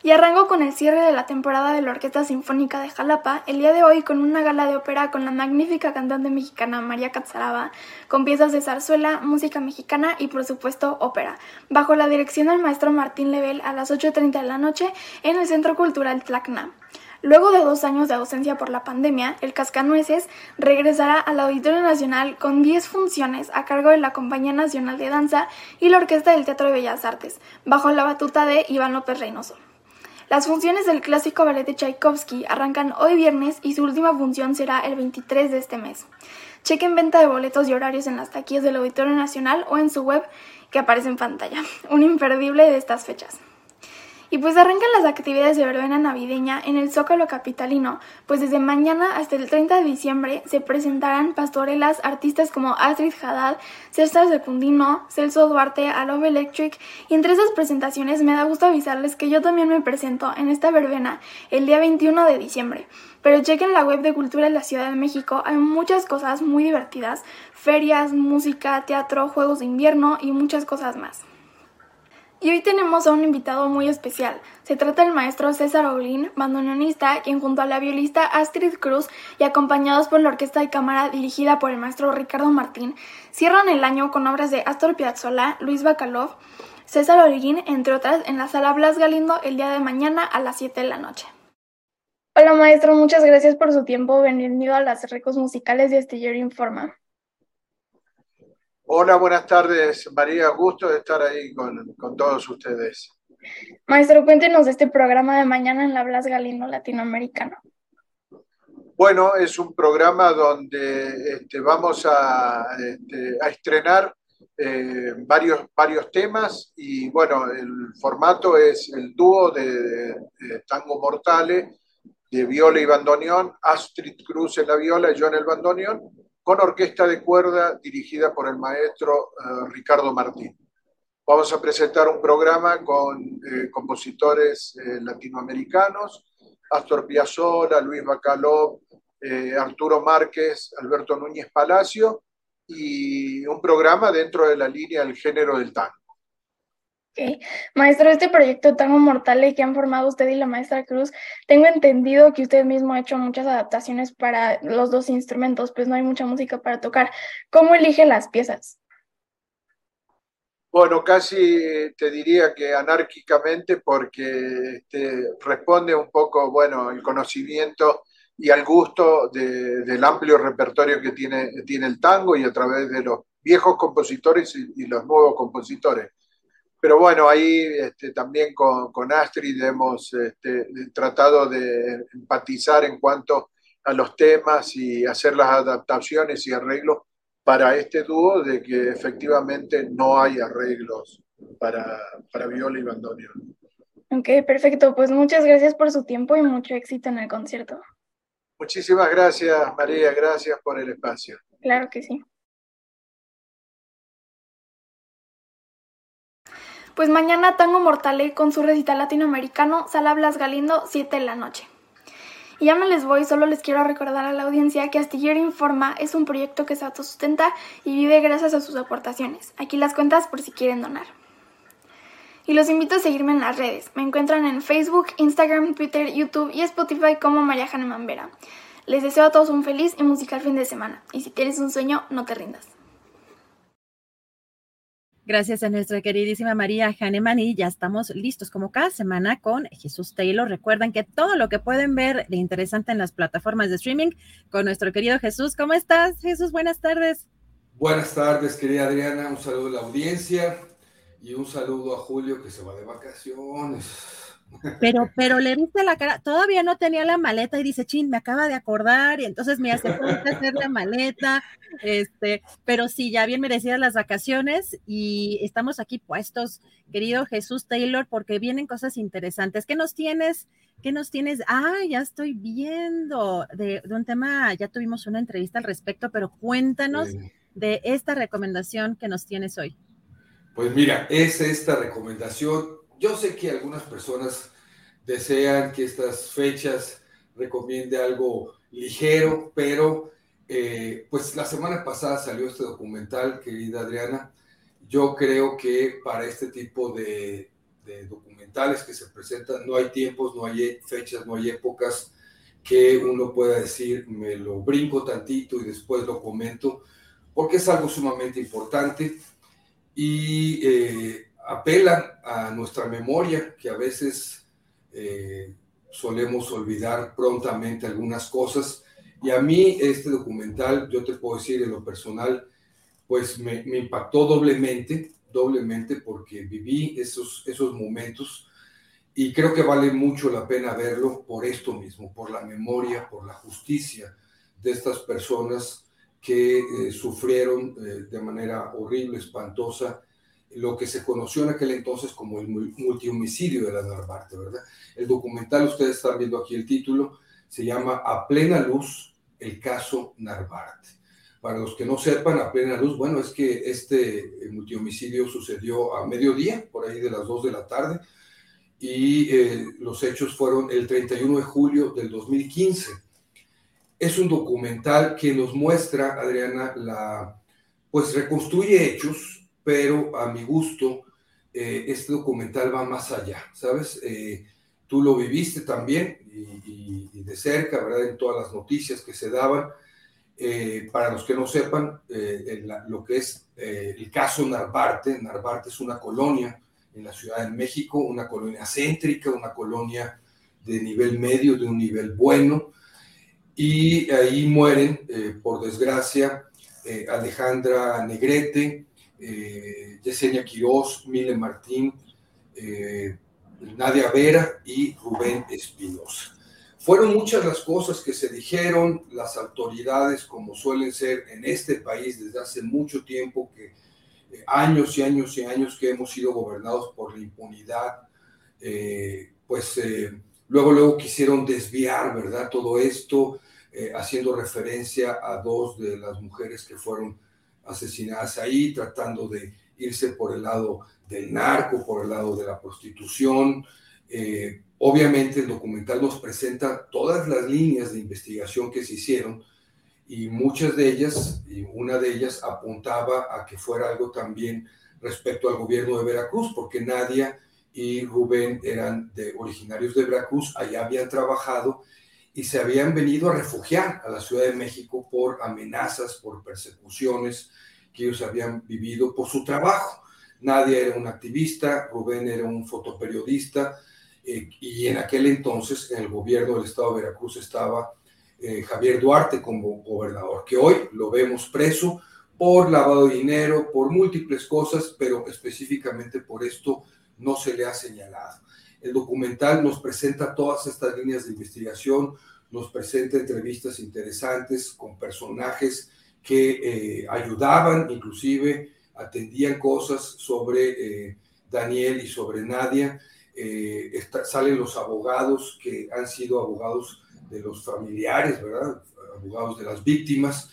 Y arranco con el cierre de la temporada de la Orquesta Sinfónica de Jalapa, el día de hoy con una gala de ópera con la magnífica cantante mexicana María Catzaraba, con piezas de zarzuela, música mexicana y por supuesto ópera, bajo la dirección del maestro Martín Lebel a las 8.30 de la noche en el Centro Cultural Tlacna. Luego de dos años de ausencia por la pandemia, el Cascanueces regresará al Auditorio Nacional con 10 funciones a cargo de la Compañía Nacional de Danza y la Orquesta del Teatro de Bellas Artes, bajo la batuta de Iván López Reynoso. Las funciones del clásico ballet de Tchaikovsky arrancan hoy viernes y su última función será el 23 de este mes. Chequen venta de boletos y horarios en las taquillas del Auditorio Nacional o en su web que aparece en pantalla. Un imperdible de estas fechas. Y pues arrancan las actividades de verbena navideña en el Zócalo Capitalino, pues desde mañana hasta el 30 de diciembre se presentarán pastorelas artistas como Astrid Haddad, César Secundino, Celso Duarte, Alove Electric, y entre esas presentaciones me da gusto avisarles que yo también me presento en esta verbena el día 21 de diciembre. Pero chequen la web de Cultura de la Ciudad de México, hay muchas cosas muy divertidas, ferias, música, teatro, juegos de invierno y muchas cosas más. Y hoy tenemos a un invitado muy especial. Se trata del maestro César Olin, bandoneonista, quien junto a la violista Astrid Cruz y acompañados por la orquesta de cámara dirigida por el maestro Ricardo Martín, cierran el año con obras de Astor Piazzolla, Luis Bacalov, César Olin, entre otras, en la sala Blas Galindo el día de mañana a las 7 de la noche. Hola maestro, muchas gracias por su tiempo. Bienvenido a las Recos Musicales de Astillero Informa. Hola, buenas tardes, María. Gusto de estar ahí con, todos ustedes. Maestro, cuéntenos de este programa de mañana en la Blas Galindo Latinoamericano. Bueno, es un programa donde este, vamos a, este, estrenar eh, varios, varios temas y bueno, el formato es el dúo de, Tango Mortale de viola y bandoneón, Astrid Cruz en la viola y yo en el bandoneón, con orquesta de cuerda dirigida por el maestro eh, Ricardo Martín. Vamos a presentar un programa con eh, compositores eh, latinoamericanos, Astor Piazzolla, Luis Bacalov, Arturo Márquez, Alberto Núñez Palacio, y un programa dentro de la línea del género del tango. Maestro, este proyecto Tango Mortale que han formado usted y la maestra Cruz, tengo entendido que usted mismo ha hecho muchas adaptaciones para los dos instrumentos, pues no hay mucha música para tocar. ¿Cómo elige las piezas? Bueno, casi te diría que anárquicamente porque este, responde un poco, bueno, el conocimiento y al gusto del amplio repertorio que tiene, tiene el tango y a través de los viejos compositores y los nuevos compositores pero bueno, ahí este, también con, con, Astrid hemos este, tratado de empatizar en cuanto a los temas y hacer las adaptaciones y arreglos para este dúo de que efectivamente no hay arreglos para, para viola y bandoneón. Ok, perfecto. Pues muchas gracias por su tiempo y mucho éxito en el concierto. Muchísimas gracias, María. Gracias por el espacio. Claro que sí. Pues mañana Tango Mortale con su recital latinoamericano, Sala Blas Galindo, 7 de la noche. Y ya me les voy, solo les quiero recordar a la audiencia que Astillero Informa es un proyecto que se autosustenta y vive gracias a sus aportaciones. Aquí las cuentas por si quieren donar. Y los invito a seguirme en las redes. Me encuentran en Facebook, Instagram, Twitter, YouTube y Spotify como María Haneman Vera. Les deseo a todos un feliz y musical fin de semana. Y si tienes un sueño, no te rindas. Gracias a nuestra queridísima María Hahnemann y ya estamos listos como cada semana con Jesús Taylor. Recuerden que todo lo que pueden ver de interesante en las plataformas de streaming con nuestro querido Jesús. ¿Cómo estás, Jesús? Buenas tardes. Buenas tardes, querida Adriana. Un saludo a la audiencia y un saludo a Julio que se va de vacaciones. Pero, pero le viste la cara, todavía no tenía la maleta y dice, chin, me acaba de acordar, y entonces me hace falta hacer la maleta, este, pero sí, ya bien merecidas las vacaciones y estamos aquí puestos, querido Jesús Taylor, porque vienen cosas interesantes. ¿Qué nos tienes? ¿Qué nos tienes? Ah, ya estoy viendo de, un tema, ya tuvimos una entrevista al respecto, pero cuéntanos de esta recomendación que nos tienes hoy. Pues mira, es esta recomendación yo sé que algunas personas desean que estas fechas recomiende algo ligero, pero eh, pues la semana pasada salió este documental, querida Adriana. Yo creo que para este tipo de de documentales que se presentan, no hay tiempos, no hay fechas, no hay épocas que uno pueda decir, me lo brinco tantito y después lo comento, porque es algo sumamente importante y eh, apelan a nuestra memoria, que a veces eh, solemos olvidar prontamente algunas cosas. Y a mí este documental, yo te puedo decir en lo personal, pues me, me impactó doblemente, doblemente porque viví esos, esos momentos y creo que vale mucho la pena verlo por esto mismo, por la memoria, por la justicia de estas personas que eh, sufrieron eh, de manera horrible, espantosa, lo que se conoció en aquel entonces como el multihomicidio de la Narvarte, ¿verdad? El documental, ustedes están viendo aquí el título, se llama A plena luz, el caso Narvarte. Para los que no sepan, a plena luz, bueno, es que este multihomicidio sucedió a mediodía, por ahí de las 2 de la tarde, y eh, los hechos fueron el 31 de julio del 2015. Es un documental que nos muestra, Adriana, la, pues reconstruye hechos, pero a mi gusto, eh, este documental va más allá, ¿sabes? Eh, tú lo viviste también y, y, de cerca, ¿verdad? En todas las noticias que se daban. para los que no sepan, lo que es el caso Narvarte, Narvarte es una colonia en la Ciudad de México, una colonia céntrica, una colonia de nivel medio, de un nivel bueno, y ahí mueren, eh, por desgracia, eh, Alejandra Negrete, eh, Yesenia Quirós, Mile Martín, eh, Nadia Vera y Rubén Espinosa. Fueron muchas las cosas que se dijeron, las autoridades, como suelen ser en este país desde hace mucho tiempo, que años y años y años que hemos sido gobernados por la impunidad, eh, pues eh, luego, luego quisieron desviar, ¿verdad? Todo esto, eh, haciendo referencia a dos de las mujeres que fueron asesinadas ahí, tratando de irse por el lado del narco, por el lado de la prostitución. obviamente el documental nos presenta todas las líneas de investigación que se hicieron, y muchas de ellas, y una de ellas apuntaba a que fuera algo también respecto al gobierno de Veracruz, porque Nadia y Rubén eran originarios de Veracruz, allá habían trabajado y se habían venido a refugiar a la Ciudad de México por amenazas, por persecuciones que ellos habían vivido por su trabajo. Nadia era un activista, Rubén era un fotoperiodista, eh, y en aquel entonces en el gobierno del estado de Veracruz estaba eh, Javier Duarte como gobernador, que hoy lo vemos preso por lavado de dinero, por múltiples cosas, pero específicamente por esto no se le ha señalado. El documental nos presenta todas estas líneas de investigación, nos presenta entrevistas interesantes con personajes que eh, ayudaban, inclusive atendían cosas sobre eh, Daniel y sobre Nadia. salen los abogados que han sido abogados de los familiares, ¿verdad? Abogados de las víctimas.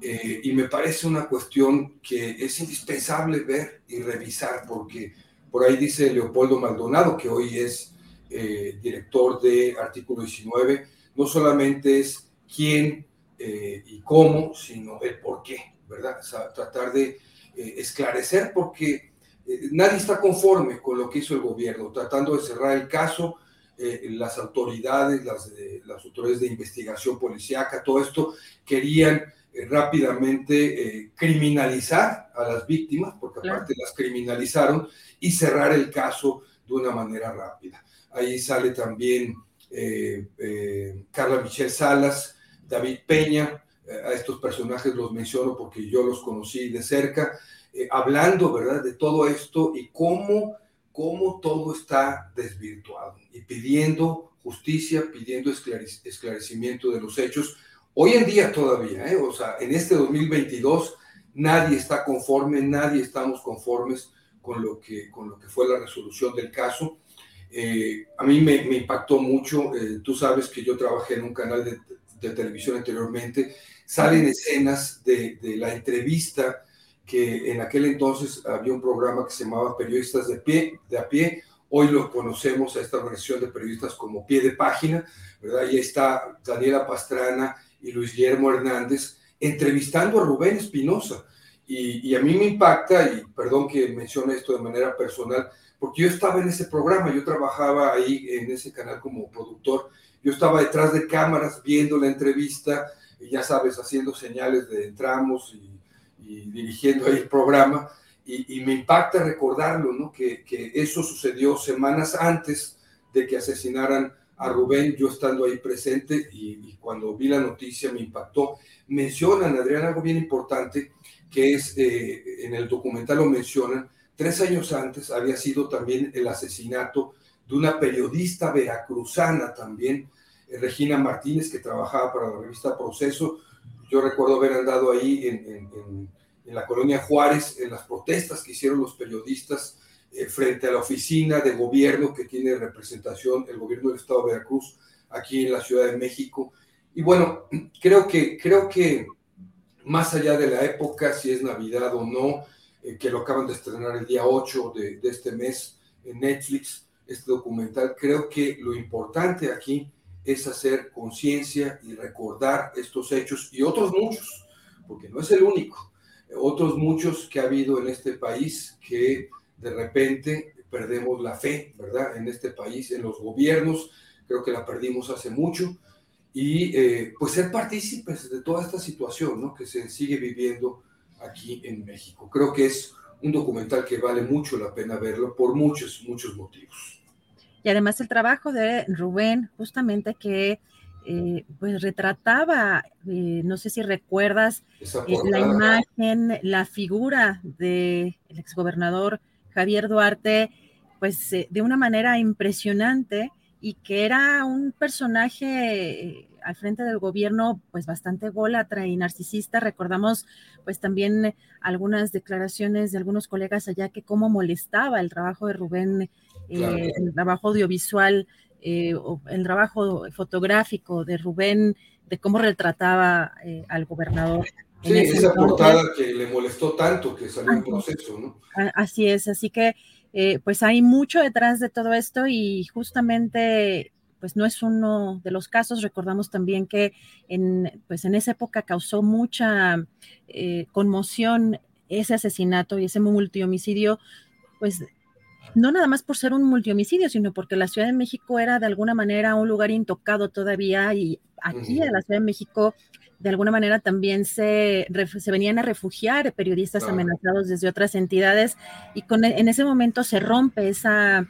Eh, y me parece una cuestión que es indispensable ver y revisar, porque por ahí dice Leopoldo Maldonado, que hoy es eh, director de Artículo 19, no solamente es quién eh, y cómo, sino el por qué, ¿verdad? O sea, tratar de esclarecer, porque nadie está conforme con lo que hizo el gobierno, tratando de cerrar el caso eh, las autoridades, las, las autoridades de investigación policíaca, todo esto, querían eh, rápidamente eh, criminalizar a las víctimas, porque aparte las criminalizaron, y cerrar el caso de una manera rápida. Ahí sale también Carla Michelle Salas, David Peña, a estos personajes los menciono porque yo los conocí de cerca, hablando, ¿verdad?, de todo esto y cómo cómo todo está desvirtuado y pidiendo justicia, pidiendo esclarecimiento de los hechos. Hoy en día todavía, ¿eh? o sea, en este 2022 nadie está conforme, nadie estamos conformes con lo que, con lo que fue la resolución del caso. Eh, a mí me, impactó mucho, eh, tú sabes que yo trabajé en un canal de, de televisión anteriormente, salen escenas de, de la entrevista que en aquel entonces había un programa que se llamaba Periodistas de, pie, de a pie, hoy lo conocemos a esta versión de periodistas como pie de página, ¿verdad? Y ahí está Daniela Pastrana y Luis Guillermo Hernández entrevistando a Rubén Espinosa. Y, a mí me impacta, y perdón que mencione esto de manera personal, porque yo estaba en ese programa, yo trabajaba ahí en ese canal como productor, yo estaba detrás de cámaras viendo la entrevista, y ya sabes, haciendo señales de entramos y, dirigiendo ahí el programa, y, me impacta recordarlo, ¿no? Que, que eso sucedió semanas antes de que asesinaran a Rubén, yo estando ahí presente y, cuando vi la noticia me impactó. Mencionan, Adrián, algo bien importante, que es, eh, en el documental lo mencionan, tres años antes había sido también el asesinato de una periodista veracruzana también, eh, Regina Martínez, que trabajaba para la revista Proceso. Yo recuerdo haber andado ahí en, en la colonia Juárez, en las protestas que hicieron los periodistas eh, frente a la oficina de gobierno que tiene representación el gobierno del Estado de Veracruz aquí en la Ciudad de México. Y bueno, creo que, creo que más allá de la época, si es Navidad o no, eh, que lo acaban de estrenar el día 8 de, de este mes en Netflix, este documental, creo que lo importante aquí es hacer conciencia y recordar estos hechos y otros muchos, porque no es el único, otros muchos que ha habido en este país que de repente perdemos la fe, ¿verdad? En este país, en los gobiernos, creo que la perdimos hace mucho, y eh, pues ser partícipes de toda esta situación, ¿no? Que se sigue viviendo aquí en México. Creo que es un documental que vale mucho la pena verlo por muchos, muchos motivos. Y además el trabajo de Rubén, justamente que eh, pues retrataba, eh, no sé si recuerdas, la imagen, la figura del el exgobernador Javier Duarte, pues eh, de una manera impresionante y que era un personaje eh, al frente del gobierno pues bastante golatra y narcisista. Recordamos pues también algunas declaraciones de algunos colegas allá que cómo molestaba el trabajo de Rubén, eh, el trabajo audiovisual, el trabajo fotográfico de Rubén, de cómo retrataba al gobernador. Sí, esa portada que le molestó tanto que salió en proceso, ¿no? Así es, así que eh, pues hay mucho detrás de todo esto y justamente pues no es uno de los casos. Recordamos también que en, pues en esa época causó mucha eh, conmoción ese asesinato y ese multihomicidio, pues no nada más por ser un multihomicidio, sino porque la Ciudad de México era de alguna manera un lugar intocado todavía y aquí en la Ciudad de México de alguna manera también se, se venían a refugiar periodistas amenazados desde otras entidades y con, e, en ese momento se rompe esa,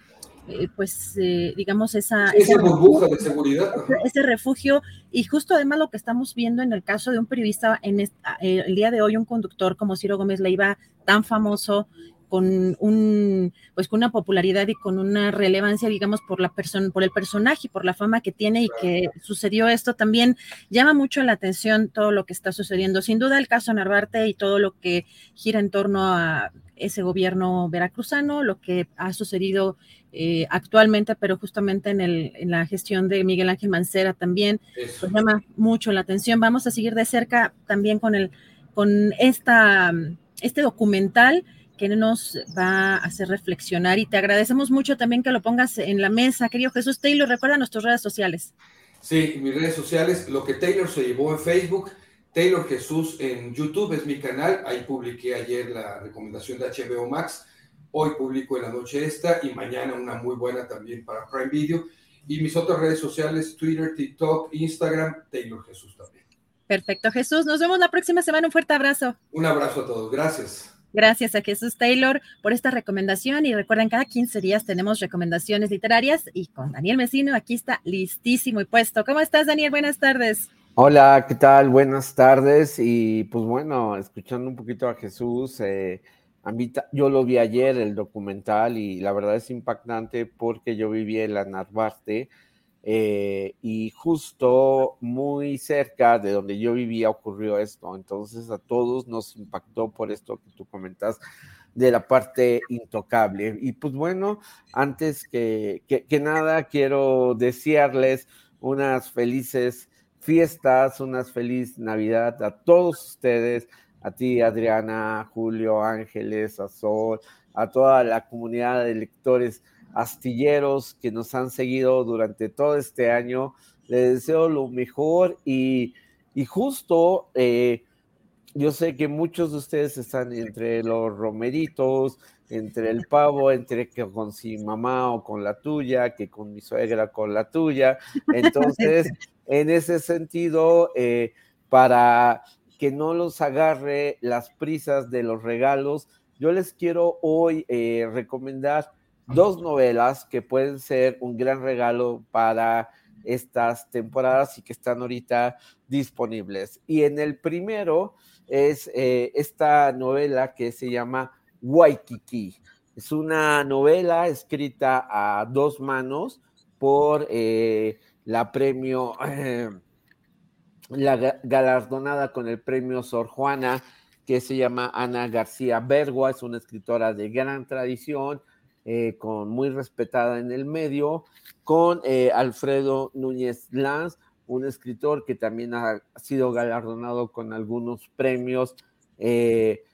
eh, pues, eh, digamos, esa, esa burbuja de seguridad. Ese, refugio y justo además lo que estamos viendo en el caso de un periodista en eh, el día de hoy, un conductor como Ciro Gómez Leiva, tan famoso, con un pues con una popularidad y con una relevancia digamos por la persona por el personaje y por la fama que tiene y que sucedió esto también llama mucho la atención todo lo que está sucediendo. Sin duda el caso Narvarte y todo lo que gira en torno a ese gobierno veracruzano lo que ha sucedido eh, actualmente pero justamente en, el, en la gestión de Miguel Ángel Mancera también pues llama mucho la atención. Vamos a seguir de cerca también con el con esta este documental que nos va a hacer reflexionar y te agradecemos mucho también que lo pongas en la mesa, querido Jesús Taylor. Recuerda nuestras redes sociales. Sí, mis redes sociales, lo que Taylor se llevó en Facebook, Taylor Jesús en YouTube es mi canal, ahí publiqué ayer la recomendación de HBO Max, hoy publico en la noche esta y mañana una muy buena también para Prime Video. Y mis otras redes sociales, Twitter, TikTok, Instagram, Taylor Jesús también. Perfecto, Jesús. Nos vemos la próxima semana. Un fuerte abrazo. Un abrazo a todos. Gracias. Gracias a Jesús Taylor por esta recomendación y recuerden, cada 15 días tenemos recomendaciones literarias y con Daniel Mesino aquí está listísimo y puesto. ¿Cómo estás, Daniel? Buenas tardes. Hola, ¿qué tal? Buenas tardes y pues bueno, escuchando un poquito a Jesús, eh, yo lo vi ayer el documental y la verdad es impactante porque yo viví en la Narvarte, eh, y justo muy cerca de donde yo vivía ocurrió esto. Entonces a todos nos impactó por esto que tú comentas de la parte intocable. Y pues bueno, antes que, que, nada, quiero desearles unas felices fiestas, unas feliz Navidad a todos ustedes, a ti Adriana, Julio, Ángeles, a Sol, a toda la comunidad de lectores astilleros que nos han seguido durante todo este año. Les deseo lo mejor y, justo eh, yo sé que muchos de ustedes están entre los romeritos, entre el pavo, entre que con si mamá o con la tuya, que con mi suegra con la tuya. Entonces, en ese sentido, eh, para que no los agarre las prisas de los regalos, yo les quiero hoy eh, recomendar dos novelas que pueden ser un gran regalo para estas temporadas y que están ahorita disponibles. Y en el primero es eh, esta novela que se llama Waikiki. Es una novela escrita a dos manos por eh, la premio, la galardonada con el premio Sor Juana, que se llama Ana García Bergua, es una escritora de gran tradición, eh, con, muy respetada en el medio, con eh, Alfredo Núñez Lanz, un escritor que también ha sido galardonado con algunos premios, eh,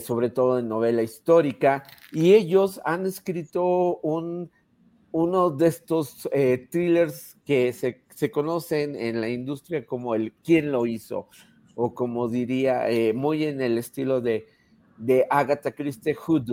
sobre todo en novela histórica, y ellos han escrito un, uno de estos thrillers que se, se, conocen en la industria como el ¿Quién lo hizo? o como diría, muy en el estilo de de Agatha Christie, Who?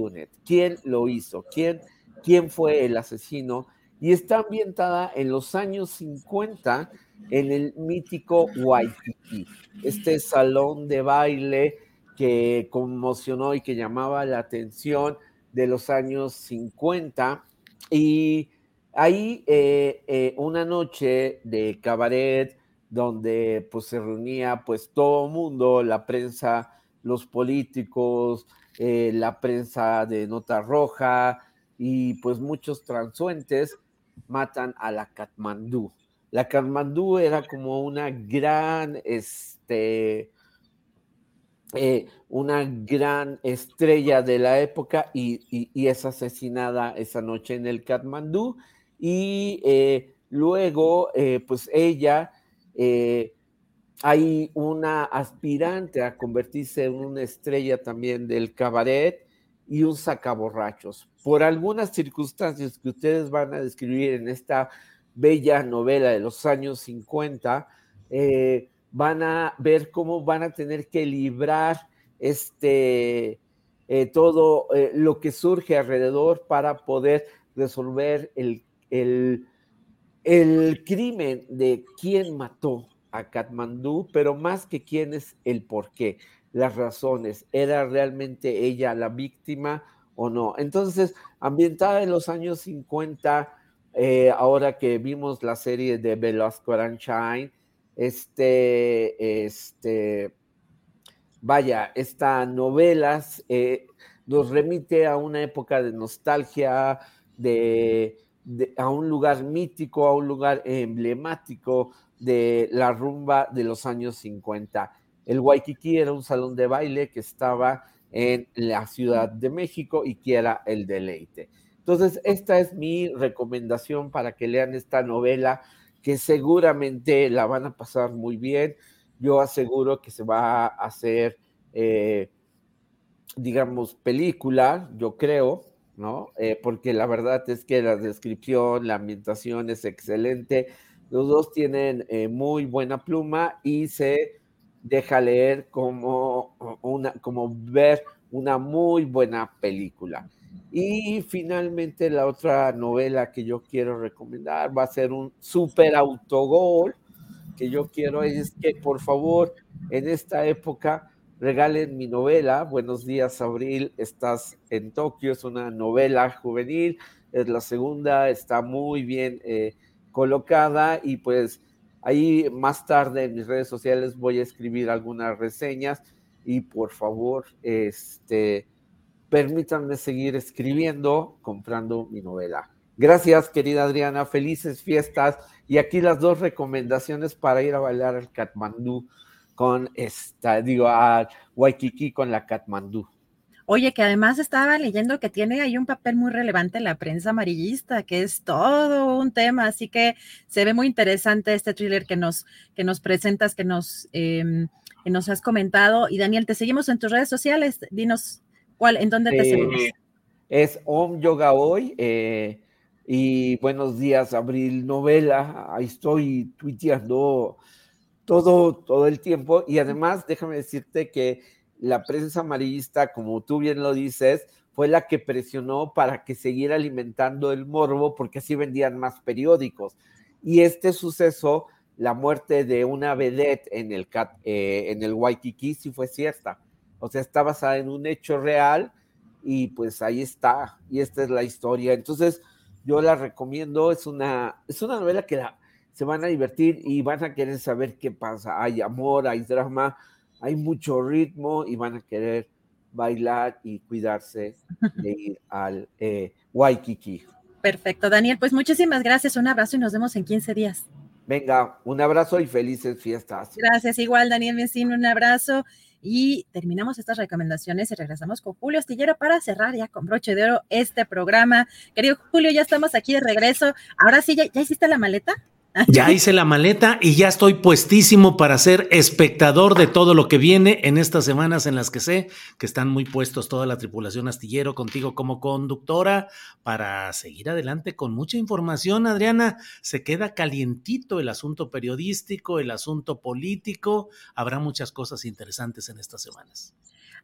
¿Quién lo hizo? ¿Quién, ¿Quién fue el asesino? Y está ambientada en los años 50 en el mítico Waikiki, este salón de baile que conmocionó y que llamaba la atención de los años 50. Y ahí eh, eh, una noche de cabaret donde pues se reunía pues todo mundo, la prensa los políticos, eh, la prensa de nota roja y pues muchos transuentes matan a la Katmandú. La Katmandú era como una gran, este, eh, una gran estrella de la época y, es asesinada esa noche en el Katmandú y eh, luego pues ella hay una aspirante a convertirse en una estrella también del cabaret y un sacaborrachos. Por algunas circunstancias que ustedes van a describir en esta bella novela de los años 50, eh, van a ver cómo van a tener que librar este, eh, todo eh, lo que surge alrededor para poder resolver el, el, el crimen de quién mató a Katmandú, pero más que quién es el por qué, las razones, ¿era realmente ella la víctima o no? Entonces, ambientada en los años 50, eh, ahora que vimos la serie de Velasco Aranchain, este, este, vaya, esta novela eh, nos remite a una época de nostalgia, de, a un lugar mítico, a un lugar emblemático, de la rumba de los años 50. El Waikiki era un salón de baile que estaba en la Ciudad de México y que era el deleite. Entonces, esta es mi recomendación para que lean esta novela, que seguramente la van a pasar muy bien. Yo aseguro que se va a hacer, eh, digamos, película, yo creo, ¿no? Eh, porque la verdad es que la descripción, la ambientación es excelente los dos tienen eh, muy buena pluma y se deja leer como, una, como ver una muy buena película. Y finalmente la otra novela que yo quiero recomendar va a ser un super autogol que yo quiero es que por favor en esta época regalen mi novela. Buenos días, Abril. Estás en Tokio. Es una novela juvenil. Es la segunda. Está muy bien eh, colocada y pues ahí más tarde en mis redes sociales voy a escribir algunas reseñas y por favor, este, permítanme seguir escribiendo, comprando mi novela. Gracias, querida Adriana, felices fiestas y aquí las dos recomendaciones para ir a bailar al Katmandú con esta, digo, a Waikiki con la Katmandú. Oye, que además estaba leyendo que tiene ahí un papel muy relevante en la prensa amarillista, que es todo un tema, así que se ve muy interesante este thriller que nos, que nos presentas, que nos, em, que nos has comentado. Y Daniel, te seguimos en tus redes sociales, dinos cuál, en dónde te seguimos. Es Om Yoga Hoy, eh, y buenos días, Abril Novela, ahí estoy tuiteando todo, todo el tiempo. Y además, déjame decirte que la prensa amarillista, como tú bien lo dices, fue la que presionó para que siguiera alimentando el morbo porque así vendían más periódicos. Y este suceso, la muerte de una vedette en el, eh, en el Waikiki, sí fue cierta. O sea, está basada en un hecho real y pues ahí está. Y esta es la historia. Entonces, yo la recomiendo. Es una, es una novela que se van a divertir y van a querer saber qué pasa. Hay amor, hay drama, hay mucho ritmo y van a querer bailar y cuidarse de ir al eh, Waikiki. Perfecto, Daniel. Pues muchísimas gracias. Un abrazo y nos vemos en 15 días. Venga, un abrazo y felices fiestas. Gracias, igual, Daniel Mesín, un abrazo. Y terminamos estas recomendaciones y regresamos con Julio Astillero para cerrar ya con broche de oro este programa. Querido Julio, ya estamos aquí de regreso. Ahora sí, ¿ya, ya hiciste la maleta? Ya hice la maleta y ya estoy puestísimo para ser espectador de todo lo que viene en estas semanas en las que sé que están muy puestos toda la tripulación astillero contigo como conductora para seguir adelante con mucha información. Adriana, se queda calientito el asunto periodístico, el asunto político. Habrá muchas cosas interesantes en estas semanas.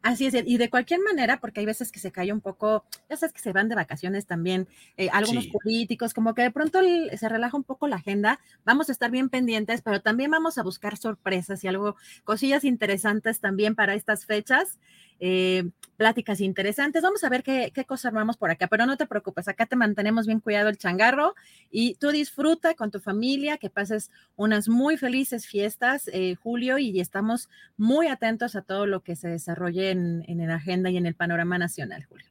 Así es, y de cualquier manera, porque hay veces que se cae un poco, ya sabes que se van de vacaciones también, eh, algunos políticos, como que de pronto se relaja un poco la agenda, vamos a estar bien pendientes, pero también vamos a buscar sorpresas y algo, cosillas interesantes también para estas fechas. Eh, pláticas interesantes. Vamos a ver qué, qué cosa armamos por acá, pero no te preocupes, acá te mantenemos bien cuidado el changarro y tú disfruta con tu familia, que pases unas muy felices fiestas, eh, Julio, y estamos muy atentos a todo lo que se desarrolle en, en la agenda y en el panorama nacional, Julio.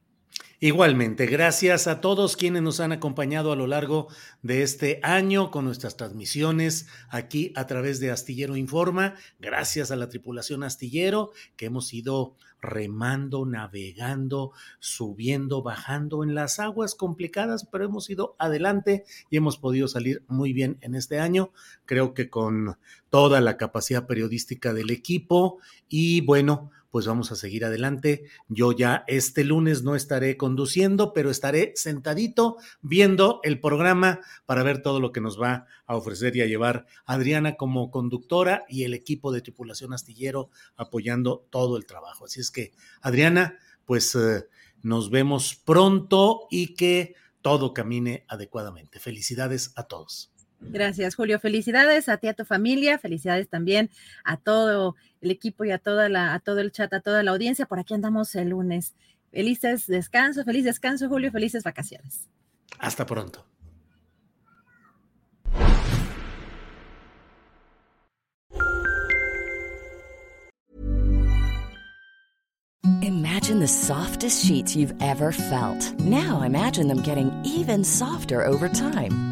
Igualmente, gracias a todos quienes nos han acompañado a lo largo de este año con nuestras transmisiones aquí a través de Astillero Informa. Gracias a la tripulación Astillero que hemos ido remando, navegando, subiendo, bajando en las aguas complicadas, pero hemos ido adelante y hemos podido salir muy bien en este año. Creo que con toda la capacidad periodística del equipo y bueno, pues vamos a seguir adelante. Yo ya este lunes no estaré conduciendo, pero estaré sentadito viendo el programa para ver todo lo que nos va a ofrecer y a llevar Adriana como conductora y el equipo de tripulación astillero apoyando todo el trabajo. Así es que, Adriana, pues eh, nos vemos pronto y que todo camine adecuadamente. Felicidades a todos. Gracias, Julio. Felicidades a ti, a tu familia. Felicidades también a todo el equipo y a, toda la, a todo el chat, a toda la audiencia. Por aquí andamos el lunes. Felices descanso, feliz descanso, Julio. Felices vacaciones. Hasta pronto. Imagine the softest sheets you've ever felt. Now imagine them getting even softer over time.